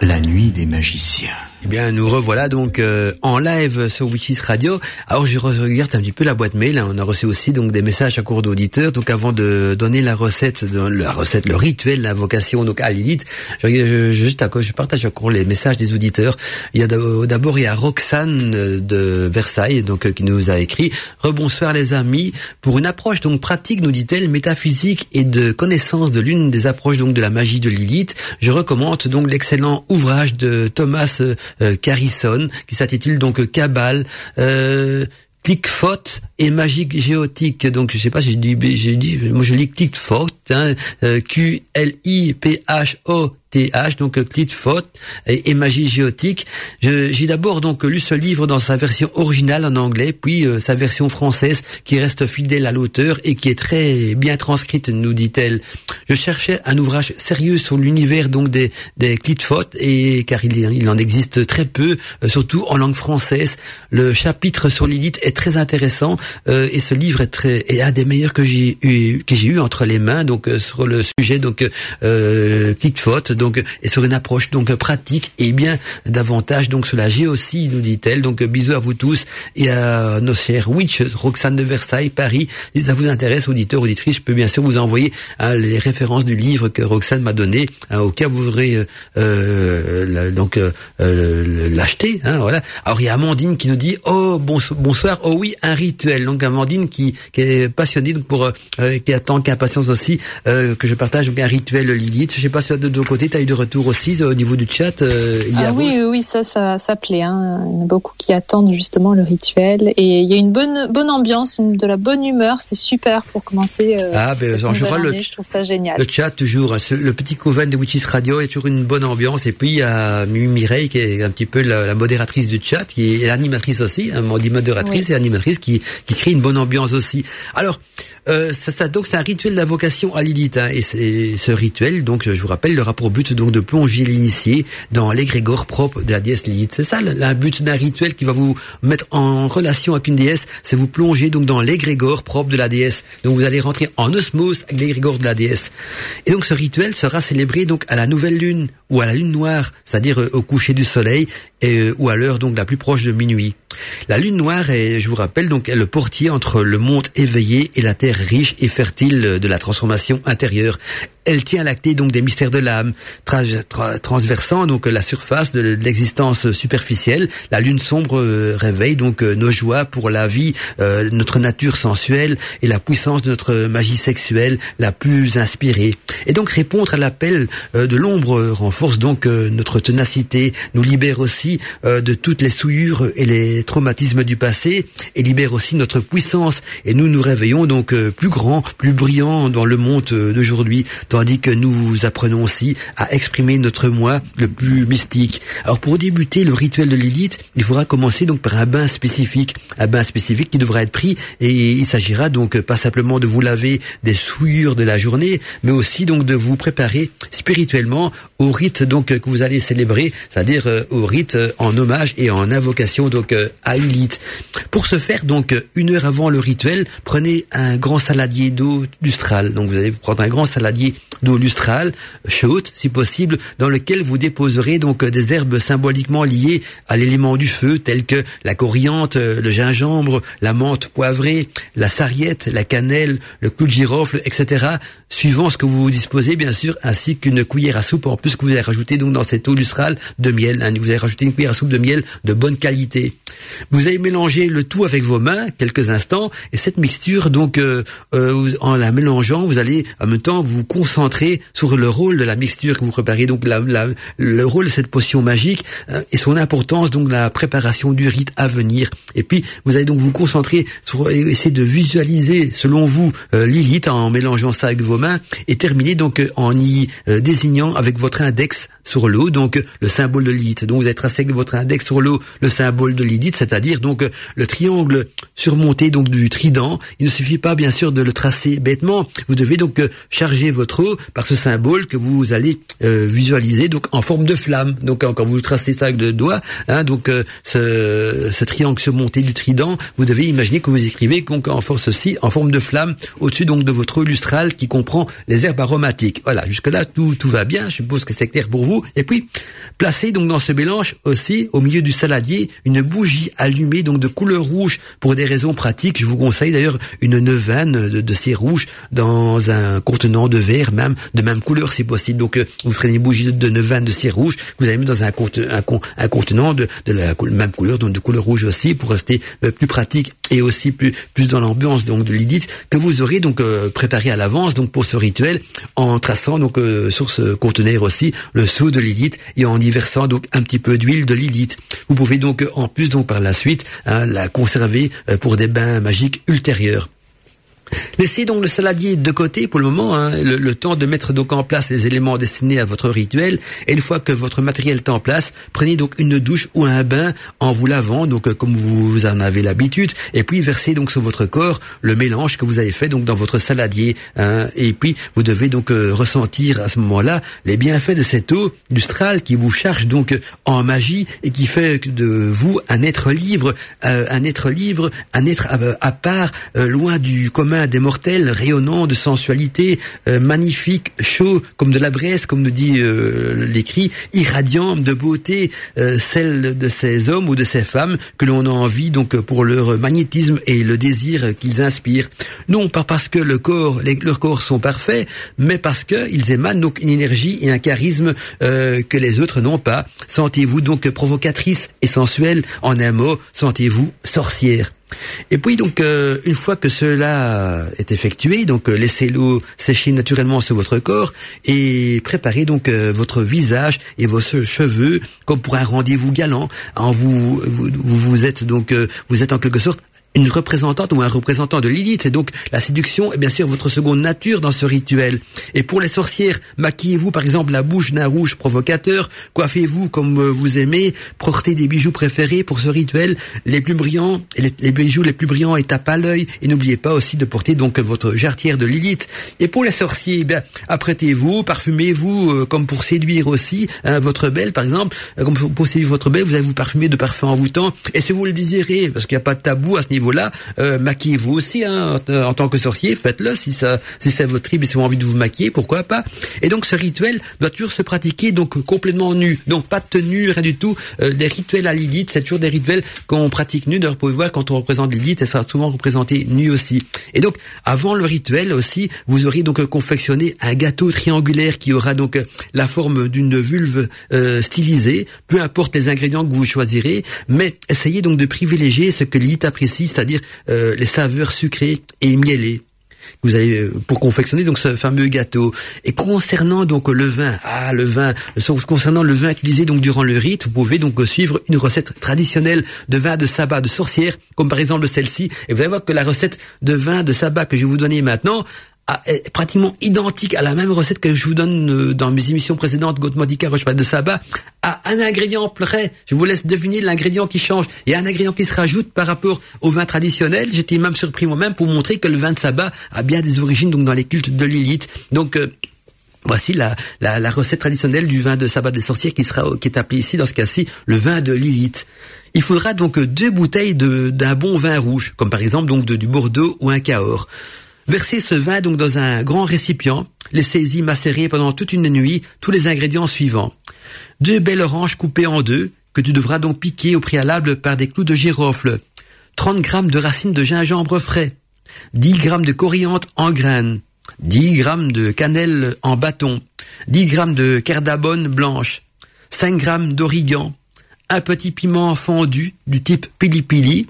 La nuit des magiciens.
Eh bien, nous revoilà donc euh, en live sur Witches Radio. Alors, je regarde un petit peu la boîte mail. On a reçu aussi donc des messages à court d'auditeurs. Donc, avant de donner la recette, la recette, le rituel d'invocation donc à Lilith, je, juste à je partage encore les messages des auditeurs. Il y a d'abord il y a Roxane de Versailles donc euh, qui nous a écrit rebonsoir les amis pour une approche donc pratique nous dit-elle métaphysique et de connaissance de l'une des approches donc de la magie de Lilith. Je recommande donc l'excellent ouvrage de Thomas euh, Carison, qui s'intitule donc Cabal. Euh, Clickfot et magique géotique. Donc je sais pas, j'ai dit, j'ai dit, moi je lis Clickfot, hein, euh, Q L I P H O TH, donc Clitfot et, magie géotique. J'ai d'abord donc lu ce livre dans sa version originale en anglais, puis euh, sa version française qui reste fidèle à l'auteur et qui est très bien transcrite, nous dit-elle. Je cherchais un ouvrage sérieux sur l'univers donc des, des Clitfot et car il, il en existe très peu, euh, surtout en langue française. Le chapitre sur Lilith est très intéressant euh, et ce livre est très est un des meilleurs que j'ai eu que j'ai eu entre les mains donc sur le sujet donc euh, donc et sur une approche donc pratique et bien davantage donc la aussi nous dit-elle. Donc bisous à vous tous et à nos chers witches, Roxane de Versailles, Paris. Si ça vous intéresse, auditeurs, auditrices, je peux bien sûr vous envoyer hein, les références du livre que Roxane m'a donné, hein, au vous voudrez euh, euh donc euh, euh, l'acheter. Hein, voilà. Alors il y a Amandine qui nous dit oh bonsoir, oh oui un rituel. Donc Amandine qui, qui est passionnée donc pour qui attend qu'impatience aussi que je partage donc un rituel Lilith. Je sais pas si de deux côtés eu de retour aussi au niveau du chat.
ah oui, oui, ça, ça, ça plaît. Hein. Il y en a beaucoup qui attendent justement le rituel. Et il y a une bonne, bonne ambiance, de la bonne humeur. C'est super pour commencer. Euh,
ah, ben,
je, le, je trouve ça génial.
Le chat, toujours. Hein. Le petit coven de Witches Radio est toujours une bonne ambiance. Et puis, il y a Mireille, qui est un petit peu la, modératrice du chat, qui est l'animatrice aussi. Hein, on dit modératrice et animatrice, qui, qui crée une bonne ambiance aussi. Alors, euh, ça, ça, donc c'est un rituel d'invocation à Lilith hein, et ce rituel donc je vous rappelle le rapport but donc de plonger l'initié dans l'égrégore propre de la déesse Lilith. C'est ça le, but d'un rituel qui va vous mettre en relation avec une déesse, c'est vous plonger donc dans l'égrégore propre de la déesse. Donc vous allez rentrer en osmose avec l'égrégore de la déesse. Et donc ce rituel sera célébré donc à la nouvelle lune ou à la lune noire, c'est-à-dire euh, au coucher du soleil et, euh, ou à l'heure donc la plus proche de minuit. La lune noire est, je vous rappelle, donc le portier entre le monde éveillé et la terre riche et fertile de la transformation intérieure elle tient clé donc des mystères de l'âme, transversant donc la surface de l'existence superficielle. La lune sombre euh, réveille donc euh, nos joies pour la vie, euh, notre nature sensuelle et la puissance de notre magie sexuelle la plus inspirée. Et donc répondre à l'appel de l'ombre renforce donc notre ténacité, nous libère aussi de toutes les souillures et les traumatismes du passé et libère aussi notre puissance. Et nous nous réveillons donc plus grands, plus brillants dans le monde d'aujourd'hui tandis que nous apprenons aussi à exprimer notre moi le plus mystique. Alors pour débuter le rituel de Lilith, il faudra commencer donc par un bain spécifique, un bain spécifique qui devra être pris et il s'agira donc pas simplement de vous laver des souillures de la journée, mais aussi donc de vous préparer spirituellement au rite donc que vous allez célébrer, c'est-à-dire euh, au rite euh, en hommage et en invocation donc euh, à. Pour ce faire donc une heure avant le rituel, prenez un grand saladier d'eau lustral. Donc vous allez prendre un grand saladier d'eau lustrale, chaude si possible, dans lequel vous déposerez donc des herbes symboliquement liées à l'élément du feu, telles que la coriandre, le gingembre, la menthe poivrée, la sarriette, la cannelle, le clou de girofle, etc. Suivant ce que vous disposez, bien sûr, ainsi qu'une cuillère à soupe en plus que vous allez rajouter donc dans cette eau lustrale de miel. Hein. vous allez rajouter une cuillère à soupe de miel de bonne qualité. Vous allez mélanger le tout avec vos mains quelques instants et cette mixture donc euh, euh, en la mélangeant, vous allez en même temps vous concentrer sur le rôle de la mixture que vous préparez donc la, le rôle de cette potion magique hein, et son importance donc la préparation du rite à venir. Et puis vous allez donc vous concentrer sur essayer de visualiser selon vous euh, Lilith en mélangeant ça avec vos mains et terminer donc en y désignant avec votre index sur l'eau donc le symbole de Lilith. Donc vous allez tracer avec votre index sur l'eau le symbole de Lilith c'est-à-dire donc euh, le triangle surmonté donc du trident. Il ne suffit pas bien sûr de le tracer bêtement. Vous devez donc euh, charger votre eau par ce symbole que vous allez euh, visualiser donc en forme de flamme. Donc quand vous tracez ça avec le doigt, hein, donc ce, ce, triangle surmonté du trident, vous devez imaginer que vous écrivez donc en force aussi en forme de flamme au-dessus donc de votre eau lustrale qui comprend les herbes aromatiques. Voilà, jusque là tout tout va bien. Je suppose que c'est clair pour vous. Et puis placez donc dans ce mélange aussi au milieu du saladier une bougie allumé donc de couleur rouge pour des raisons pratiques. Je vous conseille d'ailleurs une neuvaine de, ces rouges dans un contenant de verre même de même couleur si possible. Donc euh, vous prenez une bougie de neuvaine de cire rouge, vous allez mettre dans un, un, contenant de, de, la même couleur, donc de couleur rouge aussi pour rester euh, plus pratique et aussi plus plus dans l'ambiance donc de l'idite que vous aurez donc euh, préparé à l'avance donc pour ce rituel en traçant donc sur ce conteneur aussi le sceau de l'idite et en y versant donc un petit peu d'huile de l'idite. Vous pouvez donc en plus donc par la suite hein, la conserver euh, pour des bains magiques ultérieurs. Laissez donc le saladier de côté pour le moment, hein, le, temps de mettre donc en place les éléments destinés à votre rituel. Et une fois que votre matériel est en place, prenez donc une douche ou un bain en vous lavant, donc euh, comme vous en avez l'habitude, et puis versez donc sur votre corps le mélange que vous avez fait donc dans votre saladier. Hein. et puis vous devez donc euh, ressentir à ce moment-là les bienfaits de cette eau lustrale qui vous charge donc en magie et qui fait de vous un être libre, euh, un être libre, un être à part, loin du commun des mortels, rayonnant de sensualité, euh, magnifique, chaud comme de la braise, comme nous dit euh, l'écrit, irradiant de beauté, euh, celle de ces hommes ou de ces femmes que l'on a envie donc pour leur magnétisme et le désir qu'ils inspirent. Non pas parce que le corps, leurs corps sont parfaits, mais parce qu'ils émanent donc une énergie et un charisme que les autres n'ont pas. Sentez-vous donc provocatrice et sensuelle. En un mot, sentez-vous sorcière. Et puis donc euh, une fois que cela est effectué, donc euh, laissez l'eau sécher naturellement sur votre corps et préparez donc euh, votre visage et vos cheveux comme pour un rendez-vous galant. En vous, vous, vous êtes donc vous êtes en quelque sorte une représentante ou un représentant de Lilith. Et donc la séduction est bien sûr votre seconde nature dans ce rituel. Et pour les sorcières, maquillez-vous par exemple la bouche d'un rouge provocateur, coiffez-vous comme euh, vous aimez, portez des bijoux préférés pour ce rituel, les plus brillants, les, bijoux les plus brillants et tapent à l'œil. Et n'oubliez pas aussi de porter donc votre jarretière de Lilith. Et pour les sorciers, eh apprêtez-vous, parfumez-vous euh, comme pour séduire aussi hein, votre belle par exemple, euh, comme pour séduire votre belle, vous allez vous parfumer de parfums envoûtants. Et si vous le désirez, parce qu'il n'y a pas de tabou à ce niveau niveau-là, euh, maquillez-vous aussi hein, en, tant que sorcier, faites-le si c'est votre tribu, si vous avez envie de vous maquiller, pourquoi pas. Et donc ce rituel doit toujours se pratiquer donc complètement nu, donc pas de tenue, rien du tout. Euh, des rituels à Lilith, c'est toujours des rituels qu'on pratique nu. D'ailleurs, vous pouvez voir quand on représente Lilith, elle sera souvent représentée nue aussi. Et donc avant le rituel aussi, vous aurez donc confectionné un gâteau triangulaire qui aura donc la forme d'une vulve euh, stylisée, peu importe les ingrédients que vous choisirez, mais essayez donc de privilégier ce que Lilith apprécie, c'est-à-dire euh, les saveurs sucrées et mielées vous avez euh, pour confectionner donc ce fameux gâteau. Et concernant donc le vin, ah le vin, concernant le vin utilisé donc durant le rite, vous pouvez donc suivre une recette traditionnelle de vin de sabbat de sorcière, comme par exemple celle-ci. Et vous allez voir que la recette de vin de sabbat que je vais vous donner maintenant est pratiquement identique à la même recette que je vous donne euh, dans mes émissions précédentes, Gautmodica, Roche de Sabbat, à un ingrédient près. Je vous laisse deviner l'ingrédient qui change. A un ingrédient qui se rajoute par rapport au vin traditionnel. J'étais même surpris moi-même pour montrer que le vin de Sabbat a bien des origines donc dans les cultes de Lilith. Donc euh, Voici la, la, la, recette traditionnelle du vin de sabbat des sorcières qui sera qui est appelé ici dans ce cas-ci le vin de Lilith. Il faudra donc deux bouteilles d'un bon vin rouge, comme par exemple donc de, du Bordeaux ou un Cahors. Versez ce vin donc dans un grand récipient, laissez-y macérer pendant toute une nuit tous les ingrédients suivants. Deux belles oranges coupées en deux, que tu devras donc piquer au préalable par des clous de girofle. 30 grammes de racines de gingembre frais. 10 grammes de coriandre en graines. 10 grammes de cannelle en bâton. 10 grammes de cardabone blanche. 5 grammes d'origan. Un petit piment fondu du type pili pili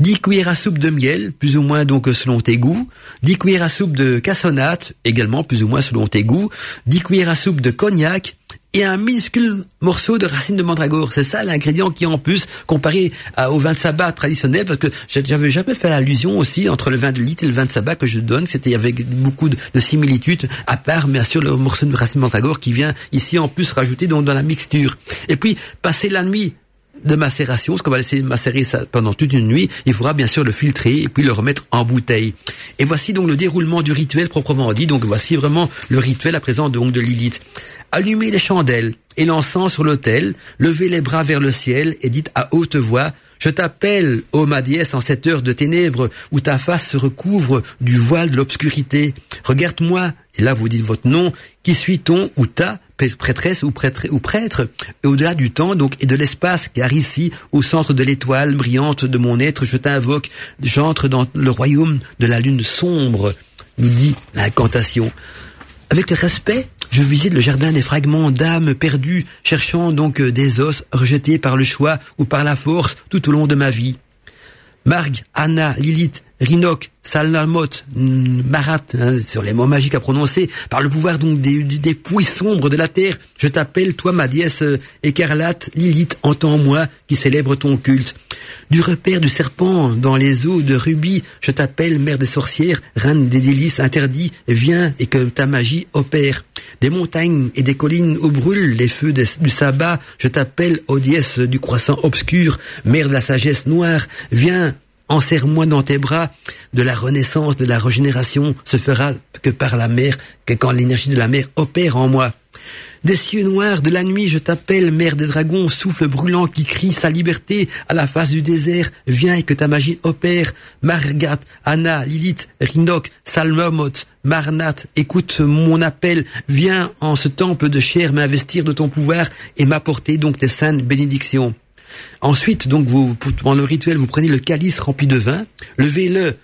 10 cuillères à soupe de miel, plus ou moins donc selon tes goûts, 10 cuillères à soupe de cassonate, également plus ou moins selon tes goûts, 10 cuillères à soupe de cognac, et un minuscule morceau de racine de mandragore. C'est ça l'ingrédient qui en plus comparé au vin de sabbat traditionnel parce que j'avais jamais fait allusion aussi entre le vin de litre et le vin de sabbat que je donne, c'était avec beaucoup de, similitudes à part bien sûr le morceau de racine de mandragore qui vient ici en plus rajouter donc dans la mixture. Et puis passer la nuit de macération, parce qu'on va laisser macérer ça pendant toute une nuit, il faudra bien sûr le filtrer et puis le remettre en bouteille. Et voici donc le déroulement du rituel proprement dit. Donc voici vraiment le rituel à présent de Lilith. Allumez les chandelles et l'encens sur l'autel, levez les bras vers le ciel et dites à haute voix je t'appelle, ô ma déesse, en cette heure de ténèbres où ta face se recouvre du voile de l'obscurité. Regarde-moi, et là vous dites votre nom, qui suis-on ou ta prêtresse ou prêtre, ou prêtre, au-delà du temps donc et de l'espace, car ici, au centre de l'étoile brillante de mon être, je t'invoque, j'entre dans le royaume de la lune sombre, nous dit l'incantation. Avec le respect, je visite le jardin des fragments d'âmes perdues, cherchant donc euh, des os rejetés par le choix ou par la force tout au long de ma vie. Marg, Anna, Lilith, Rinok, Salnalmot, Marat, hein, sur les mots magiques à prononcer, par le pouvoir donc des, des puits sombres de la terre, je t'appelle, toi ma déesse euh, écarlate, Lilith, entends-moi, qui célèbre ton culte. Du repère du serpent dans les eaux de rubis, je t'appelle, mère des sorcières, reine des délices interdits, viens et que ta magie opère. Des montagnes et des collines où brûlent les feux du sabbat, je t'appelle, ô déesse du croissant obscur, mère de la sagesse noire, viens enserre-moi dans tes bras, de la renaissance, de la régénération se fera que par la mer, que quand l'énergie de la mer opère en moi. Des cieux noirs de la nuit, je t'appelle, mère des dragons, souffle brûlant qui crie sa liberté à la face du désert. Viens et que ta magie opère. Margat, Anna, Lilith, Rinok, Salmomot, Marnat, écoute mon appel. Viens en ce temple de chair m'investir de ton pouvoir et m'apporter donc tes saintes bénédictions. Ensuite, donc, vous, pendant le rituel, vous prenez le calice rempli de vin, levez-le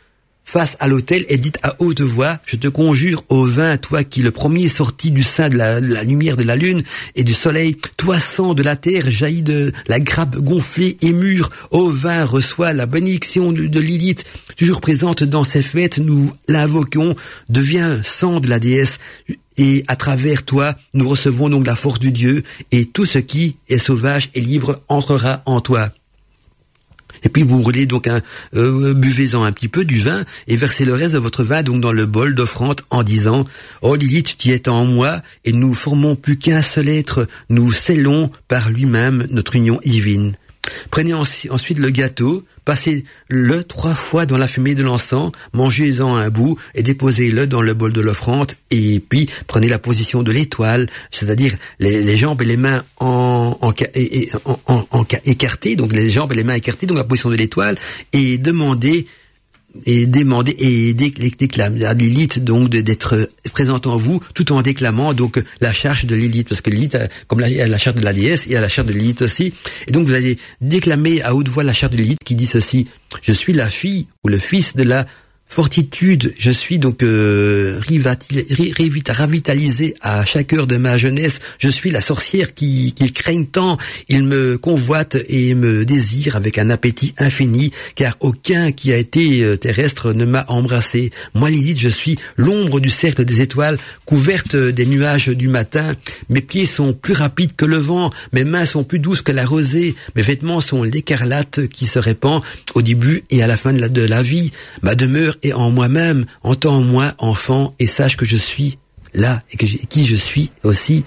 face à l'autel et dites à haute voix, je te conjure au vin, toi qui le premier sorti du sein de la, lumière de la lune et du soleil, toi sang de la terre jaillit de la grappe gonflée et mûre, au vin reçois la bénédiction de, Lilith, toujours présente dans ces fêtes, nous l'invoquons, deviens sang de la déesse, et à travers toi, nous recevons donc la force du Dieu, et tout ce qui est sauvage et libre entrera en toi. Et puis vous roulez donc un, euh, buvez-en un petit peu du vin et versez le reste de votre vin donc dans le bol d'offrande en disant Oh Lilith, tu es en moi et nous formons plus qu'un seul être, nous scellons par lui-même notre union divine. Prenez ensuite le gâteau, passez-le trois fois dans la fumée de l'encens, mangez-en un bout et déposez-le dans le bol de l'offrande et puis prenez la position de l'étoile, c'est-à-dire les, jambes et les mains en, en, écartées, donc les jambes et les mains écartées, donc la position de l'étoile et demandez et demander et déclamer à Lilith donc d'être présente en vous tout en déclamant donc la charge de Lilith parce que Lilith comme la, la charge de la déesse et a la charge de Lilith aussi. Et donc vous allez déclamer à haute voix la charge de Lilith qui dit ceci. Je suis la fille ou le fils de la fortitude, je suis donc euh, ravitalisé à chaque heure de ma jeunesse. Je suis la sorcière qui, qui craigne tant. Il me convoite et me désire avec un appétit infini, car aucun qui a été euh, terrestre ne m'a embrassé. Moi, Lilith, je suis l'ombre du cercle des étoiles, couverte des nuages du matin. Mes pieds sont plus rapides que le vent, mes mains sont plus douces que la rosée, mes vêtements sont l'écarlate qui se répand au début et à la fin de la vie. Ma demeure et en moi-même, entends-moi enfant et sache que je suis là et qui je suis aussi.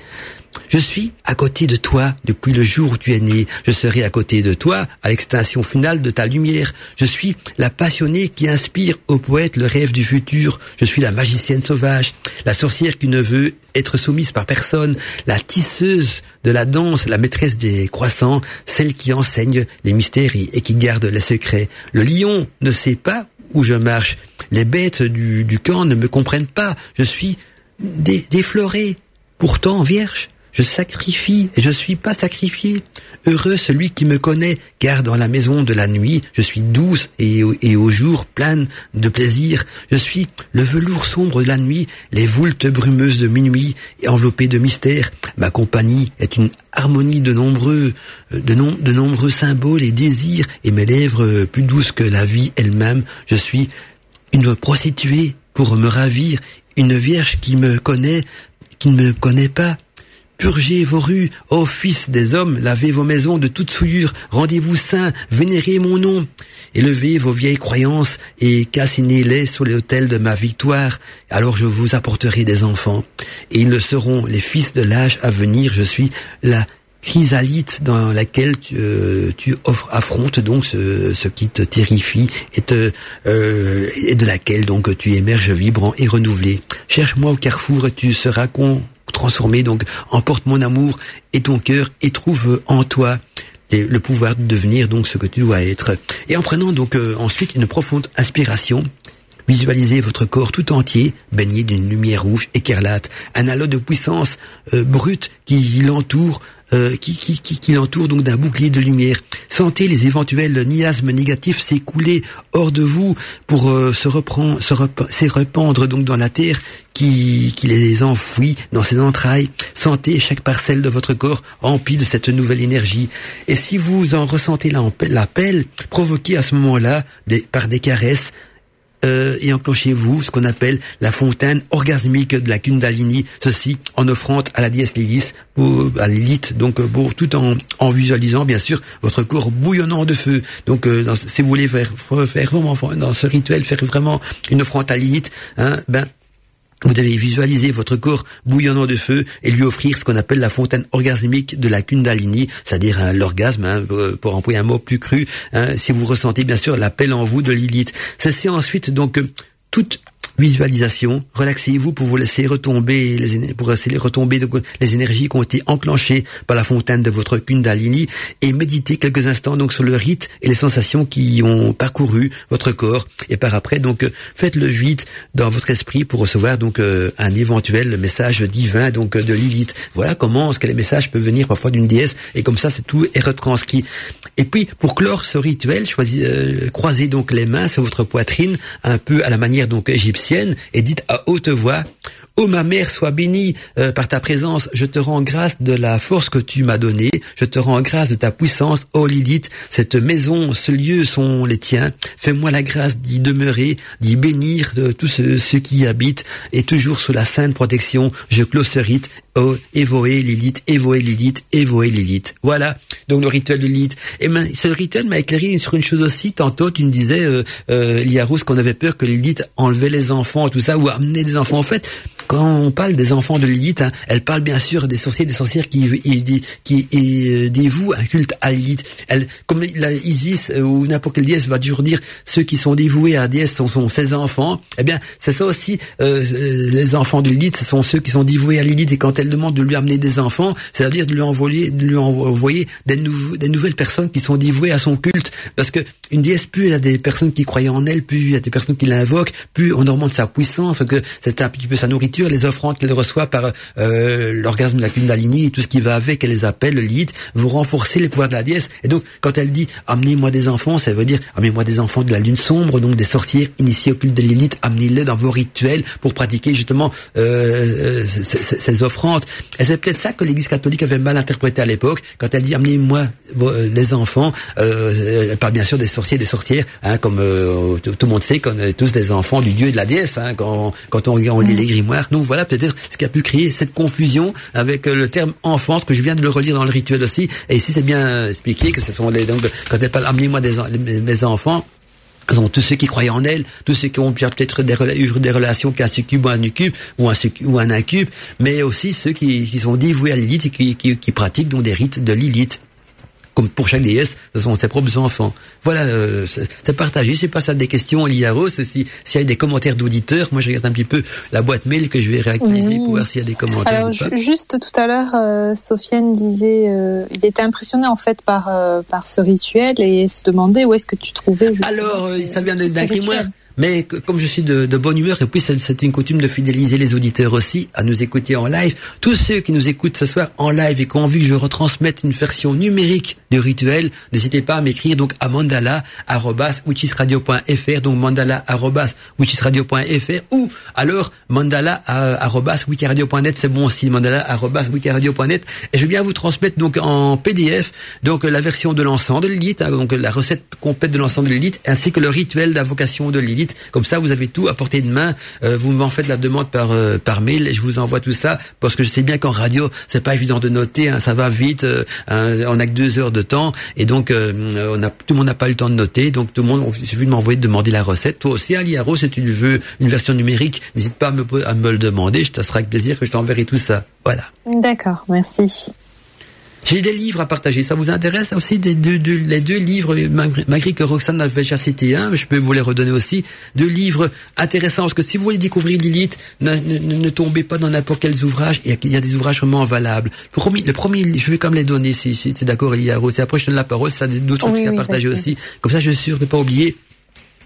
Je suis à côté de toi depuis le jour où tu es né. Je serai à côté de toi à l'extinction finale de ta lumière. Je suis la passionnée qui inspire au poète le rêve du futur. Je suis la magicienne sauvage, la sorcière qui ne veut être soumise par personne, la tisseuse de la danse, la maîtresse des croissants, celle qui enseigne les mystères et qui garde les secrets. Le lion ne sait pas où je marche. Les bêtes du, camp ne me comprennent pas. Je suis défloré, pourtant vierge. Je sacrifie et je suis pas sacrifié. Heureux celui qui me connaît, car dans la maison de la nuit, je suis douce et, au jour pleine de plaisir. Je suis le velours sombre de la nuit, les voultes brumeuses de minuit et enveloppées de mystère. Ma compagnie est une harmonie de nombreux, de, de nombreux symboles et désirs et mes lèvres plus douces que la vie elle-même. Je suis une prostituée pour me ravir, une vierge qui me connaît, qui ne me connaît pas, Purgez vos rues, ô fils des hommes, lavez vos maisons de toute souillure, rendez-vous saints, vénérez mon nom, élevez vos vieilles croyances et cassinez-les sur l'autel de ma victoire, alors je vous apporterai des enfants, et ils le seront les fils de l'âge à venir, je suis la chrysalite dans laquelle tu, euh, offres, affrontes donc ce, ce, qui te terrifie et, te, euh, et de laquelle donc tu émerges vibrant et renouvelé. Cherche-moi au carrefour et tu seras con, transformer. Donc, emporte mon amour et ton cœur et trouve en toi le pouvoir de devenir donc ce que tu dois être. Et en prenant donc euh, ensuite une profonde inspiration, Visualisez votre corps tout entier baigné d'une lumière rouge écarlate, un halo de puissance euh, brute qui l'entoure, euh, qui, qui, qui, qui l'entoure donc d'un bouclier de lumière. Sentez les éventuels niasmes négatifs s'écouler hors de vous pour euh, se reprendre, se, répandre donc dans la terre qui, qui les enfouit dans ses entrailles. Sentez chaque parcelle de votre corps emplie de cette nouvelle énergie. Et si vous en ressentez l'appel, provoquez à ce moment-là par des caresses euh, et enclenchez-vous ce qu'on appelle la fontaine orgasmique de la Kundalini, ceci en offrande à la déesse Lilith, à Lilith, donc euh, tout en, en visualisant bien sûr votre corps bouillonnant de feu. Donc euh, si vous voulez faire, faire vraiment dans ce rituel, faire vraiment une offrande à Lilith, hein, ben vous devez visualiser votre corps bouillonnant de feu et lui offrir ce qu'on appelle la fontaine orgasmique de la Kundalini, c'est-à-dire hein, l'orgasme, hein, pour employer un mot plus cru, hein, si vous ressentez bien sûr l'appel en vous de Lilith. C'est ensuite donc toute visualisation, relaxez-vous pour vous laisser retomber les pour laisser retomber les énergies qui ont été enclenchées par la fontaine de votre Kundalini et méditez quelques instants donc sur le rite et les sensations qui ont parcouru votre corps et par après donc faites le vide dans votre esprit pour recevoir donc euh, un éventuel message divin donc de Lilith. Voilà comment ce que les messages peuvent venir parfois d'une déesse et comme ça c'est tout est retranscrit. Et puis pour clore ce rituel, choisissez euh, croisez donc les mains sur votre poitrine un peu à la manière donc égyptienne et dites à haute voix Oh ma mère, sois bénie euh, par ta présence. Je te rends grâce de la force que tu m'as donnée. Je te rends grâce de ta puissance. Oh Lydite, cette maison, ce lieu sont les tiens. Fais-moi la grâce d'y demeurer, d'y bénir tous ceux, qui y habitent et toujours sous la sainte protection. Je clôt ce rite oh, Evoé, Lilith, Evoé, Lilith, Evoé, Lilith. Voilà, donc le rituel de Lilith. Et ben, ce rituel m'a éclairé sur une chose aussi. Tantôt, tu me disais, euh, euh, qu'on avait peur que Lilith enlevait les enfants, tout ça, ou amenait des enfants. En fait, quand on parle des enfants de Lilith, hein, elle parle bien sûr des sorciers, des sorcières qui qui, euh, dévouent un culte à Lilith. Elle, comme la Isis euh, ou n'importe quelle déesse va toujours dire, ceux qui sont dévoués à la déesse sont, sont ses enfants. Eh bien, c'est ça aussi. Euh, les enfants de Lilith, ce sont ceux qui sont dévoués à Lilith. Et quand demande de lui amener des enfants, c'est-à-dire de lui envoyer, de lui envoyer des, nouvelles personnes qui sont dévouées à son culte, parce que une déesse, plus il y a des personnes qui croient en elle, plus il y a des personnes qui l'invoquent, plus on augmente sa puissance, que c'est un petit peu sa nourriture, les offrandes qu'elle reçoit par euh, l'orgasme de la Kundalini et tout ce qui va avec, elle les appelle, le lit, vous renforcez les pouvoirs de la déesse. Et donc, quand elle dit amenez-moi des enfants, ça veut dire amenez-moi des enfants de la lune sombre, donc des sorcières initiées au culte de l'élite, amenez-les dans vos rituels pour pratiquer justement euh, euh ces, offrandes. Et c'est peut-être ça que l'Église catholique avait mal interprété à l'époque, quand elle dit amenez-moi les enfants, euh, elle parle bien sûr des sorciers, des sorcières, hein, comme euh, tout, le monde sait qu'on est tous des enfants du dieu et de la déesse, hein, quand, quand on, on lit les grimoires. Donc voilà peut-être ce qui a pu créer cette confusion avec euh, le terme enfance que je viens de le relire dans le rituel aussi. Et ici c'est bien expliqué que ce sont les donc quand elle parle amenez-moi des mes enfants tous ceux qui croient en elle, tous ceux qui ont peut-être eu des relations qu'un succube ou un incube, ou un, incube, mais aussi ceux qui, sont dévoués à Lilith et qui pratiquent donc des rites de Lilith comme pour chaque déesse, ce sont ses propres enfants. Voilà, euh, c'est partagé. Je sais pas ça des questions liées à Rose. Si s'il y a des commentaires d'auditeurs, moi je regarde un petit peu la boîte mail que je vais réactualiser pour voir s'il y a des commentaires.
Alors, juste tout à l'heure, euh, Sofiane disait, euh, il était impressionné en fait par euh, par ce rituel et se demandait où est-ce que tu trouvais.
Alors, ça vient d'un grimoire. Mais comme je suis de, de bonne humeur, et puis c'est une coutume de fidéliser les auditeurs aussi à nous écouter en live, tous ceux qui nous écoutent ce soir en live et qui ont envie que je retransmette une version numérique du rituel, n'hésitez pas à m'écrire donc à mandala@witchisradio.fr, donc mandala@witchisradio.fr ou alors mandala@wikiradio.net, c'est bon aussi mandala@wikiradio.net et je vais bien vous transmettre donc en PDF donc la version de l'ensemble de l'élite, hein, donc la recette complète de l'ensemble de l'élite ainsi que le rituel d'invocation de Lilith comme ça, vous avez tout à portée de main. Euh, vous m'en faites la demande par euh, par mail et je vous envoie tout ça parce que je sais bien qu'en radio, c'est pas évident de noter. Hein, ça va vite. Euh, hein, on a que deux heures de temps et donc on a tout le monde n'a pas eu le temps de noter. Donc tout le monde, il suffit de m'envoyer de demander la recette. Toi aussi, Aliaro, si tu veux une version numérique, n'hésite pas à me, à me le demander. Je te sera avec plaisir que je t'enverrai tout ça. Voilà.
D'accord, merci.
J'ai des livres à partager. Ça vous intéresse aussi des deux, les deux livres, malgré que Roxane avait déjà cité un, je peux vous les redonner aussi. Deux livres intéressants parce que si vous voulez découvrir Lilith, ne, ne, ne tombez pas dans n'importe quels ouvrages. Il y, a, il y, a, des ouvrages vraiment valables. Le premier, le premier je vais comme les donner si, si c'est d'accord, Elia Rose. Et après, je donne la parole. Ça, d'autres trucs à partager aussi. Comme ça, je suis sûr de pas oublier.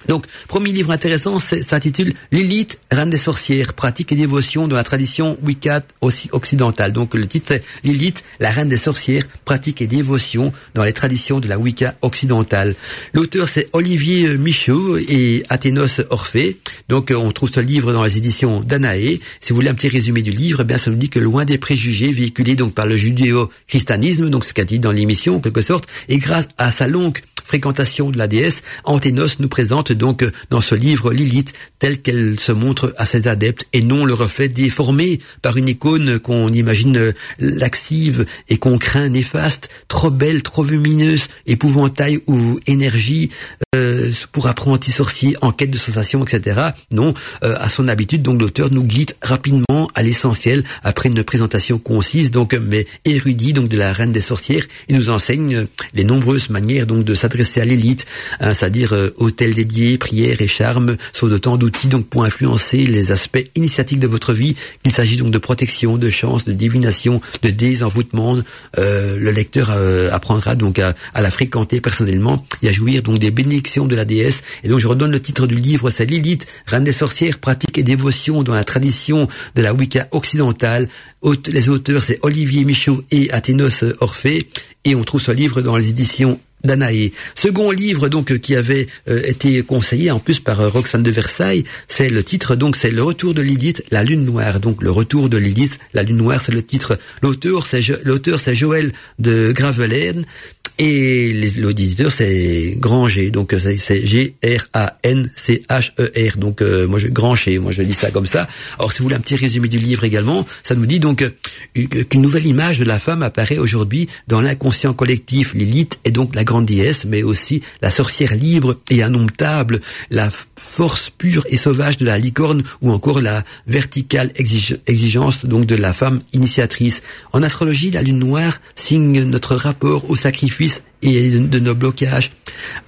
Donc, premier livre intéressant, s'intitule L'élite, reine des sorcières, pratique et dévotion dans la tradition Wicca aussi occidentale. Donc, le titre c'est L'élite, la reine des sorcières, pratique et dévotion dans les traditions de la Wicca occidentale. L'auteur c'est Olivier Michaud et Athénos Orphée. Donc, on trouve ce livre dans les éditions d'Anaé. Si vous voulez un petit résumé du livre, eh bien, ça nous dit que loin des préjugés véhiculés donc par le judéo-christianisme, donc ce qu'a dit dans l'émission en quelque sorte, et grâce à sa longue fréquentation de la déesse, Anténos nous présente donc euh, dans ce livre Lilith telle qu'elle se montre à ses adeptes et non le reflet déformé par une icône qu'on imagine euh, laxive et qu'on craint néfaste, trop belle, trop lumineuse, épouvantail ou énergie euh, pour apprenti sorcier en quête de sensations, etc. Non, à son habitude, donc l'auteur nous guide rapidement à l'essentiel après une présentation concise, donc mais érudite donc de la reine des sorcières. Il nous enseigne les nombreuses manières donc de s'adresser c'est à l'élite, hein, c'est-à-dire euh, hôtel dédié, prière et charme sont autant d'outils donc pour influencer les aspects initiatiques de votre vie, qu'il s'agit donc de protection, de chance, de divination, de désenvoûtement. Euh, le lecteur euh, apprendra donc à, la fréquenter personnellement et à jouir donc des bénédictions de la déesse. Et donc je redonne le titre du livre, c'est Lilith, reine des sorcières, pratique et dévotion dans la tradition de la Wicca occidentale. Les auteurs, c'est Olivier Michaud et Athénos Orphée. Et on trouve ce livre dans les éditions Danae. Second livre donc qui avait euh, été conseillé en plus par euh, Roxane de Versailles, c'est le titre donc c'est le retour de Lilith, la lune noire. Donc le retour de Lilith, la lune noire, c'est le titre. L'auteur c'est l'auteur c'est Joël de Gravelaine Et l'auditeur, c'est Granger. Donc, c'est G-R-A-N-C-H-E-R. Donc, euh, moi, je Granger. Moi, je lis ça comme ça. Alors, si vous voulez un petit résumé du livre également, ça nous dit donc euh, qu'une nouvelle image de la femme apparaît aujourd'hui dans l'inconscient collectif. Lilith est donc la grande déesse, mais aussi la sorcière libre et indomptable, la force pure et sauvage de la licorne ou encore la verticale exigence donc de la femme initiatrice. En astrologie, la lune noire signe notre rapport au sacrifice these et de nos blocages,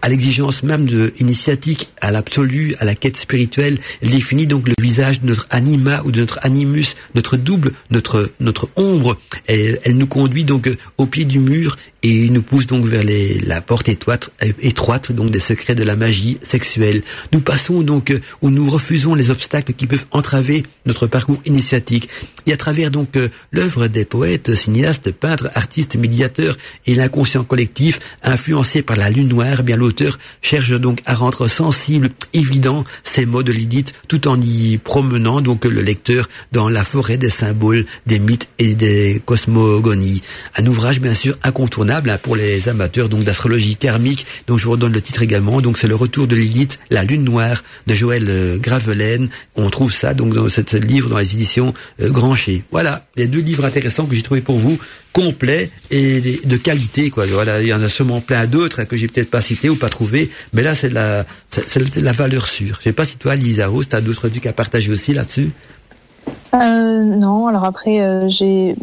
à l'exigence même de initiatique, à l'absolu, à la quête spirituelle. Elle définit donc le visage de notre anima ou de notre animus, notre double, notre notre ombre. Elle nous conduit donc au pied du mur et nous pousse donc vers les, la porte étroite, étroite donc des secrets de la magie sexuelle. Nous passons donc où nous refusons les obstacles qui peuvent entraver notre parcours initiatique. Et à travers donc l'œuvre des poètes, cinéastes, peintres, artistes, médiateurs et l'inconscient collectif, influencé par la lune noire, eh bien l'auteur cherche donc à rendre sensible, évident ces mots de Lydite, tout en y promenant donc le lecteur dans la forêt des symboles, des mythes et des cosmogonies. Un ouvrage bien sûr incontournable hein, pour les amateurs donc d'astrologie thermique. Donc je vous redonne le titre également. Donc c'est le retour de Lydite, la lune noire de Joël euh, Gravelaine. On trouve ça donc dans ce livre dans les éditions euh, Grancher. Voilà, les deux livres intéressants que j'ai trouvé pour vous complet et de qualité quoi. Voilà il y en a sûrement plein d'autres que j'ai peut-être pas cité ou pas trouvé mais là c'est la c'est la valeur sûre. Je sais pas si toi Lisa Rose t'as d'autres trucs à partager aussi là-dessus?
Euh, non alors après euh, j'ai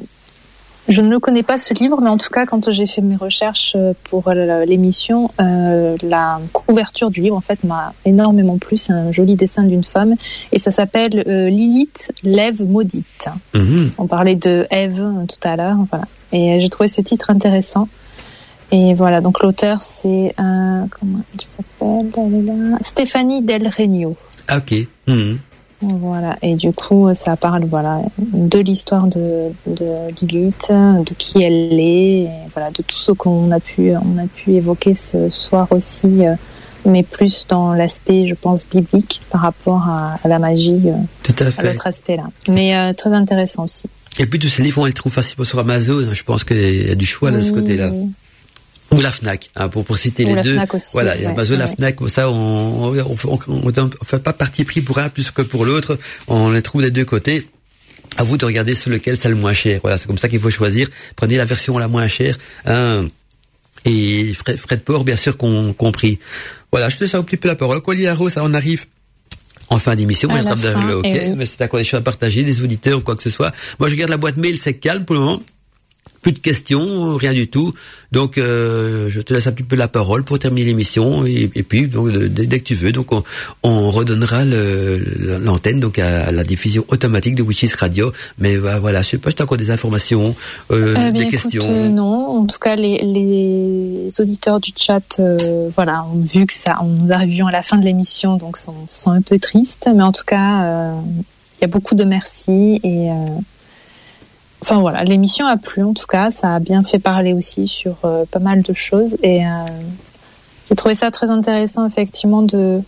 je ne connais pas ce livre, mais en tout cas, quand j'ai fait mes recherches euh, pour l'émission, euh, la couverture du livre, en fait, m'a énormément plu. C'est un joli dessin d'une femme, et ça s'appelle euh, Lilith, l'Ève maudite. Mhm. On parlait de Ève tout à l'heure, voilà. Et j'ai trouvé ce titre intéressant. Et voilà, donc l'auteur, c'est comment elle s'appelle? Stéphanie Del Regno.
Ah, ok. Mhm.
Voilà, et du coup, ça parle voilà de l'histoire de, de Lilith, de qui elle est, et voilà, de tout ce qu'on a pu on a pu évoquer ce soir aussi, euh, mais plus dans l'aspect, je pense, biblique par rapport à, la magie, euh,
tout à, fait.
l'autre aspect là. Mais euh, très intéressant aussi.
Et puis tous ces livres, on les trouve facilement sur Amazon. Je pense qu'il y a du choix de ce côté-là ou la Fnac, hein, pour, pour citer les deux. voilà, ouais, Amazon, la Fnac, ça, on on, on, fait pas parti pris pour un plus que pour l'autre. On les trouve des deux côtés. À vous de regarder sur lequel c'est le moins cher. Voilà, c'est comme ça qu'il faut choisir. Prenez la version la moins chère. Hein, et frais, frais de port, bien sûr, qu'on compris. Voilà, je te laisse un petit peu la parole. Quoi, Rose, ça, on arrive en fin d'émission.
Mais,
ok, eh mais c'est à quoi des choses à partager, des auditeurs ou quoi que ce soit. Moi, je garde la boîte mail, c'est calme pour le moment plus de questions, rien du tout. Donc, euh, je te laisse un petit peu la parole pour terminer l'émission et, puis donc dès, que tu veux, donc on, on redonnera l'antenne donc à, la diffusion automatique de Witches Radio. Mais bah, voilà, je sais pas, je t'as encore des informations, euh,
euh
des questions.
Euh, non, en tout cas les, les auditeurs du chat, voilà, ont vu que ça, on nous arrivions à la fin de l'émission, donc sont, sont un peu tristes. Mais en tout cas, il y a beaucoup de merci et Enfin voilà, l'émission a plu en tout cas, ça a bien fait parler aussi sur euh, pas mal de choses et euh, j'ai trouvé ça très intéressant effectivement de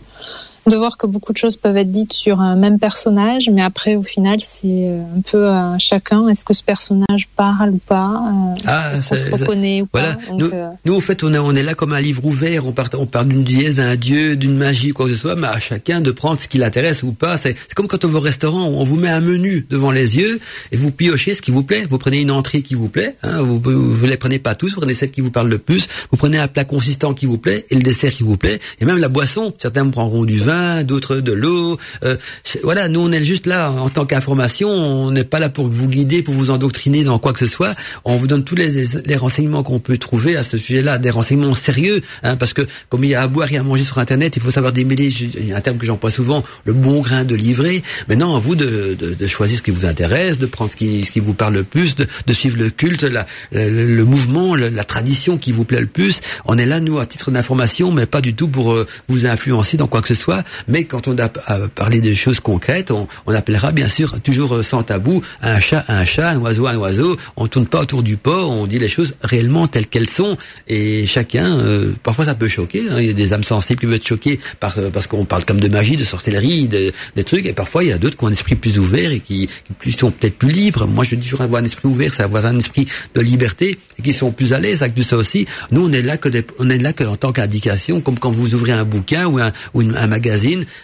de voir que beaucoup de choses peuvent être dites sur un même personnage, mais après, au final, c'est euh, un peu à chacun. Est-ce que ce personnage parle ou pas euh, Ah, se reconnaît ou
voilà.
pas
nous, euh, nous, en fait, on est, on est là comme un livre ouvert. On, part, on parle d'une dièse, d'un dieu, d'une magie, quoi que ce soit, mais à chacun de prendre ce qui l'intéresse ou pas. C'est comme quand on va au restaurant, on vous met un menu devant les yeux et vous piochez ce qui vous plaît. Vous prenez une entrée qui vous plaît. Hein, vous, vous, les prenez pas tous. Vous prenez celle qui vous parle le plus. Vous prenez un plat consistant qui vous plaît et le dessert qui vous plaît. Et même la boisson. Certains prendront du vin d'autres de l'eau. Euh, voilà, nous on est juste là en tant qu'information, on n'est pas là pour vous guider, pour vous endoctriner dans quoi que ce soit. On vous donne tous les, les renseignements qu'on peut trouver à ce sujet-là, des renseignements sérieux, hein, parce que comme il y a à boire et à manger sur Internet, il faut savoir démêler, il y a un terme que j'emploie souvent, le bon grain de livrer. Maintenant, à vous de, de, de, choisir ce qui vous intéresse, de prendre ce qui, ce qui vous parle le plus, de, de suivre le culte, la, le, mouvement, la tradition qui vous plaît le plus. On est là, nous, à titre d'information, mais pas du tout pour euh, vous influencer dans quoi que ce soit. Mais quand on a parlé de choses concrètes, on, on appellera bien sûr toujours sans tabou un chat un chat, un oiseau un oiseau. On tourne pas autour du pot, on dit les choses réellement telles qu'elles sont. Et chacun, euh, parfois ça peut choquer. Hein. Il y a des âmes sensibles qui peuvent être choquées par, euh, parce qu'on parle comme de magie, de sorcellerie, de, des trucs. Et parfois il y a d'autres qui ont un esprit plus ouvert et qui, qui sont peut-être plus libres. Moi je dis toujours avoir un esprit ouvert, c'est avoir un esprit de liberté et qui sont plus à l'aise avec tout ça aussi. Nous on est là que on est là que en tant qu'indication, comme quand vous ouvrez un bouquin ou un, ou un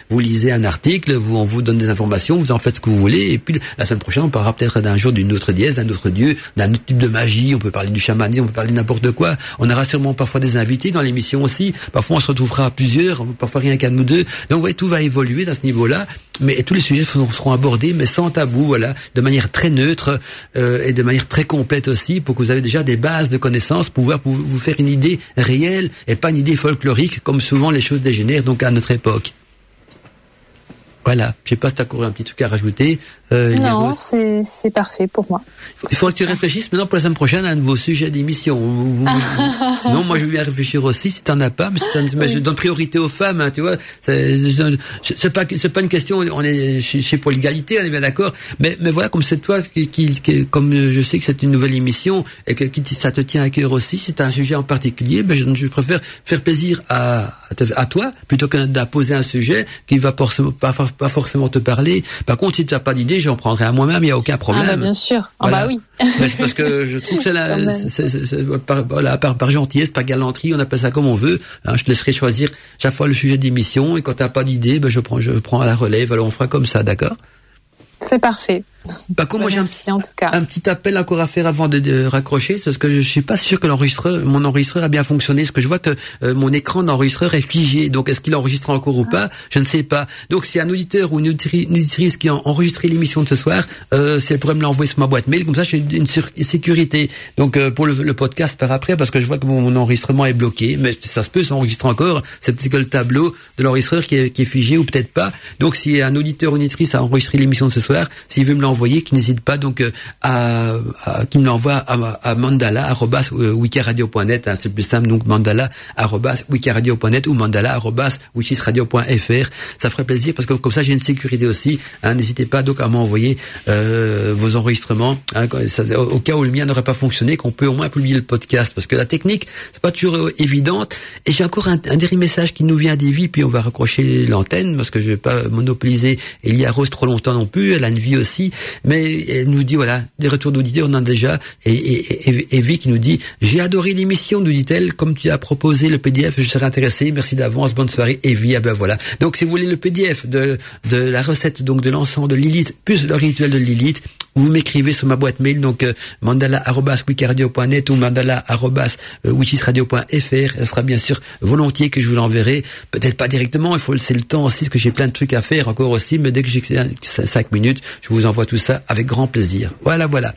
vous lisez un article, vous, on vous donne des informations, vous en faites ce que vous voulez, et puis la semaine prochaine, on parlera peut-être d'un jour d'une autre dièse, d'un autre dieu, d'un autre type de magie, on peut parler du chamanisme, on peut parler de n'importe quoi. On aura sûrement parfois des invités dans l'émission aussi, parfois on se retrouvera à plusieurs, parfois rien qu'à nous deux. Donc ouais, tout va évoluer dans ce niveau-là, mais tous les sujets seront abordés, mais sans tabou, voilà, de manière très neutre euh, et de manière très complète aussi, pour que vous avez déjà des bases de connaissances, pouvoir vous faire une idée réelle et pas une idée folklorique, comme souvent les choses dégénèrent donc à notre époque. Voilà, je sais pas si tu as encore un petit truc à rajouter.
Euh, non, c'est parfait pour moi.
Il faut que tu réfléchisses maintenant pour la semaine prochaine à un nouveau sujet d'émission. Sinon, moi, je vais bien réfléchir aussi si tu n'en as pas. Mais, je donne priorité aux femmes, hein, tu vois. C'est pas, c'est pas une question. On est chez, chez pour l'égalité, on est bien d'accord. Mais, mais voilà, comme c'est toi, qui, qui, comme je sais que c'est une nouvelle émission et que ça te tient à cœur aussi, si tu as un sujet en particulier, ben je, je préfère faire plaisir à, à, toi plutôt que d'imposer un sujet qui va pas, pas forcément te parler. Par contre, si tu n'as pas d'idée, j'en prendrai à moi-même, il n'y a aucun problème. Ah
bah bien sûr. Ah bah oui.
Mais c'est parce que je trouve que c'est la, par, voilà, par, par, gentillesse, par galanterie, on appelle ça comme on veut. Hein, je te laisserai choisir chaque fois le sujet d'émission et quand tu n'as pas d'idée, ben je prends, je prends à la relève. Alors on fera comme ça, d'accord?
C'est parfait.
Par contre, moi j'ai un, un, petit appel encore à faire avant de, raccrocher, parce que je suis pas sûr que l'enregistreur, mon enregistreur a bien fonctionné, parce que je vois que euh, mon écran d'enregistreur est figé. Donc est-ce qu'il enregistre encore ou pas? Je ne sais pas. Donc si un auditeur ou une auditrice qui a enregistré l'émission de ce soir, euh, si elle pourrait me l'envoyer sur ma boîte mail, comme ça j'ai une, sécurité. Donc euh, pour le, podcast par après, parce que je vois que mon, enregistrement est bloqué, mais ça se peut s'enregistrer encore. C'est peut-être que le tableau de l'enregistreur qui est, qui est figé ou peut-être pas. Donc si un auditeur ou une auditrice a enregistré l'émission de ce soir, s'il veut me envoyé, qui n'hésite pas donc euh, à, à qui me l'envoie à, à mandala@wikiradio.net, hein, c'est plus simple donc mandala@wikiradio.net ou mandala@wichisradio.fr. Ça ferait plaisir parce que comme ça j'ai une sécurité aussi. Hein, n'hésitez pas donc à m'envoyer euh, vos enregistrements hein, au cas où le mien n'aurait pas fonctionné, qu'on peut au moins publier le podcast parce que la technique c'est pas toujours euh, évidente. Et j'ai encore un, un dernier message qui nous vient d'Evie, puis on va raccrocher l'antenne parce que je vais pas monopoliser Elia Rose trop longtemps non plus. Elle a une vie aussi. Mais elle nous dit, voilà, des retours d'auditeurs, on en a déjà. Et, et, et, qui nous dit, j'ai adoré l'émission, nous dit-elle, comme tu as proposé le PDF, je serai intéressé. Merci d'avance, bonne soirée. Evie, ah ben voilà. Donc si vous voulez le PDF de, de la recette donc de l'ensemble de Lilith, plus le rituel de Lilith, vous m'écrivez sur ma boîte mail, donc euh, mandala.wikiradio.net ou mandala.wichisradio.fr. Elle sera bien sûr volontiers que je vous l'enverrai. Peut-être pas directement, il faut laisser le temps aussi, parce que j'ai plein de trucs à faire encore aussi, mais dès que j'ai cinq minutes, je vous envoie tout ça avec grand plaisir. Voilà, voilà.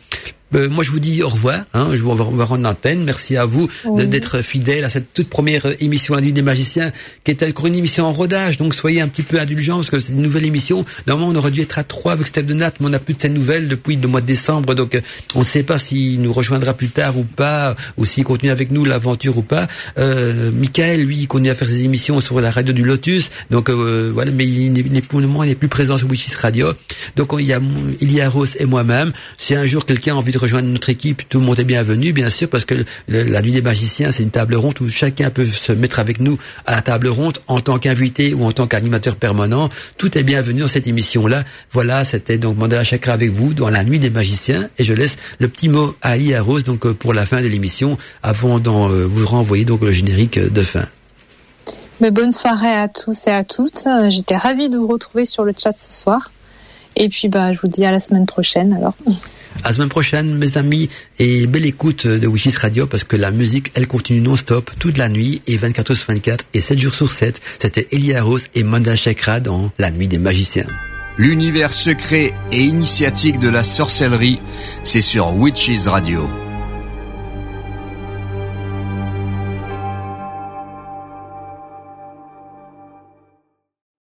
Euh, moi, je vous dis au revoir. Hein, je vous, on va rendre l'antenne. Merci à vous d'être fidèle à cette toute première émission La Nuit des Magiciens, qui est encore une émission en rodage. Donc, soyez un petit peu indulgents parce que c'est une nouvelle émission. Normalement, on aurait dû être à trois avec Steph de Nat, mais on n'a plus de ces nouvelles depuis le mois de décembre. Donc, euh, on ne sait pas s'il nous rejoindra plus tard ou pas, ou s'il continue avec nous l'aventure ou pas. Euh, Michael, lui, il continue à faire ses émissions sur la radio du Lotus. Donc, euh, voilà, mais il n'est pour le moment, il n'est plus présent sur Wishes Radio. Donc, il y a, il y a Rose et moi-même. Si un jour quelqu'un a envie de rejoindre notre équipe, tout le monde est bienvenu, bien sûr, parce que la nuit des magiciens, c'est une table ronde où chacun peut se mettre avec nous à la table ronde en tant qu'invité ou en tant qu'animateur permanent. Tout est bienvenu dans cette émission-là. Voilà, c'était donc Mandala Chakra avec vous dans la nuit des magiciens. Et je laisse le petit mot à Ali Rose donc euh, pour la fin de l'émission, avant d'en euh, vous renvoyer donc le générique de fin.
Mais bonne soirée à tous et à toutes. J'étais ravie de vous retrouver sur le chat ce soir. Et puis, bah, je vous dis à la semaine prochaine alors.
À la semaine prochaine, mes amis, et belle écoute de Wishes Radio parce que la musique, elle continue non-stop toute la nuit et 24 heures sur 24 et 7 jours sur 7. C'était Elia Rose et Manda Chakra dans La Nuit des Magiciens.
L'univers secret et initiatique de la sorcellerie, c'est sur Witches Radio.